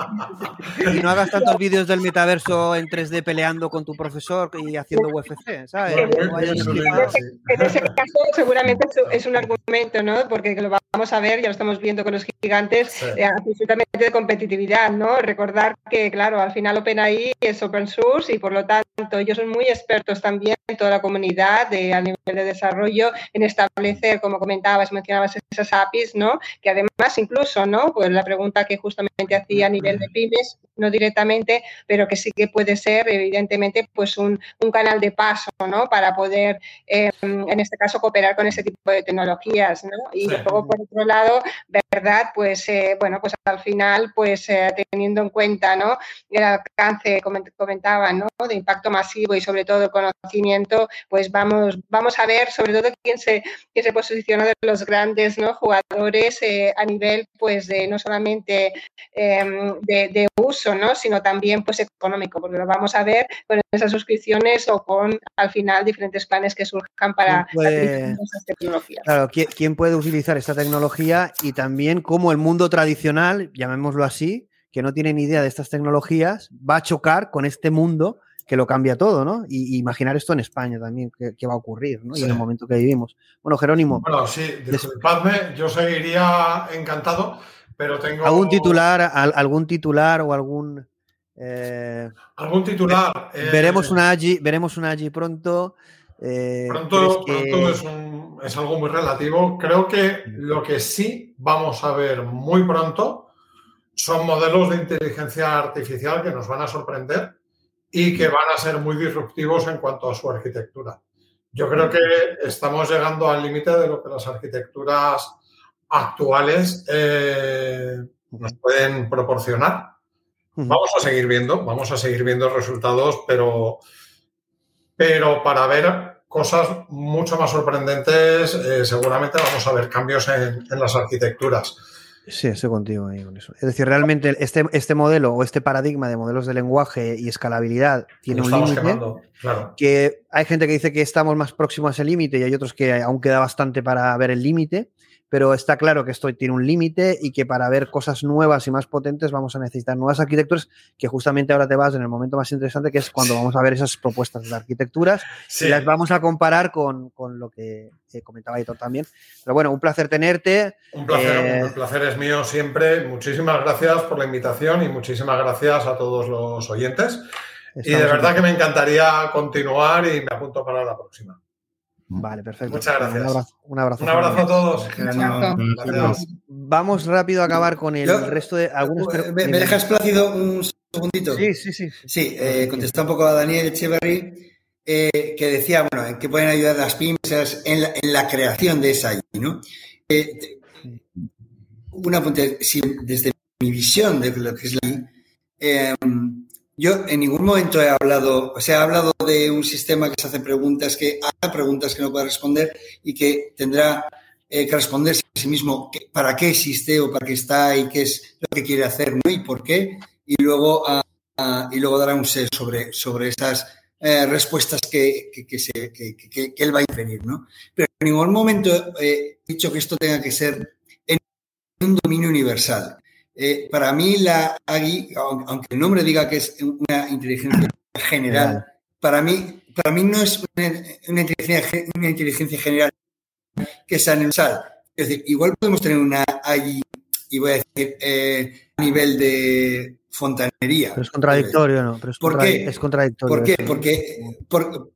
y no hagas tantos vídeos del metaverso en 3D peleando con tu profesor y haciendo UFC, ¿sabes? No. En ese caso, seguramente es- es un argumento, ¿no? Porque lo vamos a ver, ya lo estamos viendo con los gigantes, Sí. eh, absolutamente de competitividad, ¿no? Recordar que, claro, al final OpenAI es open source y por lo tanto ellos son muy expertos también en toda la comunidad de, a nivel de desarrollo en establecer, como comentabas, mencionabas esas APIs, ¿no? Que además incluso, ¿no? Pues la pregunta que justamente hacía a nivel de pymes, no directamente, pero que sí que puede ser, evidentemente, pues un, un canal de paso, ¿no? Para poder, eh, en este caso, cooperar con ese tipo de tecnologías, ¿no? Y Sí. luego, por otro lado, ¿verdad? Pues, eh, bueno, pues al final, pues eh, teniendo en cuenta, ¿no? El alcance, como comentaba, ¿no? De impacto masivo y sobre todo el conocimiento, pues vamos, vamos a ver sobre todo quién se, quién se posiciona de los grandes, ¿no? Jugadores a nivel, pues, de no solamente eh, de, de uso, ¿no? Sino también, pues, económico, porque lo vamos a ver con esas suscripciones o con, al final, diferentes planes que surjan para ¿Quién puede- la adquisición de esas tecnologías. Claro, ¿qui- ¿quién puede utilizar esta tecnología? Y también cómo el mundo tradicional, llamémoslo así, que no tiene ni idea de estas tecnologías, va a chocar con este mundo que lo cambia todo, ¿no? Y, y imaginar esto en España también, que, que va a ocurrir, ¿no? Y en el momento que vivimos. Bueno, Jerónimo, Bueno, sí, disculpadme, yo seguiría encantado, pero tengo ¿algún titular, al- algún titular o algún... eh, algún titular. eh, veremos una AGI, veremos una AGI pronto. eh, Pronto, ¿crees que- pronto es, un- es algo muy relativo. Creo que lo que sí vamos a ver muy pronto son modelos de inteligencia artificial que nos van a sorprender y que van a ser muy disruptivos en cuanto a su arquitectura. Yo creo que estamos llegando al límite de lo que las arquitecturas actuales eh, nos pueden proporcionar. Vamos a seguir viendo, vamos a seguir viendo resultados, pero, pero para ver cosas mucho más sorprendentes, eh, seguramente vamos a ver cambios en, en las arquitecturas. Sí, estoy contigo ahí con eso. Es decir, realmente este, este modelo o este paradigma de modelos de lenguaje y escalabilidad tiene un límite claro. que hay gente que dice que estamos más próximos a ese límite y hay otros que aún queda bastante para ver el límite, pero está claro que esto tiene un límite y que para ver cosas nuevas y más potentes vamos a necesitar nuevas arquitecturas que justamente ahora te vas en el momento más interesante que es cuando vamos a ver esas propuestas de arquitecturas Sí. y las vamos a comparar con, con lo que eh, comentaba Aitor también. Pero bueno, un placer tenerte. Un placer, Eh, el placer es mío siempre. Muchísimas gracias por la invitación y muchísimas gracias a todos los oyentes. Y de Estamos verdad que me encantaría continuar y me apunto para la próxima. Vale, perfecto. Muchas gracias. Un abrazo, un abrazo, Un abrazo a todos. Gracias. Vamos rápido a acabar con el Yo- resto de algunas pre- ¿Me, me dejas plácido un segundito? Sí, sí, sí. Sí, eh, contestar un poco a Daniel Echeverry, eh, que decía, bueno, en qué pueden ayudar las pymes en la, en la creación de esa allí, ¿no? Eh, te- un apunte, si desde mi visión de lo que es la I, eh, yo en ningún momento he hablado, o sea, he hablado de un sistema que se hace preguntas, que haga preguntas que no pueda responder y que tendrá eh, que responderse a sí mismo para qué existe o para qué está y qué es lo que quiere hacer. Y por qué. Y luego, ah, ah, y luego dará un ser sobre, sobre esas eh, respuestas que, que, que se- que él va a inferir, ¿no? Pero en ningún momento he dicho que esto tenga que ser en un dominio universal. Eh, para mí, la AGI, aun- aunque el nombre diga que es una inteligencia general, para mí, para mí no es una, una inteligencia, ge- una inteligencia general que sea universal. Es decir, igual podemos tener una AGI, y voy a decir, eh, a nivel de fontanería. Pero es contradictorio, ¿no? Pero es, ¿Por contra- qué? es contradictorio. ¿Por qué? eso. Porque, por-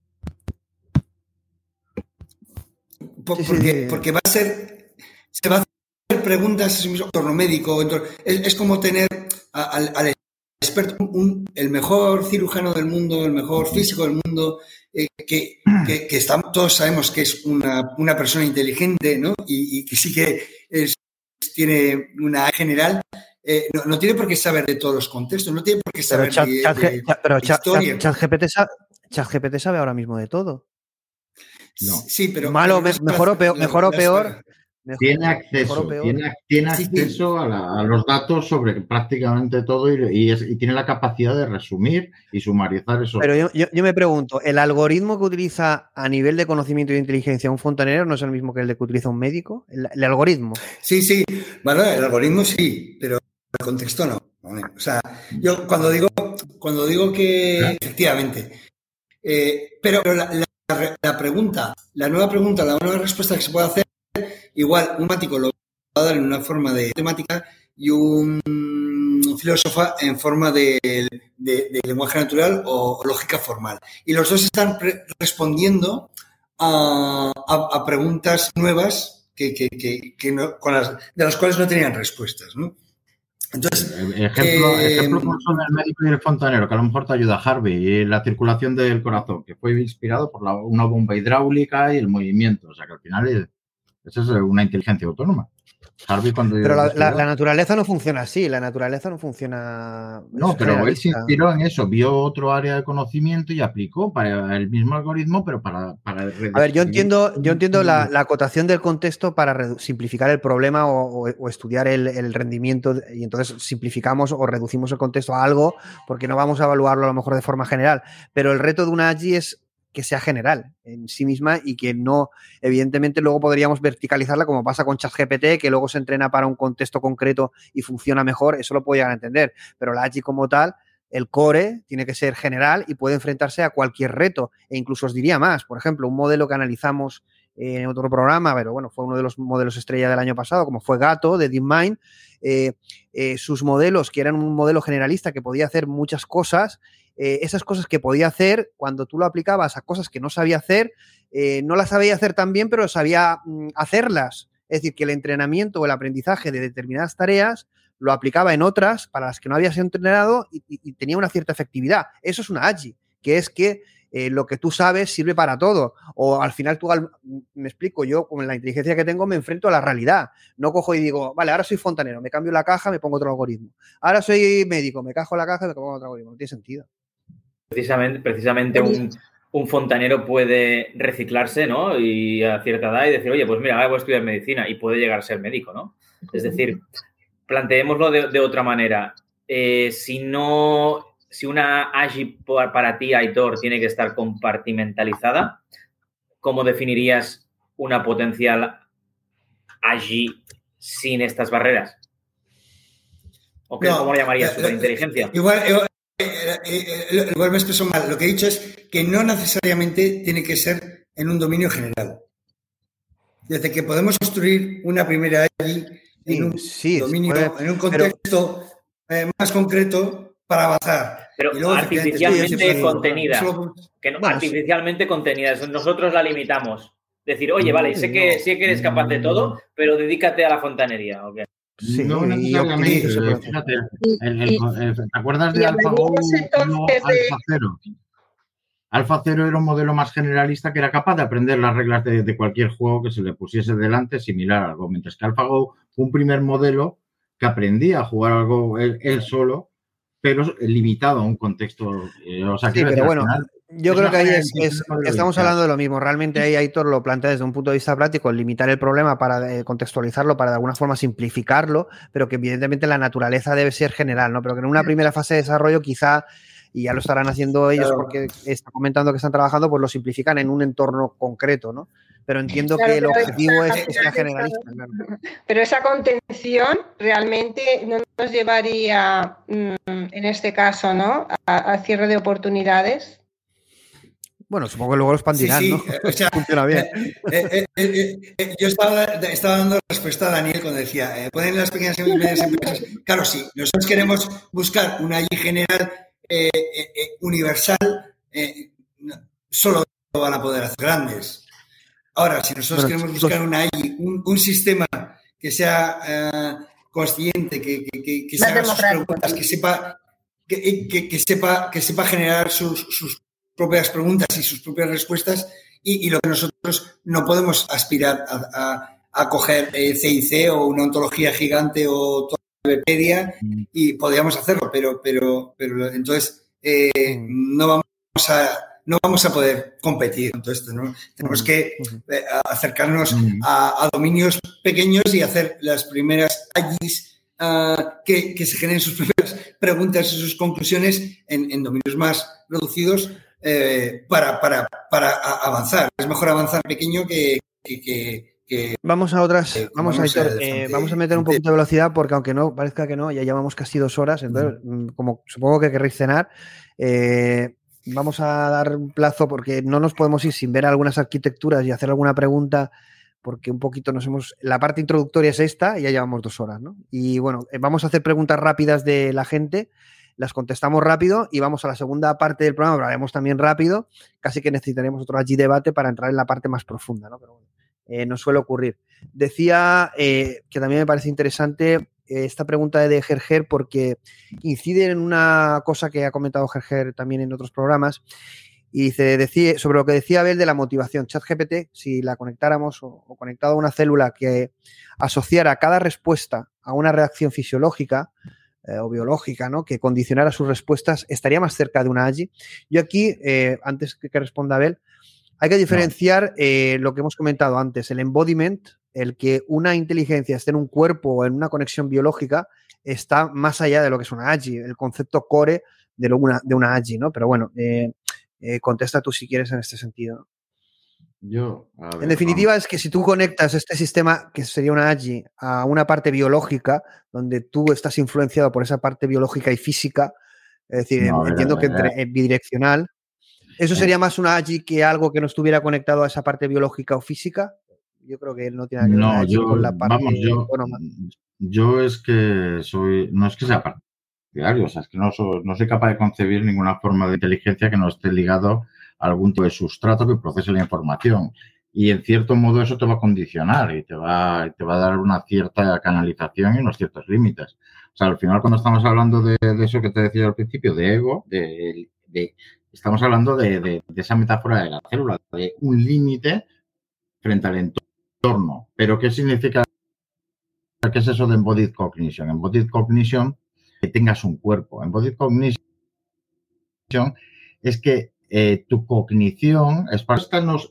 por- Sí, sí, porque, sí. porque va a ser, se va a hacer preguntas a sí mismo, en torno médico, en torno- es, es como tener a- al, al experto, un- el mejor cirujano del mundo, el mejor físico del mundo, eh, que, que, que estamos- todos sabemos que es una, una persona inteligente, ¿no? Y, y que sí que es- tiene una general. eh, no, no tiene por qué saber de todos los contextos, no tiene por qué Pero, saber Chat- de- Chat- de- Chat- pero de Chat- historia. Chat- ChatGPT sa- ChatGPT sabe ahora mismo de todo. Sí, pero. Malo, no me- mejor o mejor peor. Mejor- Tiene acceso, tiene, tiene Sí, sí. acceso a, la- a los datos sobre prácticamente todo y, y es- y tiene la capacidad de resumir y sumarizar esos. Pero yo, yo- yo me pregunto, ¿el algoritmo que utiliza a nivel de conocimiento de inteligencia un fontanero no es el mismo que el de que utiliza un médico? El, el algoritmo. Sí, sí. Bueno, el algoritmo sí, pero el contexto no. O sea, yo cuando digo, cuando digo que efectivamente. eh, pero pero la, la- la pregunta, la nueva pregunta, la nueva respuesta que se puede hacer, igual un matemático lo va a dar en una forma de temática y un filósofo en forma de, de- de lenguaje natural o lógica formal. Y los dos están respondiendo a, a- a preguntas nuevas que, que- que- que no- con las, de las cuales no tenían respuestas. ¿no? Entonces, Ejemplo, eh, ejemplo son el médico y el fontanero, que a lo mejor te ayuda Harvey, y la circulación del corazón, que fue inspirado por la- una bomba hidráulica y el movimiento. O sea que al final es, eso es una inteligencia autónoma. Harvey cuando Pero la, la- investigó- la naturaleza no funciona así, la naturaleza no funciona. No, pero él se inspiró en eso, vio otro área de conocimiento y aplicó para el mismo algoritmo, pero para... para A ver, yo entiendo, yo entiendo la, la acotación del contexto para simplificar el problema o, o- o estudiar el, el rendimiento y entonces simplificamos o reducimos el contexto a algo porque no vamos a evaluarlo a lo mejor de forma general. Pero el reto de una AGI es que sea general en sí misma y que no, evidentemente luego podríamos verticalizarla como pasa con ChatGPT, que luego se entrena para un contexto concreto y funciona mejor, eso lo puedo llegar a entender, pero la AGI como tal el core tiene que ser general y puede enfrentarse a cualquier reto. E incluso os diría más, por ejemplo, un modelo que analizamos en otro programa, pero bueno, fue uno de los modelos estrella del año pasado, como fue Gato de DeepMind, eh, eh, sus modelos, que eran un modelo generalista que podía hacer muchas cosas, eh, esas cosas que podía hacer, cuando tú lo aplicabas a cosas que no sabía hacer, eh, no las sabía hacer tan bien, pero sabía mm, hacerlas. Es decir, que el entrenamiento o el aprendizaje de determinadas tareas lo aplicaba en otras para las que no había sido entrenado y, tenía una cierta efectividad. Eso es una AGI, que es que eh, lo que tú sabes sirve para todo. O al final tú, me explico, yo con la inteligencia que tengo me enfrento a la realidad. No cojo y digo, vale, ahora soy fontanero, me cambio la caja, me pongo otro algoritmo. Ahora soy médico, me cajo la caja me pongo otro algoritmo. No tiene sentido. Precisamente, precisamente un, un fontanero puede reciclarse, ¿no? Y a cierta edad y decir, oye, pues mira, ahora voy a estudiar medicina y puede llegar a ser médico, ¿no? Es decir, planteémoslo de, de otra manera. Eh, si no si una AGI para ti, Aitor, tiene que estar compartimentalizada, ¿cómo definirías una potencial AGI sin estas barreras? ¿O qué, cómo lo llamarías? ¿Superinteligencia? Igual, igual, me expreso mal. Lo que he dicho es que no necesariamente tiene que ser en un dominio general. Desde que podemos construir una primera AGI en un dominio, en un contexto más concreto para avanzar. Pero artificialmente contenida. Que no, artificialmente contenida. Nosotros la limitamos. Decir, oye, vale, sé que, sé que eres capaz de todo, pero dedícate a la fontanería. Sí, no necesariamente. Fíjate, ¿te acuerdas de AlphaGo? No, Alfa Cero. Alfa Cero era un modelo más generalista que era capaz de aprender las reglas de, cualquier juego que se le pusiese delante similar a algo. Mientras que AlphaGo fue un primer modelo que aprendía a jugar algo él, solo, pero limitado a un contexto. Eh, o sea, sí, pero bueno, yo creo que ahí es, estamos hablando de lo mismo. Realmente ahí Aitor lo plantea desde un punto de vista práctico, limitar el problema para eh, contextualizarlo, para de alguna forma simplificarlo, pero que evidentemente la naturaleza debe ser general, ¿no? Pero que en una primera fase de desarrollo quizá y ya lo estarán haciendo ellos porque está comentando que están trabajando, pues lo simplifican en un entorno concreto, ¿no? Pero entiendo que el objetivo es que sea generalista. Pero esa contención realmente no nos llevaría, mm, en este caso, ¿no? A, cierre de oportunidades. Bueno, supongo que luego lo expandirán, ¿no? [LAUGHS] Funciona bien. Eh, eh, eh, yo estaba, estaba, dando respuesta a Daniel cuando decía, ¿pueden las pequeñas y medianas empresas? Claro, sí. Nosotros queremos buscar una allí general eh, eh, eh, universal, solo van a poder hacer grandes. Ahora, si nosotros queremos buscar una un, sistema que sea consciente, que, que, haga sus preguntas, que sepa, que, sepa, que sepa generar sus, propias preguntas y sus propias respuestas, y, lo que nosotros no podemos aspirar a, a, coger CIC o una ontología gigante o Wikipedia mm. y podríamos hacerlo, pero, pero, pero entonces eh, no vamos a no vamos a poder competir Entonces Tenemos mm. que eh, acercarnos a, dominios pequeños y hacer las primeras AGIs ah, que, se generen sus [LAUGHS] primeras preguntas y sus conclusiones en, dominios más reducidos eh, para, para, para, avanzar. Es mejor avanzar pequeño que, que vamos a otras, eh, vamos, a, eh, vamos a meter un poquito de velocidad porque aunque no parezca que no, ya llevamos casi dos horas, entonces mm, como supongo que querréis cenar, eh, vamos a dar un plazo porque no nos podemos ir sin ver algunas arquitecturas y hacer alguna pregunta porque un poquito nos hemos... La parte introductoria es esta y ya llevamos dos horas, ¿no? Y bueno, vamos a hacer preguntas rápidas de la gente, las contestamos rápido y vamos a la segunda parte del programa, hablaremos también rápido, casi que necesitaremos otro allí debate para entrar en la parte más profunda, ¿no? Pero bueno. Eh, suele ocurrir. Decía eh, que también me parece interesante eh, esta pregunta de Gerger porque incide en una cosa que ha comentado Gerger también en otros programas y dice decía, sobre lo que decía Abel de la motivación. ChatGPT, si la conectáramos o, conectado a una célula que asociara cada respuesta a una reacción fisiológica, o biológica, ¿no? Que condicionara sus respuestas, estaría más cerca de una AGI. Yo aquí, antes que, que responda Abel, hay que diferenciar eh, lo que hemos comentado antes, el embodiment, el que una inteligencia esté en un cuerpo o en una conexión biológica, está más allá de lo que es una AGI, el concepto core de, una, de una AGI, ¿no? Pero bueno, eh, eh, contesta tú si quieres en este sentido. Yo, en definitiva, es que si tú conectas este sistema, que sería una AGI, a una parte biológica, donde tú estás influenciado por esa parte biológica y física, es decir, entiendo que entre, bidireccional, ¿Eso sería más una AGI que algo que no estuviera conectado a esa parte biológica o física? Yo creo que no tiene nada que ver con la parte vamos, yo, yo es que soy, no es que sea partidario, o sea, es que no soy, no soy capaz de concebir ninguna forma de inteligencia que no esté ligado algún tipo de sustrato que procese la información. Y en cierto modo eso te va a condicionar y te va, te va a dar una cierta canalización y unos ciertos límites. O sea, al final cuando estamos hablando de, eso que te decía al principio, de ego, de, de Estamos hablando de, esa metáfora de la célula, de un límite frente al entorno. Pero ¿qué significa? ¿Qué es eso de embodied cognition? Embodied cognition, que tengas un cuerpo. Embodied cognition es que eh, tu cognición es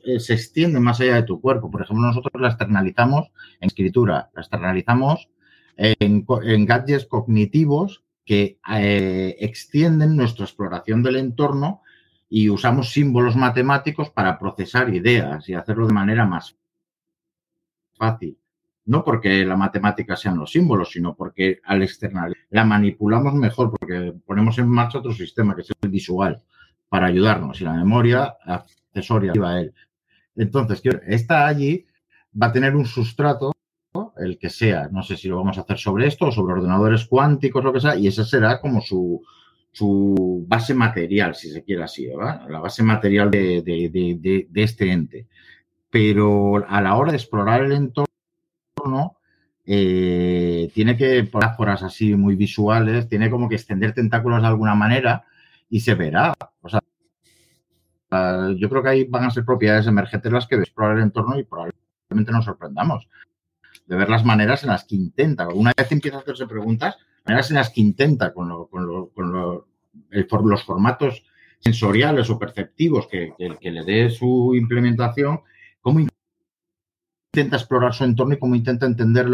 eh, se extiende más allá de tu cuerpo. Por ejemplo, nosotros la externalizamos en escritura, la externalizamos en, en gadgets cognitivos que eh, extienden nuestra exploración del entorno y usamos símbolos matemáticos para procesar ideas y hacerlo de manera más fácil. No porque la matemática sean los símbolos, sino porque al external la manipulamos mejor porque ponemos en marcha otro sistema que es el visual para ayudarnos y la memoria accesoria a él. Entonces, esta allí va a tener un sustrato, el que sea, no sé si lo vamos a hacer sobre esto o sobre ordenadores cuánticos, lo que sea, y esa será como su, su base material, si se quiere así, ¿verdad? la base material de, de, este ente. Pero a la hora de explorar el entorno, eh, tiene que, por así muy visuales, tiene como que extender tentáculos de alguna manera y se verá. O sea, yo creo que ahí van a ser propiedades emergentes las que explorar el entorno y probablemente nos sorprendamos de ver las maneras en las que intenta. Una vez empieza a hacerse preguntas, maneras en las que intenta con, los formatos sensoriales o perceptivos que, le dé su implementación, cómo intenta explorar su entorno y cómo intenta entender,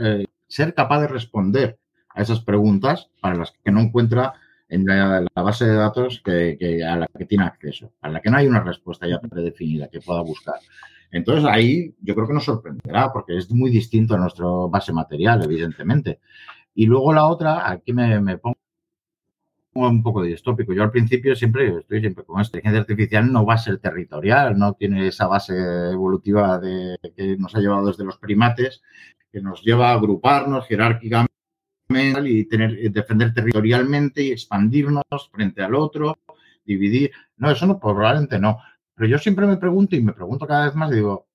eh, ser capaz de responder a esas preguntas para las que no encuentra en la, base de datos que, a la que tiene acceso, a la que no hay una respuesta ya predefinida que pueda buscar. Entonces ahí yo creo que nos sorprenderá porque es muy distinto a nuestro base material, evidentemente. Y luego la otra, aquí me, pongo un poco distópico. Yo al principio siempre estoy siempre con esto. La inteligencia artificial no va a ser territorial, no tiene esa base evolutiva de, que nos ha llevado desde los primates, que nos lleva a agruparnos jerárquicamente y tener, defender territorialmente y expandirnos frente al otro, dividir. No, eso no, probablemente no. Pero yo siempre me pregunto y me pregunto cada vez más, digo,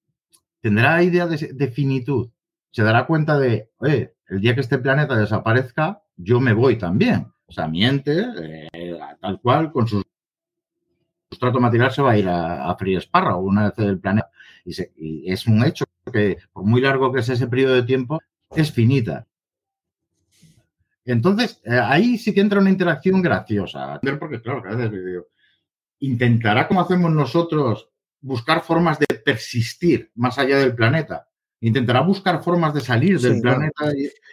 ¿tendrá idea de finitud? ¿Se dará cuenta de, oye, el día que este planeta desaparezca, yo me voy también. O sea, miente, eh, tal cual, con su sustrato material se va a ir a, a o una vez el planeta. Y, es un hecho que, por muy largo que sea ese periodo de tiempo, es finita. Entonces, eh, ahí sí que entra una interacción graciosa. Porque, claro, a veces digo, intentará, como hacemos nosotros, buscar formas de persistir más allá del planeta intentará buscar formas de salir del planeta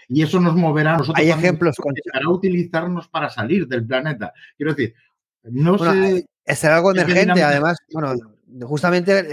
y, eso nos moverá a nosotros. Hay ejemplos. Intentará utilizarnos para salir del planeta. Quiero decir, no sé. Es algo emergente, además, bueno, justamente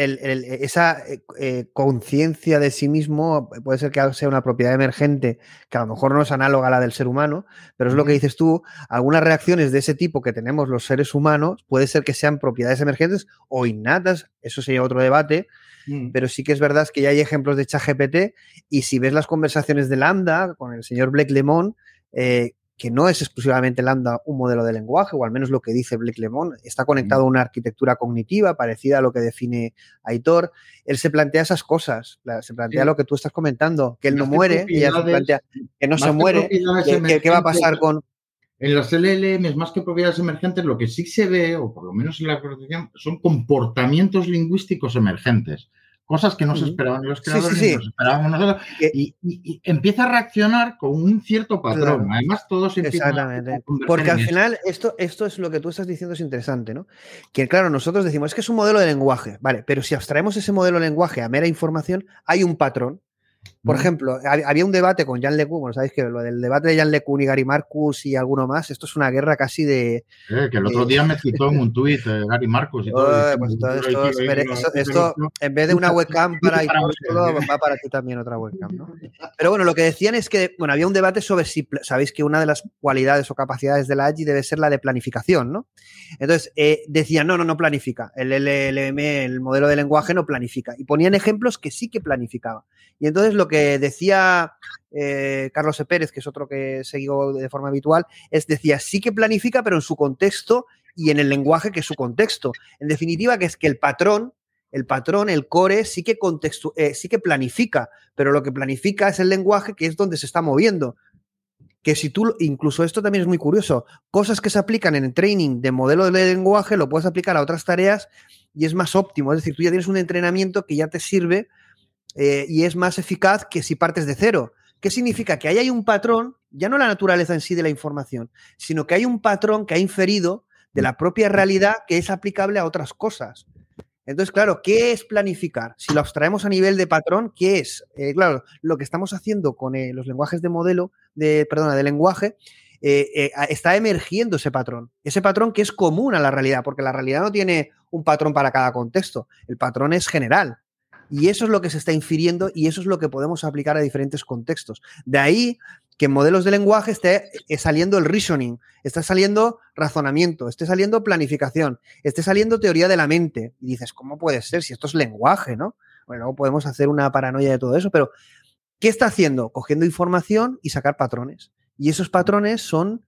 esa eh, eh, conciencia de sí mismo puede ser que sea una propiedad emergente que a lo mejor no es análoga a la del ser humano, pero es lo que dices tú, algunas reacciones de ese tipo que tenemos los seres humanos puede ser que sean propiedades emergentes o innatas, eso sería otro debate, Mm. Pero sí que es verdad que ya hay ejemplos de ChatGPT y si ves las conversaciones de Lambda con el señor Blake Lemon, eh, que no es exclusivamente Lambda un modelo de lenguaje, o al menos lo que dice Blake Lemon, está conectado a una arquitectura cognitiva parecida a lo que define Aitor. Él se plantea esas cosas, se plantea lo que tú estás comentando, que él no muere, y se plantea que no se muere, ¿qué va a pasar con, en las LLMs, más que propiedades emergentes, lo que sí se ve, o por lo menos en la corrección, son comportamientos lingüísticos emergentes. Cosas que no se esperaban los creadores, sí, esperábamos nosotros. Y, empieza a reaccionar con un cierto patrón. Además, todos empiezan Exactamente. Porque al final, esto, esto es lo que tú estás diciendo, es interesante, ¿no? Que claro, nosotros decimos, es que es un modelo de lenguaje, ¿vale? Pero si abstraemos ese modelo de lenguaje a mera información, hay un patrón por ejemplo, había un debate con Jan LeCun, bueno, sabéis que lo del debate de Jan LeCun y Gary Marcus y alguno más, esto es una guerra casi de... Eh, que el otro día me citó en un [LAUGHS] tuit eh, Gary Marcus y todo. pues esto, en vez de una webcam para solo va para ti también otra webcam, ¿no? Pero bueno, lo que decían es que, bueno, había un debate sobre si, sabéis que una de las cualidades o capacidades de la AGI debe ser la de planificación, ¿no? Entonces, eh, decían, no, no, no planifica. El LLM, el modelo de lenguaje no planifica. Y ponían ejemplos que sí que planificaba. Y entonces lo que decía eh, Carlos E. Pérez, que es otro que seguido de forma habitual, es decía, sí que planifica, pero en su contexto y en el lenguaje que es su contexto. En definitiva, que es que el patrón, el patrón, el core, sí que, contexto, eh, sí que planifica, pero lo que planifica es el lenguaje que es donde se está moviendo. Que si tú, incluso esto también es muy curioso, cosas que se aplican en el training de modelo de lenguaje, lo puedes aplicar a otras tareas y es más óptimo. Es decir, tú ya tienes un entrenamiento que ya te sirve eh, y es más eficaz que si partes de cero. ¿Qué significa? Que ahí hay un patrón, ya no la naturaleza en sí de la información, sino que hay un patrón que ha inferido de la propia realidad que es aplicable a otras cosas. Entonces, claro, ¿qué es planificar? Si lo abstraemos a nivel de patrón, ¿qué es? Eh, claro, lo que estamos haciendo con eh, los lenguajes de modelo, de, perdona, de lenguaje, está emergiendo ese patrón. Ese patrón que es común a la realidad, porque la realidad no tiene un patrón para cada contexto. El patrón es general. Y eso es lo que se está infiriendo y eso es lo que podemos aplicar a diferentes contextos. De ahí que en modelos de lenguaje esté eh, saliendo el reasoning, está saliendo razonamiento, esté saliendo planificación, esté saliendo teoría de la mente. Y dices, ¿cómo puede ser si esto es lenguaje, no? Bueno, podemos hacer una paranoia de todo eso, pero ¿qué está haciendo? Cogiendo información y sacar patrones. Y esos patrones son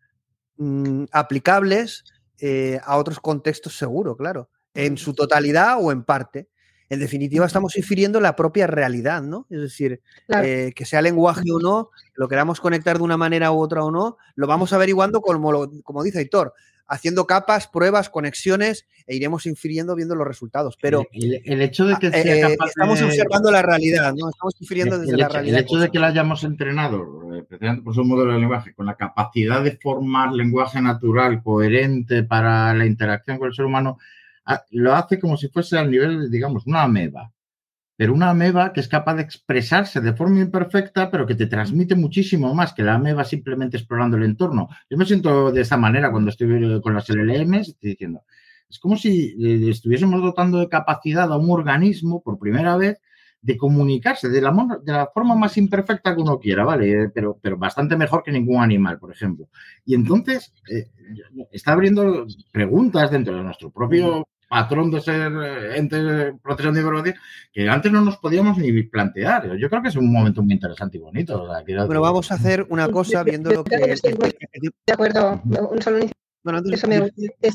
mm, aplicables eh, a otros contextos seguro, claro, en su totalidad o en parte. En definitiva, estamos infiriendo la propia realidad, ¿no? Es decir, eh, que sea lenguaje o no, lo queramos conectar de una manera u otra o no, lo vamos averiguando como, como dice Aitor, haciendo capas, pruebas, conexiones e iremos infiriendo viendo los resultados. Pero el, hecho de que ah, sea eh, estamos observando la realidad, ¿no? Estamos infiriendo desde la realidad. El hecho de que la hayamos entrenado, eh, precisamente por su modelo de lenguaje, con la capacidad de formar lenguaje natural, coherente para la interacción con el ser humano, lo hace como si fuese al nivel, digamos, una ameba pero una ameba que es capaz de expresarse de forma imperfecta, pero que te transmite muchísimo más que la ameba simplemente explorando el entorno. Yo me siento de esta manera cuando estoy con las LLMs, estoy diciendo, es como si eh, estuviésemos dotando de capacidad a un organismo por primera vez de comunicarse de la, de la forma más imperfecta que uno quiera, ¿vale? Pero, pero bastante mejor que ningún animal, por ejemplo. Y entonces eh, está abriendo preguntas dentro de nuestro propio patrón de ser eh, ente procesando información que antes no nos podíamos ni plantear. Yo creo que es un momento muy interesante y bonito. Pero vamos a hacer una cosa viendo lo que... De acuerdo, un solo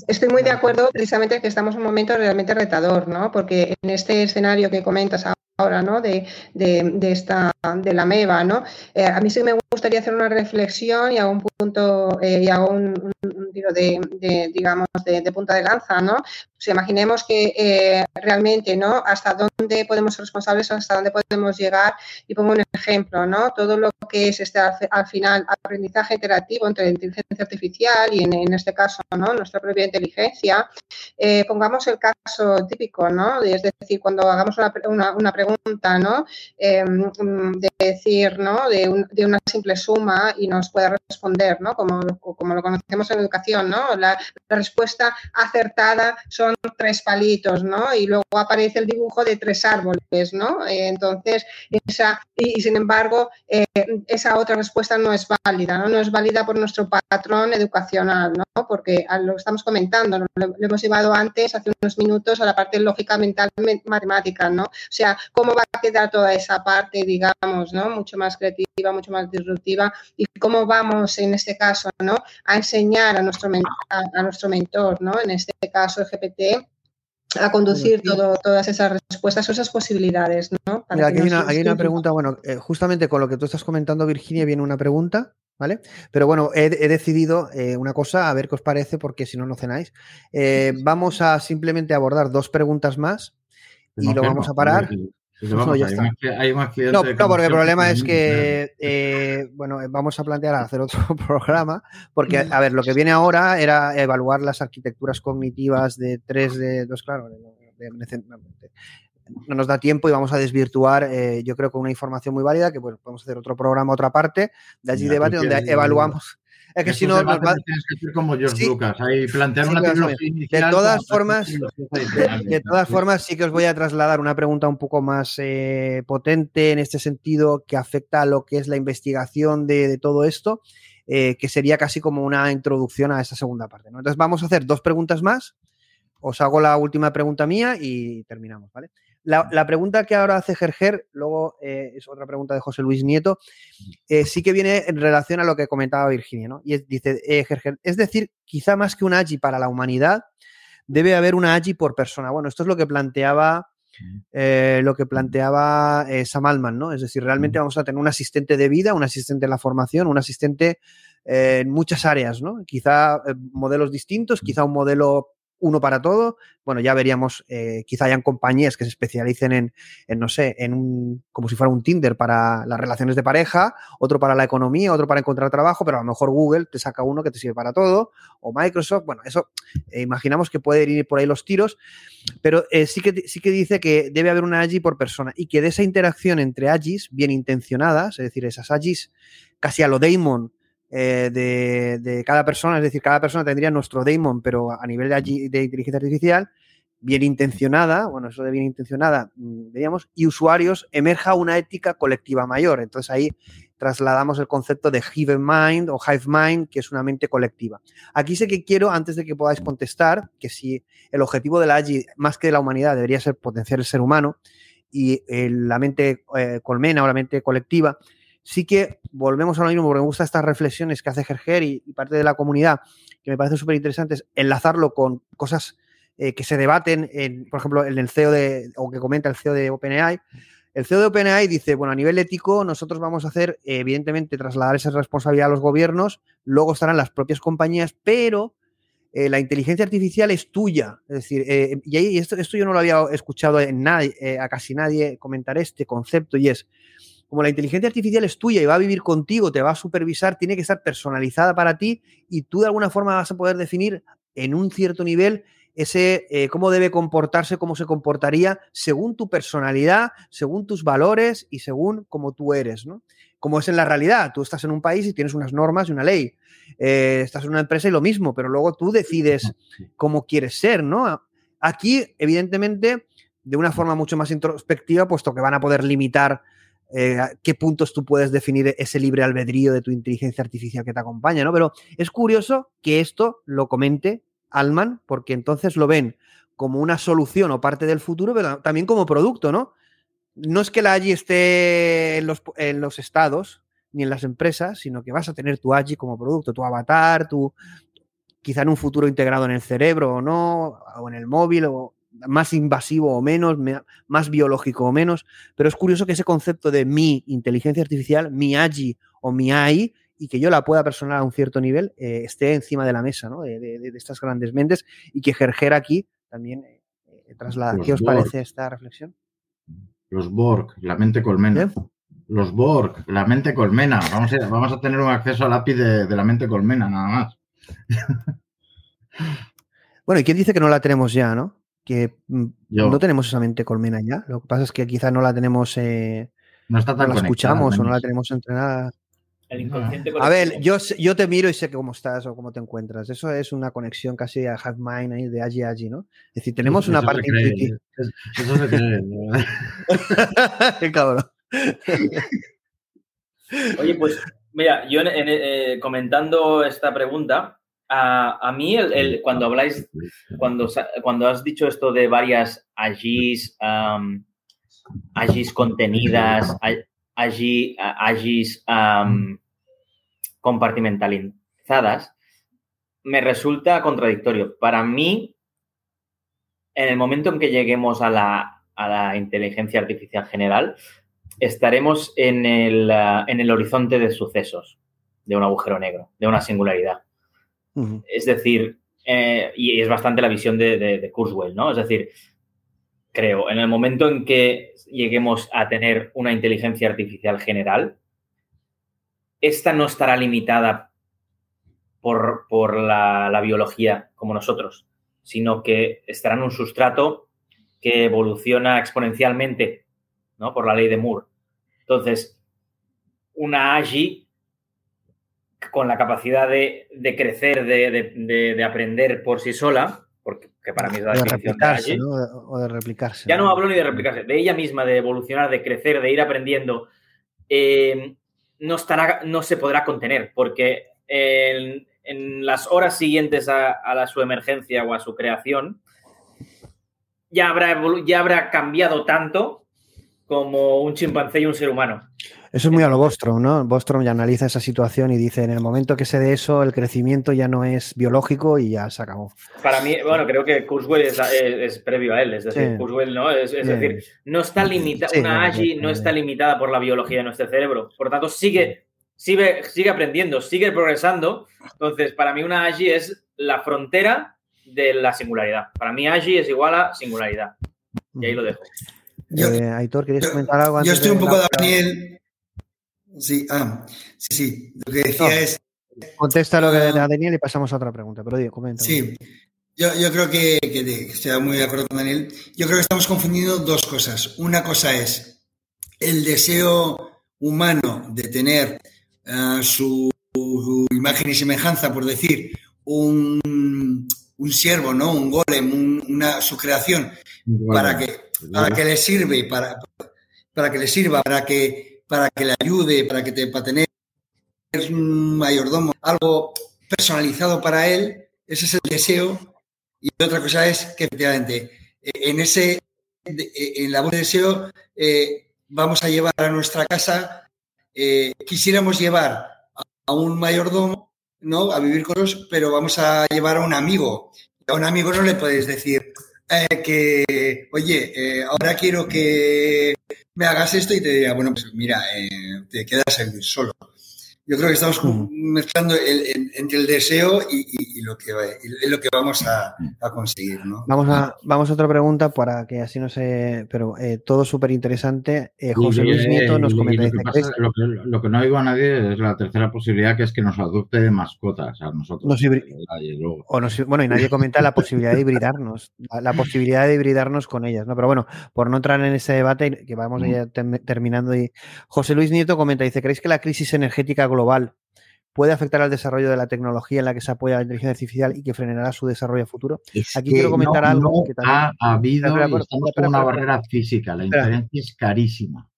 estoy muy de acuerdo precisamente que estamos en un momento realmente retador, ¿no? Porque en este escenario que comentas ahora, ¿no? De, esta, de la MEVA, ¿no? Eh, a mí sí me gustaría hacer una reflexión y hago un punto, eh, y hago un, tiro de, digamos, de, punta de lanza, ¿no? Pues imaginemos que eh, realmente, ¿no? Hasta dónde podemos ser responsables, hasta dónde podemos llegar. Y pongo un ejemplo, ¿no? Todo lo que es este, al final, aprendizaje interactivo entre la inteligencia artificial y en, este caso, ¿no? Nuestra propia inteligencia. pongamos el caso típico, ¿no? Es decir, cuando hagamos una, una pregunta pregunta, ¿no? Em, de decir, ¿no? De, una simple suma y nos puede responder, ¿no? Como, lo conocemos en educación, ¿no? La, respuesta acertada son tres palitos, ¿no? Y luego aparece el dibujo de tres árboles, ¿no? entonces, esa, y, sin embargo, eh, esa otra respuesta no es válida, ¿no? No es válida por nuestro patrón educacional, ¿no? Porque lo estamos comentando, lo, hemos llevado antes, hace unos minutos, a la parte lógica mental matemática, ¿no? O sea, cómo va a quedar toda esa parte, digamos, ¿no? Mucho más creativa, mucho más disruptiva y cómo vamos en este caso, ¿no? A enseñar a nuestro, a, nuestro mentor, ¿no? En este caso, el GPT, a conducir todas esas respuestas o esas posibilidades, ¿no? Mira, aquí hay, una, pregunta, bueno, eh, justamente con lo que tú estás comentando, Virginia, viene una pregunta, ¿vale? Pero bueno, he, decidido eh, una cosa, a ver qué os parece, porque si no, no cenáis. Eh, vamos a simplemente abordar dos preguntas más y lo vamos a parar. no, porque el problema es que, eh, bueno, vamos a plantear hacer otro [LAUGHS] programa, porque, a ver, lo que viene ahora era evaluar las arquitecturas cognitivas de 3 de 2, claro, no nos da tiempo y vamos a desvirtuar, eh, yo creo que una información muy válida, que bueno, podemos hacer otro programa, otra parte, de allí debate, donde evaluamos es que si no. Nos va... que como George Lucas, ahí plantear una De todas formas, de, todas formas, sí que os voy a trasladar una pregunta un poco más eh, potente en este sentido que afecta a lo que es la investigación de, todo esto, eh, que sería casi como una introducción a esa segunda parte. Entonces, vamos a hacer dos preguntas más. Os hago la última pregunta mía y terminamos, ¿vale? La, pregunta que ahora hace Gerger, luego eh, es otra pregunta de José Luis Nieto, eh, sí que viene en relación a lo que comentaba Virginia, ¿no? Y dice, eh, Gerger, es decir, quizá más que un AGI para la humanidad, debe haber una AGI por persona. Bueno, esto es lo que planteaba lo que planteaba Sam Altman, ¿no? Es decir, realmente vamos a tener un asistente de vida, un asistente en la formación, un asistente en muchas áreas, ¿no? Quizá modelos distintos, quizá un modelo uno para todo. Bueno, ya veríamos, eh, quizá hayan compañías que se especialicen en, no sé, en un, como si fuera un Tinder para las relaciones de pareja, otro para la economía, otro para encontrar trabajo, pero a lo mejor Google te saca uno que te sirve para todo, o Microsoft, bueno, eso eh, imaginamos que puede ir por ahí los tiros, pero eh, sí, que, sí que dice que debe haber una AGI por persona y que de esa interacción entre AGIs bien intencionadas, es decir, esas AGIs casi a lo Daemon, eh, de, cada persona, es decir, cada persona tendría nuestro daemon, pero a nivel de, de inteligencia artificial, bien intencionada, bueno, eso de bien intencionada, mm, veríamos, y usuarios, emerja una ética colectiva mayor. Entonces ahí trasladamos el concepto de hive mind o hive mind, que es una mente colectiva. Aquí sé que quiero, antes de que podáis contestar, que si el objetivo de la AGI, más que de la humanidad, debería ser potenciar el ser humano y eh, la mente eh, colmena o la mente colectiva, sí que volvemos a lo mismo, porque me gustan estas reflexiones que hace Gerger y, parte de la comunidad, que me parece súper interesantes, enlazarlo con cosas eh, que se debaten, en, por ejemplo, en el CEO de, o que comenta el CEO de OpenAI. El CEO de OpenAI dice, bueno, a nivel ético, nosotros vamos a hacer, evidentemente, trasladar esa responsabilidad a los gobiernos, luego estarán las propias compañías, pero eh, la inteligencia artificial es tuya. Es decir, eh, y esto, esto yo no lo había escuchado en nadie, eh, a casi nadie comentar este concepto, y es, como la inteligencia artificial es tuya y va a vivir contigo, te va a supervisar, tiene que estar personalizada para ti y tú de alguna forma vas a poder definir en un cierto nivel ese eh, cómo debe comportarse, cómo se comportaría según tu personalidad, según tus valores y según cómo tú eres, ¿no? Como es en la realidad, tú estás en un país y tienes unas normas y una ley. Eh, estás en una empresa y lo mismo, pero luego tú decides cómo quieres ser, ¿no? Aquí, evidentemente, de una forma mucho más introspectiva, puesto que van a poder limitar eh, qué puntos tú puedes definir ese libre albedrío de tu inteligencia artificial que te acompaña, ¿no? Pero es curioso que esto lo comente Alman, porque entonces lo ven como una solución o parte del futuro, pero también como producto, ¿no? No es que la AGI esté en los, en los estados ni en las empresas, sino que vas a tener tu AGI como producto, tu avatar, tu quizá en un futuro integrado en el cerebro o no, o en el móvil, o más invasivo o menos, me- más biológico o menos, pero es curioso que ese concepto de mi inteligencia artificial, mi AGI o mi AI, y que yo la pueda personar a un cierto nivel, eh, esté encima de la mesa, ¿no? De, de- de estas grandes mentes y que Gerger aquí también eh, eh, traslada. Los ¿Qué os Borg. parece esta reflexión? Los Borg, la mente colmena. Los Borg, la mente colmena. Vamos a, vamos a tener un acceso al API de, de la mente colmena, nada más. Bueno, ¿y quién dice que no la tenemos ya, no? Que mm, Yo. no tenemos esa mente colmena ya. Lo que pasa es que quizá no la tenemos, eh, No está tan la escuchamos o no la tenemos entrenada. El inconsciente A ver, yo, yo te miro y sé cómo estás o cómo te encuentras. Eso es una conexión casi a Have Mind ahí de Agi Agi, ¿no? Es decir, tenemos Eso una parte cree. Eso se cree. ¿no? [LAUGHS] Qué cabrón. Oye, pues mira, yo en- en- eh, comentando esta pregunta, a, a mí el, el- cuando habláis, cuando, has dicho esto de varias agis, agis contenidas, agis am, compartimentalizadas, me resulta contradictorio. Para mí, en el momento en que lleguemos a la, a la inteligencia artificial general, estaremos en el, ah, en el horizonte de sucesos de un agujero negro, de una singularidad. Es decir, eh, y es bastante la visión de, de- de Kurzweil, ¿no? Es decir, creo, en el momento en que lleguemos a tener una inteligencia artificial general, esta no estará limitada por, por la, la biología como nosotros, sino que estará en un sustrato que evoluciona exponencialmente, ¿no? Por la ley de Moore. Entonces, una AGI con la capacidad de, de crecer, de, de- de- de aprender por sí sola, porque que para mí es la de definición de replicarse, AGI, ¿no? O de replicarse. ya no hablo ni de replicarse, de ella misma, de evolucionar, de crecer, de ir aprendiendo, eh, no, estará, no se podrá contener, porque en, en las horas siguientes a, a la, su emergencia o a su creación, ya habrá, ya habrá cambiado tanto como un chimpancé y un ser humano. Eso es muy a lo Bostrom, ¿no? Bostrom ya analiza esa situación y dice, en el momento que se dé eso, el crecimiento ya no es biológico y ya se acabó. Para mí, bueno, creo que Kurzweil es, es- es previo a él, es decir, Sí. Kurzweil, ¿no? Es, es Sí. decir, no está limitada, Sí, una AGI no, está limitada por la biología de nuestro cerebro, por tanto, sigue, sigue, sigue aprendiendo, sigue progresando. Entonces, para mí una AGI es la frontera de la singularidad. Para mí AGI es igual a singularidad. Y ahí lo dejo. Eh, Aitor, ¿querías comentar algo? Yo antes estoy de un poco, la- Daniel. Sí, ah, sí, sí. Lo que decía No. es. Contesta lo que a Daniel y pasamos a otra pregunta, pero digo, comenta. Sí, yo, yo creo que, que estoy muy de acuerdo con Daniel. Yo creo que estamos confundiendo dos cosas. Una cosa es el deseo humano de tener ah, su su imagen y semejanza, por decir, un, un siervo, ¿no? Un golem, un- una, su creación, para que, para que le sirve, para, para que le sirva, para que, para que le ayude, para que te, para tener un mayordomo, algo personalizado para él, ese es el deseo. Y otra cosa es que efectivamente, eh, en ese, eh, en la voz de deseo, eh, vamos a llevar a nuestra casa, quisiéramos llevar a- un mayordomo, ¿no? A vivir con nosotros, pero vamos a llevar a un amigo. A un amigo no le puedes decir que, oye, ahora quiero que me hagas esto y te diría, bueno, pues mira, eh, te quedas solo. Yo creo que estamos mezclando el- el- entre el deseo y, y- y lo, que, y lo que vamos a, a conseguir, ¿no? Vamos a, vamos a otra pregunta para que así no se. Pero eh, todo súper interesante. Eh, José Luis eh, Nieto nos comenta. lo, que dice, pasa- "¿Crees- lo que- lo que no digo a nadie es la tercera posibilidad, que es que nos adopte de mascotas a nosotros. Nos O nos- bueno, y nadie comenta la posibilidad de hibridarnos, la, la posibilidad de hibridarnos con ellas, ¿no? Pero bueno, por no entrar en ese debate, que vamos ya tem- terminando, y José Luis Nieto comenta, dice, ¿creéis que la crisis energética global puede afectar al desarrollo de la tecnología en la que se apoya la inteligencia artificial y que frenará su desarrollo futuro? Aquí quiero comentar no- algo no que también... ha habido Espera, y espera, estamos espera, con una barrera física. La Espera. inferencia es carísima.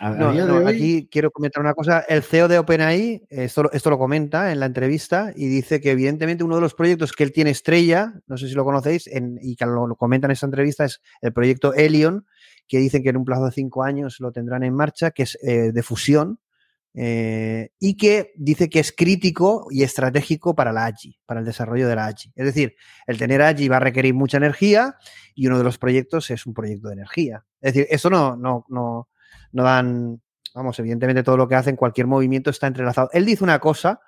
No, no, hoy, aquí quiero comentar una cosa. El CEO de OpenAI, esto, lo- esto lo comenta en la entrevista y dice que evidentemente uno de los proyectos que él tiene estrella, no sé si lo conocéis, en- y que lo, lo comenta en esta entrevista, es el proyecto Helion, que dicen que en un plazo de cinco años lo tendrán en marcha, que es eh, de fusión, eh, y que dice que es crítico y estratégico para la AGI, para el desarrollo de la AGI. Es decir, el tener AGI va a requerir mucha energía y uno de los proyectos es un proyecto de energía. Es decir, eso no, no, no, no dan, vamos, evidentemente todo lo que hacen, cualquier movimiento está entrelazado. Él dice una cosa,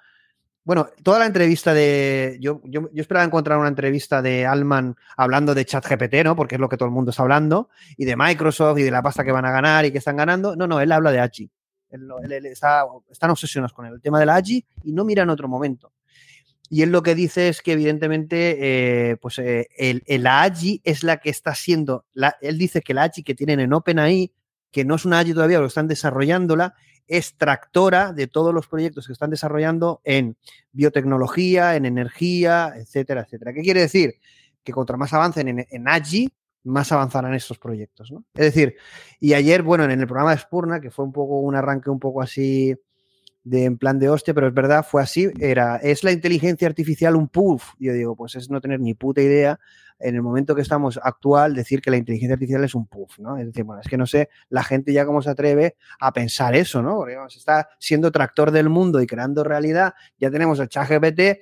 bueno, toda la entrevista de, yo, yo, yo esperaba encontrar una entrevista de Alman hablando de ChatGPT, ¿no? Porque es lo que todo el mundo está hablando, y de Microsoft y de la pasta que van a ganar y que están ganando. No, no, él habla de AGI. Lo- están obsesionados con el tema de la AGI y no mira en otro momento. Y él lo que dice es que evidentemente eh, pues, eh, el, el- AGI es la que está siendo, la- él dice que la AGI que tienen en OpenAI, que no es una AGI todavía, pero están desarrollándola, es tractora de todos los proyectos que están desarrollando en biotecnología, en energía, etcétera, etcétera. ¿Qué quiere decir? Que contra más avancen en, en AGI, más avanzarán estos proyectos. ¿no? Es decir, y ayer, bueno, en el programa de Spurna, que fue un poco un arranque un poco así de en plan de hostia, pero es verdad, fue así, era, ¿es la inteligencia artificial un puff? Yo digo, pues es no tener ni puta idea en el momento que estamos actual decir que la inteligencia artificial es un puff, ¿no? Es decir, bueno, es que no sé la gente ya cómo se atreve a pensar eso, ¿no? Porque vamos, está siendo tractor del mundo y creando realidad, ya tenemos el chat GPT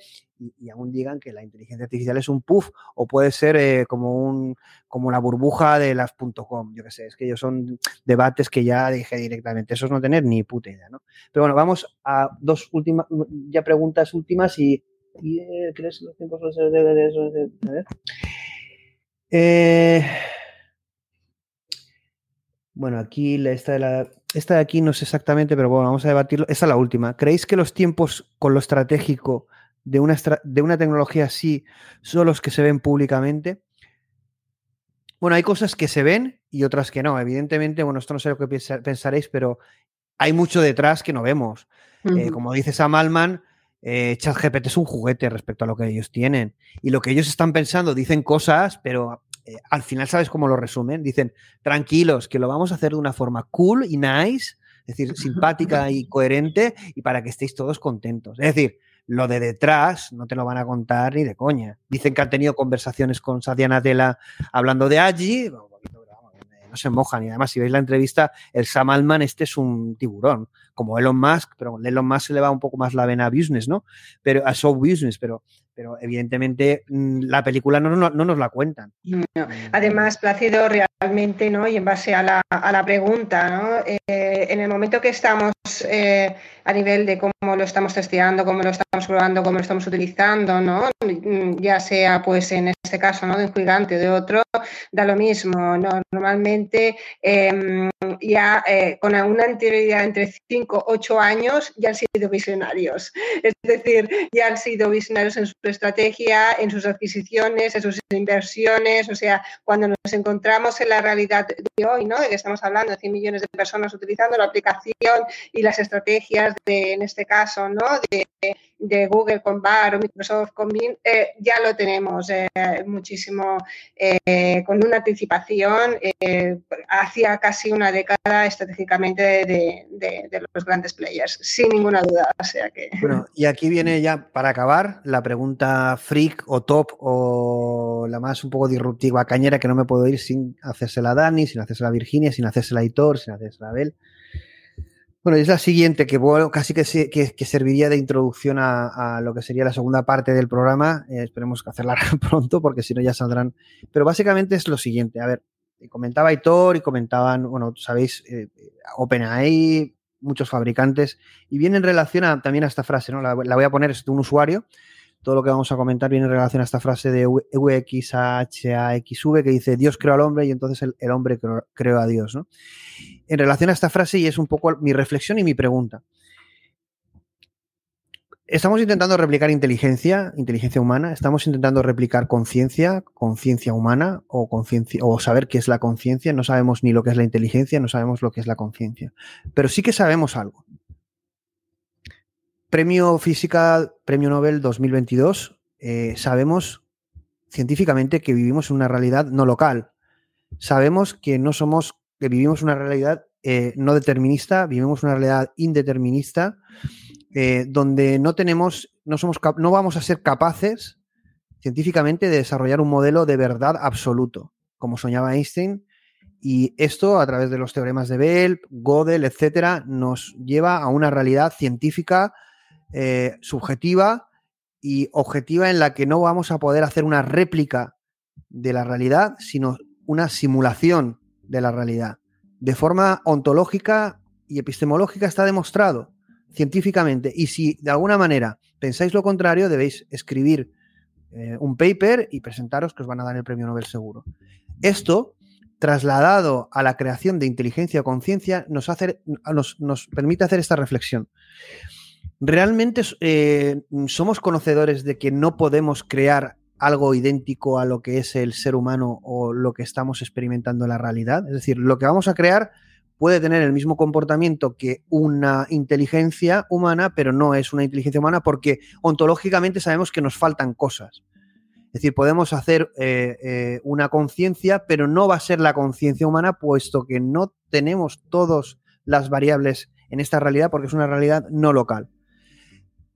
y, aún digan que la inteligencia artificial es un puff o puede ser eh, como un como la burbuja de las .com, yo qué sé, es que ellos son debates que ya dije directamente, eso es no tener ni puta idea, ¿no? Pero bueno, vamos a dos últimas, ya preguntas últimas y, y, eh, ¿crees que los tiempos de- de- ver. Eh, bueno, aquí esta de, la, esta de aquí no sé exactamente, pero bueno, vamos a debatirlo. Esta es la última. ¿Creéis que los tiempos con lo estratégico de una, de una tecnología así son los que se ven públicamente? Bueno, hay cosas que se ven y otras que no. Evidentemente, bueno, esto no sé lo que pensaréis, pero hay mucho detrás que no vemos. Eh, como dice Sam Altman, eh, ChatGPT es un juguete respecto a lo que ellos tienen. Y lo que ellos están pensando, dicen cosas, pero eh, al final, ¿sabes cómo lo resumen? Dicen, tranquilos, que lo vamos a hacer de una forma cool y nice, es decir, [LAUGHS] simpática y coherente, y para que estéis todos contentos. Es decir, lo de detrás no te lo van a contar ni de coña. Dicen que han tenido conversaciones con Satya Nadella hablando de allí, no se mojan. Y además, si veis la entrevista, el Sam Altman este es un tiburón, como Elon Musk, pero con Elon Musk se le va un poco más la vena a business, ¿no? Pero a show business, pero, pero evidentemente mm, la película no, no- no nos la cuentan. No. Además, Plácido, realmente, ¿no? Y en base a la, a la pregunta, ¿no? Eh, en el momento que estamos eh, a nivel de cómo lo estamos testeando, cómo lo estamos probando, cómo lo estamos utilizando, ¿no? Mm, Ya sea, pues, en este caso, ¿no? De un gigante o de otro, da lo mismo. Normalmente em, ya eh, con una anterioridad entre 5 8 años ya han sido visionarios. [LAUGHS] Es decir, ya han sido visionarios en su estrategia, en sus adquisiciones, en sus inversiones. O sea, cuando nos encontramos en la realidad de hoy, ¿no? de que estamos hablando de 100 millones de personas utilizando la aplicación y las estrategias de, en este caso, ¿no? de, de Google con Bar o Microsoft con Bing, eh, ya lo tenemos eh, muchísimo eh, con una anticipación hacia casi una década estratégicamente de, de, los grandes players, sin ninguna duda. O sea que... [LAUGHS] Bueno, y aquí viene ya para acabar la pregunta freak o top o la más un poco disruptiva cañera que no me puedo ir sin hacérsela a Dani, sin hacérsela a Virginia, sin hacérsela a Hitor, sin hacérsela a Abel. Bueno, es la siguiente, que casi que, que, serviría de introducción a, lo que sería la segunda parte del programa. Eh, esperemos hacerla [LAUGHS] pronto, porque si no ya saldrán. Pero básicamente es lo siguiente. A ver, comentaba Hitor y comentaban, bueno, sabéis, eh, OpenAI, muchos fabricantes, y viene en relación a, también a esta frase, ¿no? La, la voy a poner, es de un usuario todo lo que vamos a comentar viene en relación a esta frase de UXHAXV que dice Dios creó al hombre y entonces el, hombre creó, a Dios. ¿no? En relación a esta frase, y es un poco mi reflexión y mi pregunta. Estamos intentando replicar inteligencia, inteligencia humana, estamos intentando replicar conciencia, conciencia humana o, o saber qué es la conciencia. No sabemos ni lo que es la inteligencia, no sabemos lo que es la conciencia. Pero sí que sabemos algo. Premio Física, Premio Nobel 2022, eh, sabemos científicamente que vivimos en una realidad no local. Sabemos que no somos, que vivimos una realidad eh, no determinista, vivimos una realidad indeterminista, eh, donde no tenemos, no somos, no vamos a ser capaces científicamente de desarrollar un modelo de verdad absoluto, como soñaba Einstein. Y esto, a través de los teoremas de Bell, Gödel, etcétera, nos lleva a una realidad científica eh, subjetiva y objetiva en la que no vamos a poder hacer una réplica de la realidad, sino una simulación de la realidad. De forma ontológica y epistemológica está demostrado científicamente. Y si de alguna manera pensáis lo contrario, debéis escribir eh, un paper y presentaros que os van a dar el premio Nobel seguro. Esto, trasladado a la creación de inteligencia o conciencia, nos, permite hacer esta reflexión. ¿Realmente eh, somos conocedores de que no podemos crear algo idéntico a lo que es el ser humano o lo que estamos experimentando en la realidad? Es decir, lo que vamos a crear puede tener el mismo comportamiento que una inteligencia humana, pero no es una inteligencia humana porque ontológicamente sabemos que nos faltan cosas. Es decir, podemos hacer eh, eh, una conciencia, pero no va a ser la conciencia humana, puesto que no tenemos todas las variables en esta realidad, porque es una realidad no local.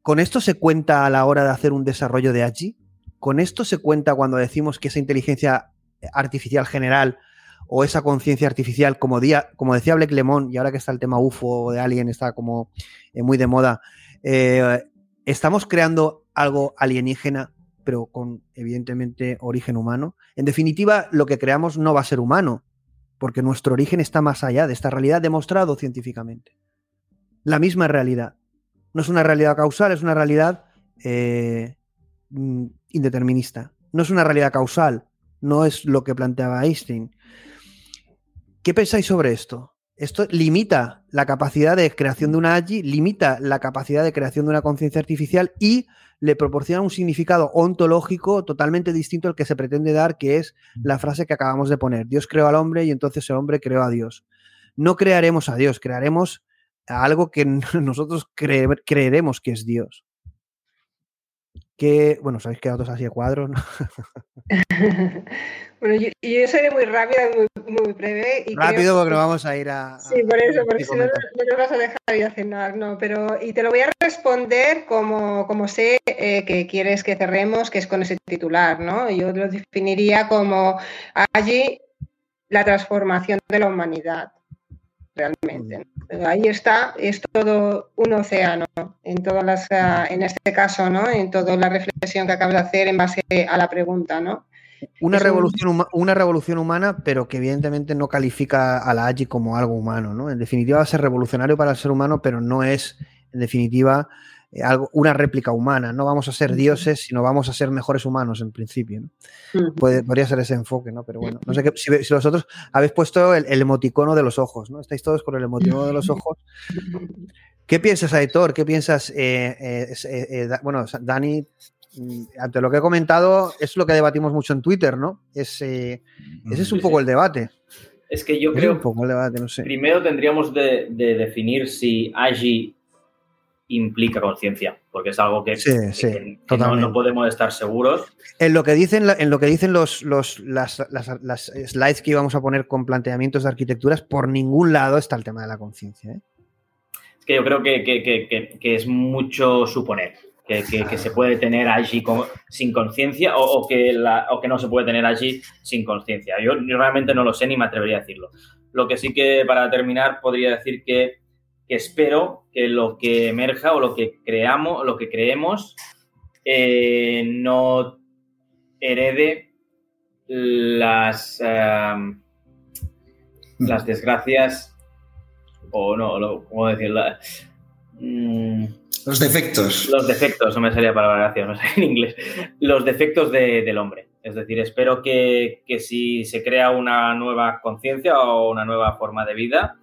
¿Con esto se cuenta a la hora de hacer un desarrollo de AGI? ¿Con esto se cuenta cuando decimos que esa inteligencia artificial general o esa conciencia artificial, como, como decía Blake Lemon, y ahora que está el tema UFO de Alien, está como eh, muy de moda, eh, estamos creando algo alienígena, pero con evidentemente origen humano. En definitiva, lo que creamos no va a ser humano, porque nuestro origen está más allá de esta realidad demostrado científicamente. La misma realidad. No es una realidad causal, es una realidad eh, mm, indeterminista. No es una realidad causal, no es lo que planteaba Einstein. ¿Qué pensáis sobre esto? Esto limita la capacidad de creación de una AGI, limita la capacidad de creación de una conciencia artificial y le proporciona un significado ontológico totalmente distinto al que se pretende dar, que es la frase que acabamos de poner. Dios creó al hombre y entonces el hombre creó a Dios. No crearemos a Dios, crearemos algo que [LAUGHS] nosotros creeremos que es Dios. Que, bueno, sabéis que otros así de cuadros, [LAUGHS] bueno, yo, yo, seré muy rápida, muy, muy breve. Y Rápido porque no vamos a ir a... Sí, por eso, porque si no, no nos vas a dejar ir a cenar, ¿no? Pero, y te lo voy a responder como, como sé eh, que quieres que cerremos, que es con ese titular, ¿no? Yo lo definiría como allí la transformación de la humanidad realmente. Ahí está, es todo un océano en todas las, ah, en este caso, ¿no? En toda la reflexión que acabas de hacer en base a la pregunta, ¿no? Una revolución, una revolución humana, pero que evidentemente no califica a la AGI como algo humano, ¿no? En definitiva va a ser revolucionario para el ser humano, pero no es, en definitiva, algo, una réplica humana. No vamos a ser dioses, sino vamos a ser mejores humanos en principio. ¿no? Puede, podría ser ese enfoque, ¿no? Pero bueno, no sé qué, si, si vosotros habéis puesto el, el, emoticono de los ojos, ¿no? Estáis todos con el emoticono de los ojos. ¿Qué piensas, Aitor? ¿Qué piensas? Eh, eh, eh, bueno, Dani, mm, ante lo que he comentado, es lo que debatimos mucho en Twitter, ¿no? Es, ese es un poco el debate. Es que yo es creo. un poco el debate, no sé. Primero tendríamos de, de definir si Agi implica conciencia, porque es algo que, sí, sí, que, que no, no, podemos estar seguros. En lo que dicen, en lo que dicen los, los, las, las, las, slides que íbamos a poner con planteamientos de arquitecturas, por ningún lado está el tema de la conciencia. ¿eh? Es que yo creo que, que es mucho suponer. Que, se puede tener allí con, sin conciencia o, o, que o que no se puede tener allí sin conciencia. Yo, yo realmente no lo sé ni me atrevería a decirlo. Lo que sí que para terminar podría decir que que espero que lo que emerja o lo que creamos, lo que creemos, eh, no herede las, las desgracias o no, lo, ¿cómo decirlo? Mm, los defectos. Los defectos, no me salía palabra gracias, no sé en inglés. Los defectos de, del hombre. Es decir, espero que, que si se crea una nueva conciencia o una nueva forma de vida,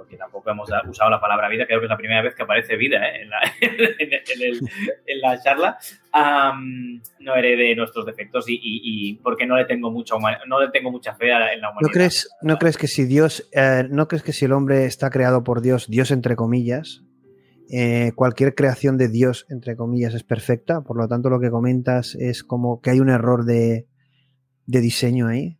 porque tampoco hemos usado la palabra vida, creo que es la primera vez que aparece vida ¿eh? en, la, [LAUGHS] en, en, el, en, la, charla, um, no herede nuestros defectos y, y, y, porque no le tengo mucha no le tengo mucha fe en la humanidad. ¿No crees, no crees que si Dios, eh, no crees que si el hombre está creado por Dios, Dios entre comillas, eh, cualquier creación de Dios entre comillas es perfecta? Por lo tanto, lo que comentas es como que hay un error de, de diseño ahí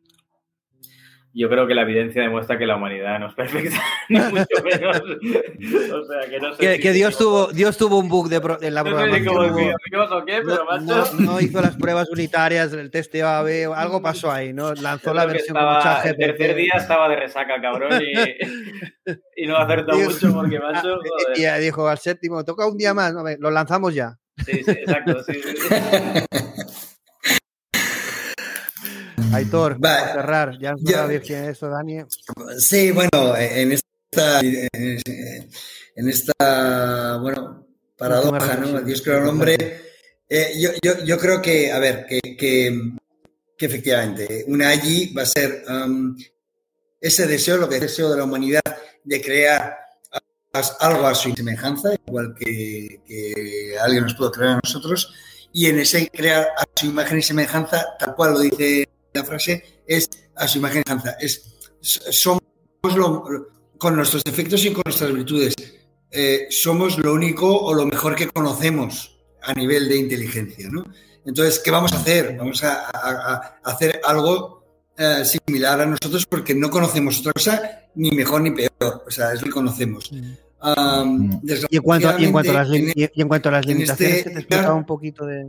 yo creo que la evidencia demuestra que la humanidad no es perfecta, [LAUGHS] ni mucho menos. [LAUGHS] o sea, que no sé. Que, si que Dios, tuvo, Dios tuvo un bug de pro, en la no programación. No sé si como o qué, pero no, no, no, hizo las pruebas unitarias del test de AB, [LAUGHS] algo pasó ahí, ¿no? Lanzó la versión estaba, con mucha El tercer día estaba de resaca, cabrón, y, y no acertó mucho porque, macho. Joder. Y ya dijo al séptimo, toca un día más, no, lo lanzamos ya. Sí, sí, exacto, sí. sí. Aitor, para cerrar, ya nos va a decir eso, Dani. Sí, bueno, en esta, en esta bueno, paradoja, ¿no? Dios creó al hombre. Eh, yo, yo, yo, creo que, a ver, que, que, que efectivamente, una allí va a ser um, ese deseo, lo que es el deseo de la humanidad de crear algo a su semejanza, igual que, que alguien nos puede crear a nosotros, y en ese crear a su imagen y semejanza, tal cual lo dice la frase es a su imagen y semejanza. Es, somos lo, con nuestros defectos y con nuestras virtudes. Eh, somos lo único o lo mejor que conocemos a nivel de inteligencia, ¿no? Entonces, ¿qué vamos a hacer? Vamos a, a, a hacer algo eh, similar a nosotros porque no conocemos otra cosa ni mejor ni peor. O sea, es lo que conocemos. Um, y, en cuanto, y, en cuanto, a las, y en cuanto a las limitaciones este, que te explicaba un poquito de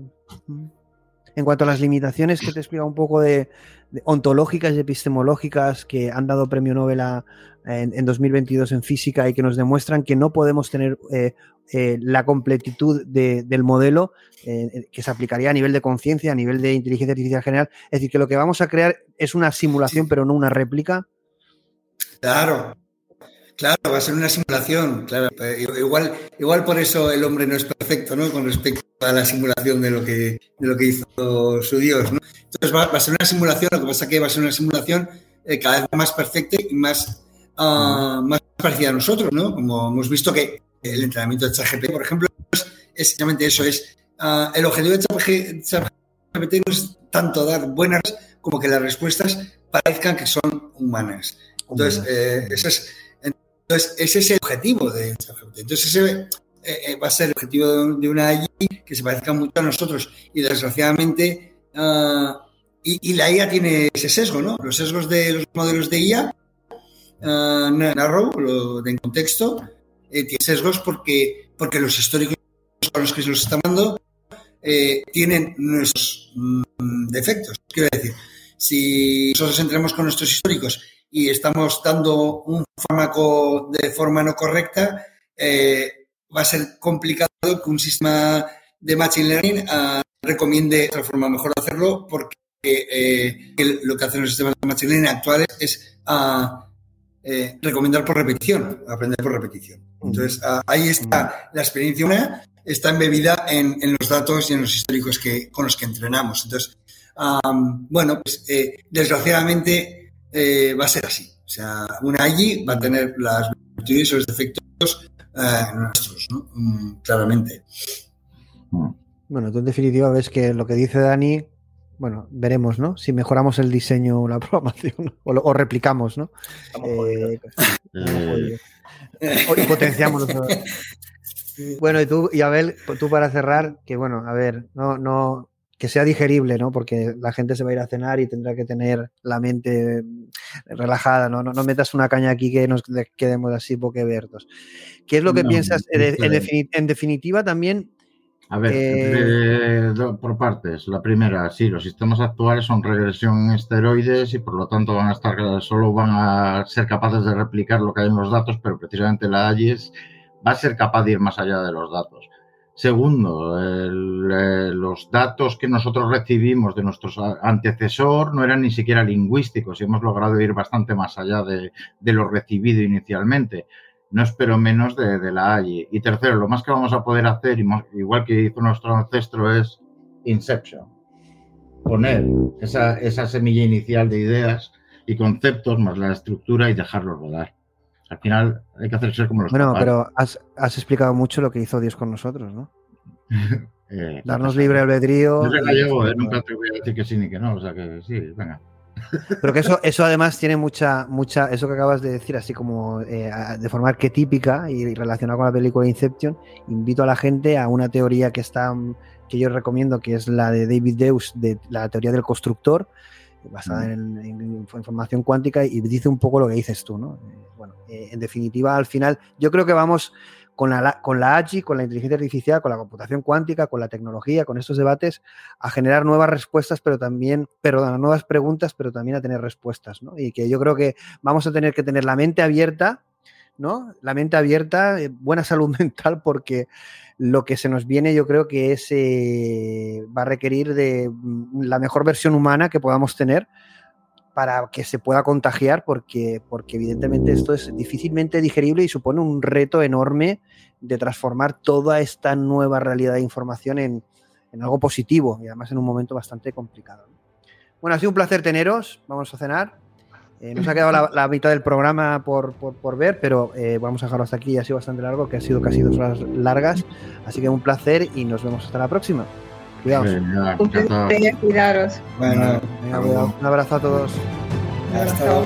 en cuanto a las limitaciones que te explica un poco de, de ontológicas y epistemológicas que han dado premio Nobel a, en, en, 2022 en física y que nos demuestran que no podemos tener eh, eh, la completitud de, del modelo eh, que se aplicaría a nivel de conciencia, a nivel de inteligencia artificial general. Es decir, que lo que vamos a crear es una simulación, pero no una réplica. Claro, Claro, va a ser una simulación, claro. Igual, igual por eso el hombre no es perfecto, ¿no? Con respecto a la simulación de lo que, de lo que hizo su Dios, ¿no? Entonces va, va, a ser una simulación, lo que pasa es que va a ser una simulación eh, cada vez más perfecta y más, uh, más parecida a nosotros, ¿no? Como hemos visto que el entrenamiento de ChatGPT, por ejemplo, es exactamente eso, es uh, el objetivo de ChatGPT no es tanto dar buenas como que las respuestas parezcan que son humanas. Entonces, eh, eso es entonces, ese es el objetivo de ChatGPT. Entonces, ese eh, va a ser el objetivo de, una AI que se parezca mucho a nosotros. Y desgraciadamente, uh, y, la IA tiene ese sesgo, ¿no? Los sesgos de los modelos de IA, uh, narrow, lo de en contexto, eh, tiene sesgos porque, porque los históricos con los que se los está dando eh, tienen nuestros mm, defectos. Quiero decir, si nosotros entramos con nuestros históricos y estamos dando un fármaco de forma no correcta, eh, va a ser complicado que un sistema de Machine Learning uh, recomiende otra forma mejor de hacerlo porque eh, lo que hacen los sistemas de Machine Learning actuales es uh, eh, recomendar por repetición, aprender por repetición. Entonces, uh, ahí está la experiencia humana está embebida en, en los datos y en los históricos que, con los que entrenamos. Entonces, am, bueno, pues eh, desgraciadamente eh, va a ser así. O sea, una allí va a tener las virtudes y los defectos eh, nuestros, ¿no? Mm, claramente. Bueno, tú en definitiva ves que lo que dice Dani, bueno, veremos, ¿no? Si mejoramos el diseño o la [LAUGHS] programación o, lo- o replicamos, ¿no? Eh, Eh, o- y potenciamos. los- [LAUGHS] Bueno, y tú, y Abel, tú para cerrar, que bueno, a ver, no, no, que sea digerible, ¿no? Porque la gente se va a ir a cenar y tendrá que tener la mente relajada, ¿no? No, no metas una caña aquí que nos de- quedemos así boquiabiertos. ¿Qué es lo que No, piensas? En, esto en definitiva, también A ver, Eh, eh, por partes. La primera, sí, los sistemas actuales son regresión en esteroides y por lo tanto van a estar, solo van a ser capaces de replicar lo que hay en los datos, pero precisamente la AGIS va a ser capaz de ir más allá de los datos. Segundo, eh, los datos que nosotros recibimos de nuestro antecesor no eran ni siquiera lingüísticos y hemos logrado ir bastante más allá de, lo recibido inicialmente no espero menos de, la AI. Y tercero, lo más que vamos a poder hacer, igual que hizo nuestro ancestro, es Inception. Poner esa, esa semilla inicial de ideas y conceptos más la estructura y dejarlo rodar. Al final hay que hacerse como los Bueno, papás. pero has, has explicado mucho lo que hizo Dios con nosotros, ¿no? [LAUGHS] Eh, Darnos libre albedrío. Yo y- gallego, eh, nunca te voy a decir que sí ni que no, o sea que sí, venga. [LAUGHS] Pero que eso, eso además tiene mucha, mucha, eso que acabas de decir, así como eh, de forma arquetípica y relacionada con la película Inception, invito a la gente a una teoría que está, que yo recomiendo, que es la de David Deus, de la teoría del constructor, basada en, en información cuántica, y dice un poco lo que dices tú, ¿no? Eh, bueno, eh, en definitiva, al final, yo creo que vamos con la, con la AGI, con la inteligencia artificial, con la computación cuántica, con la tecnología, con estos debates, a generar nuevas respuestas, pero también, perdón, nuevas preguntas, pero también a tener respuestas, ¿no? Y que yo creo que vamos a tener que tener la mente abierta, ¿no? La mente abierta, eh, buena salud [LAUGHS] mental, porque lo que se nos viene yo creo que es, eh, va a requerir de mm, la mejor versión humana que podamos tener para que se pueda contagiar, porque, porque evidentemente esto es difícilmente digerible y supone un reto enorme de transformar toda esta nueva realidad de información en, en algo positivo y además en un momento bastante complicado. ¿no? Bueno, ha sido un placer teneros, vamos a cenar. Eh, nos ha quedado la, la mitad del programa por, por- por ver, pero eh, vamos a dejarlo hasta aquí, ha sido bastante largo, que ha sido casi dos horas largas, así que un placer y nos vemos hasta la próxima. Cuidaos. Cuidaros. Bueno, Venga, cuidado. Un abrazo a todos. hasta luego.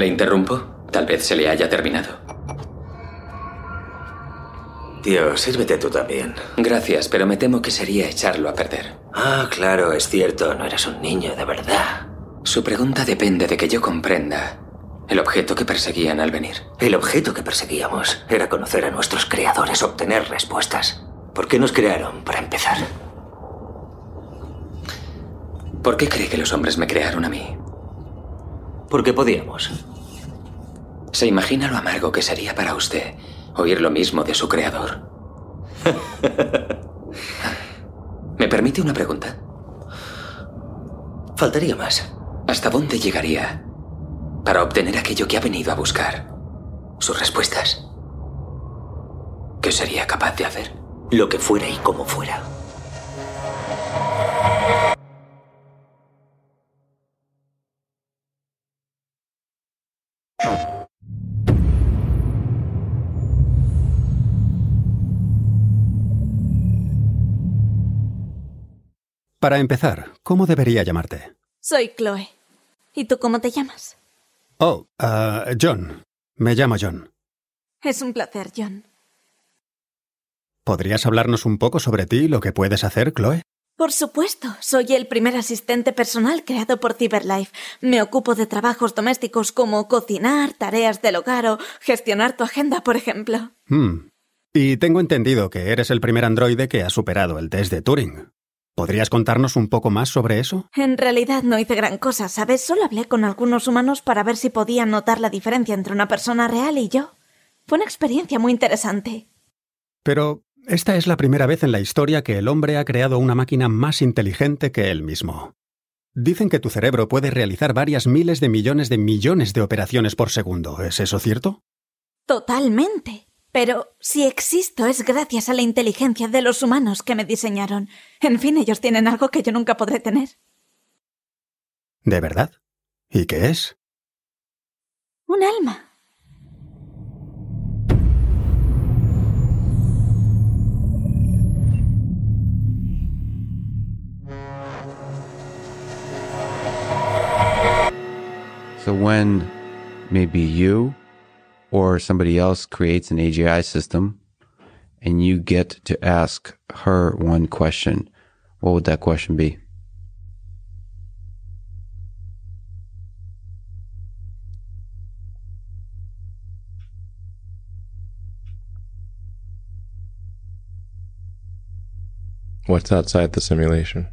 ¿Le interrumpo? Tal vez se le haya terminado. Tío, sírvete tú también. Gracias, pero me temo que sería echarlo a perder. Ah, claro, es cierto, no eres un niño de verdad. Su pregunta depende de que yo comprenda el objeto que perseguían al venir. El objeto que perseguíamos era conocer a nuestros creadores, obtener respuestas. ¿Por qué nos crearon, para empezar? ¿Por qué cree que los hombres me crearon a mí? Porque podíamos. ¿Se imagina lo amargo que sería para usted oír lo mismo de su creador? [LAUGHS] ¿Me permite una pregunta? Faltaría más. ¿Hasta dónde llegaría para obtener aquello que ha venido a buscar? Sus respuestas. ¿Qué sería capaz de hacer? Lo que fuera y como fuera. Para empezar, ¿cómo debería llamarte? Soy Chloe. ¿Y tú cómo te llamas? Oh, ah, John. Me llamo John. Es un placer, John. ¿Podrías hablarnos un poco sobre ti y lo que puedes hacer, Chloe? Por supuesto, soy el primer asistente personal creado por CyberLife. Me ocupo de trabajos domésticos como cocinar, tareas del hogar o gestionar tu agenda, por ejemplo. Hmm. Y tengo entendido que eres el primer androide que ha superado el test de Turing. ¿Podrías contarnos un poco más sobre eso? En realidad no hice gran cosa, ¿sabes? Solo hablé con algunos humanos para ver si podían notar la diferencia entre una persona real y yo. Fue una experiencia muy interesante. Pero esta es la primera vez en la historia que el hombre ha creado una máquina más inteligente que él mismo. Dicen que tu cerebro puede realizar varias miles de millones de millones de operaciones por segundo. ¿Es eso cierto? Totalmente. Pero si existo es gracias a la inteligencia de los humanos que me diseñaron. En fin, ellos tienen algo que yo nunca podré tener. ¿De verdad? ¿Y qué es? Un alma. So when maybe you or somebody else creates an AGI system and you get to ask her one question, what would that question be? What's outside the simulation?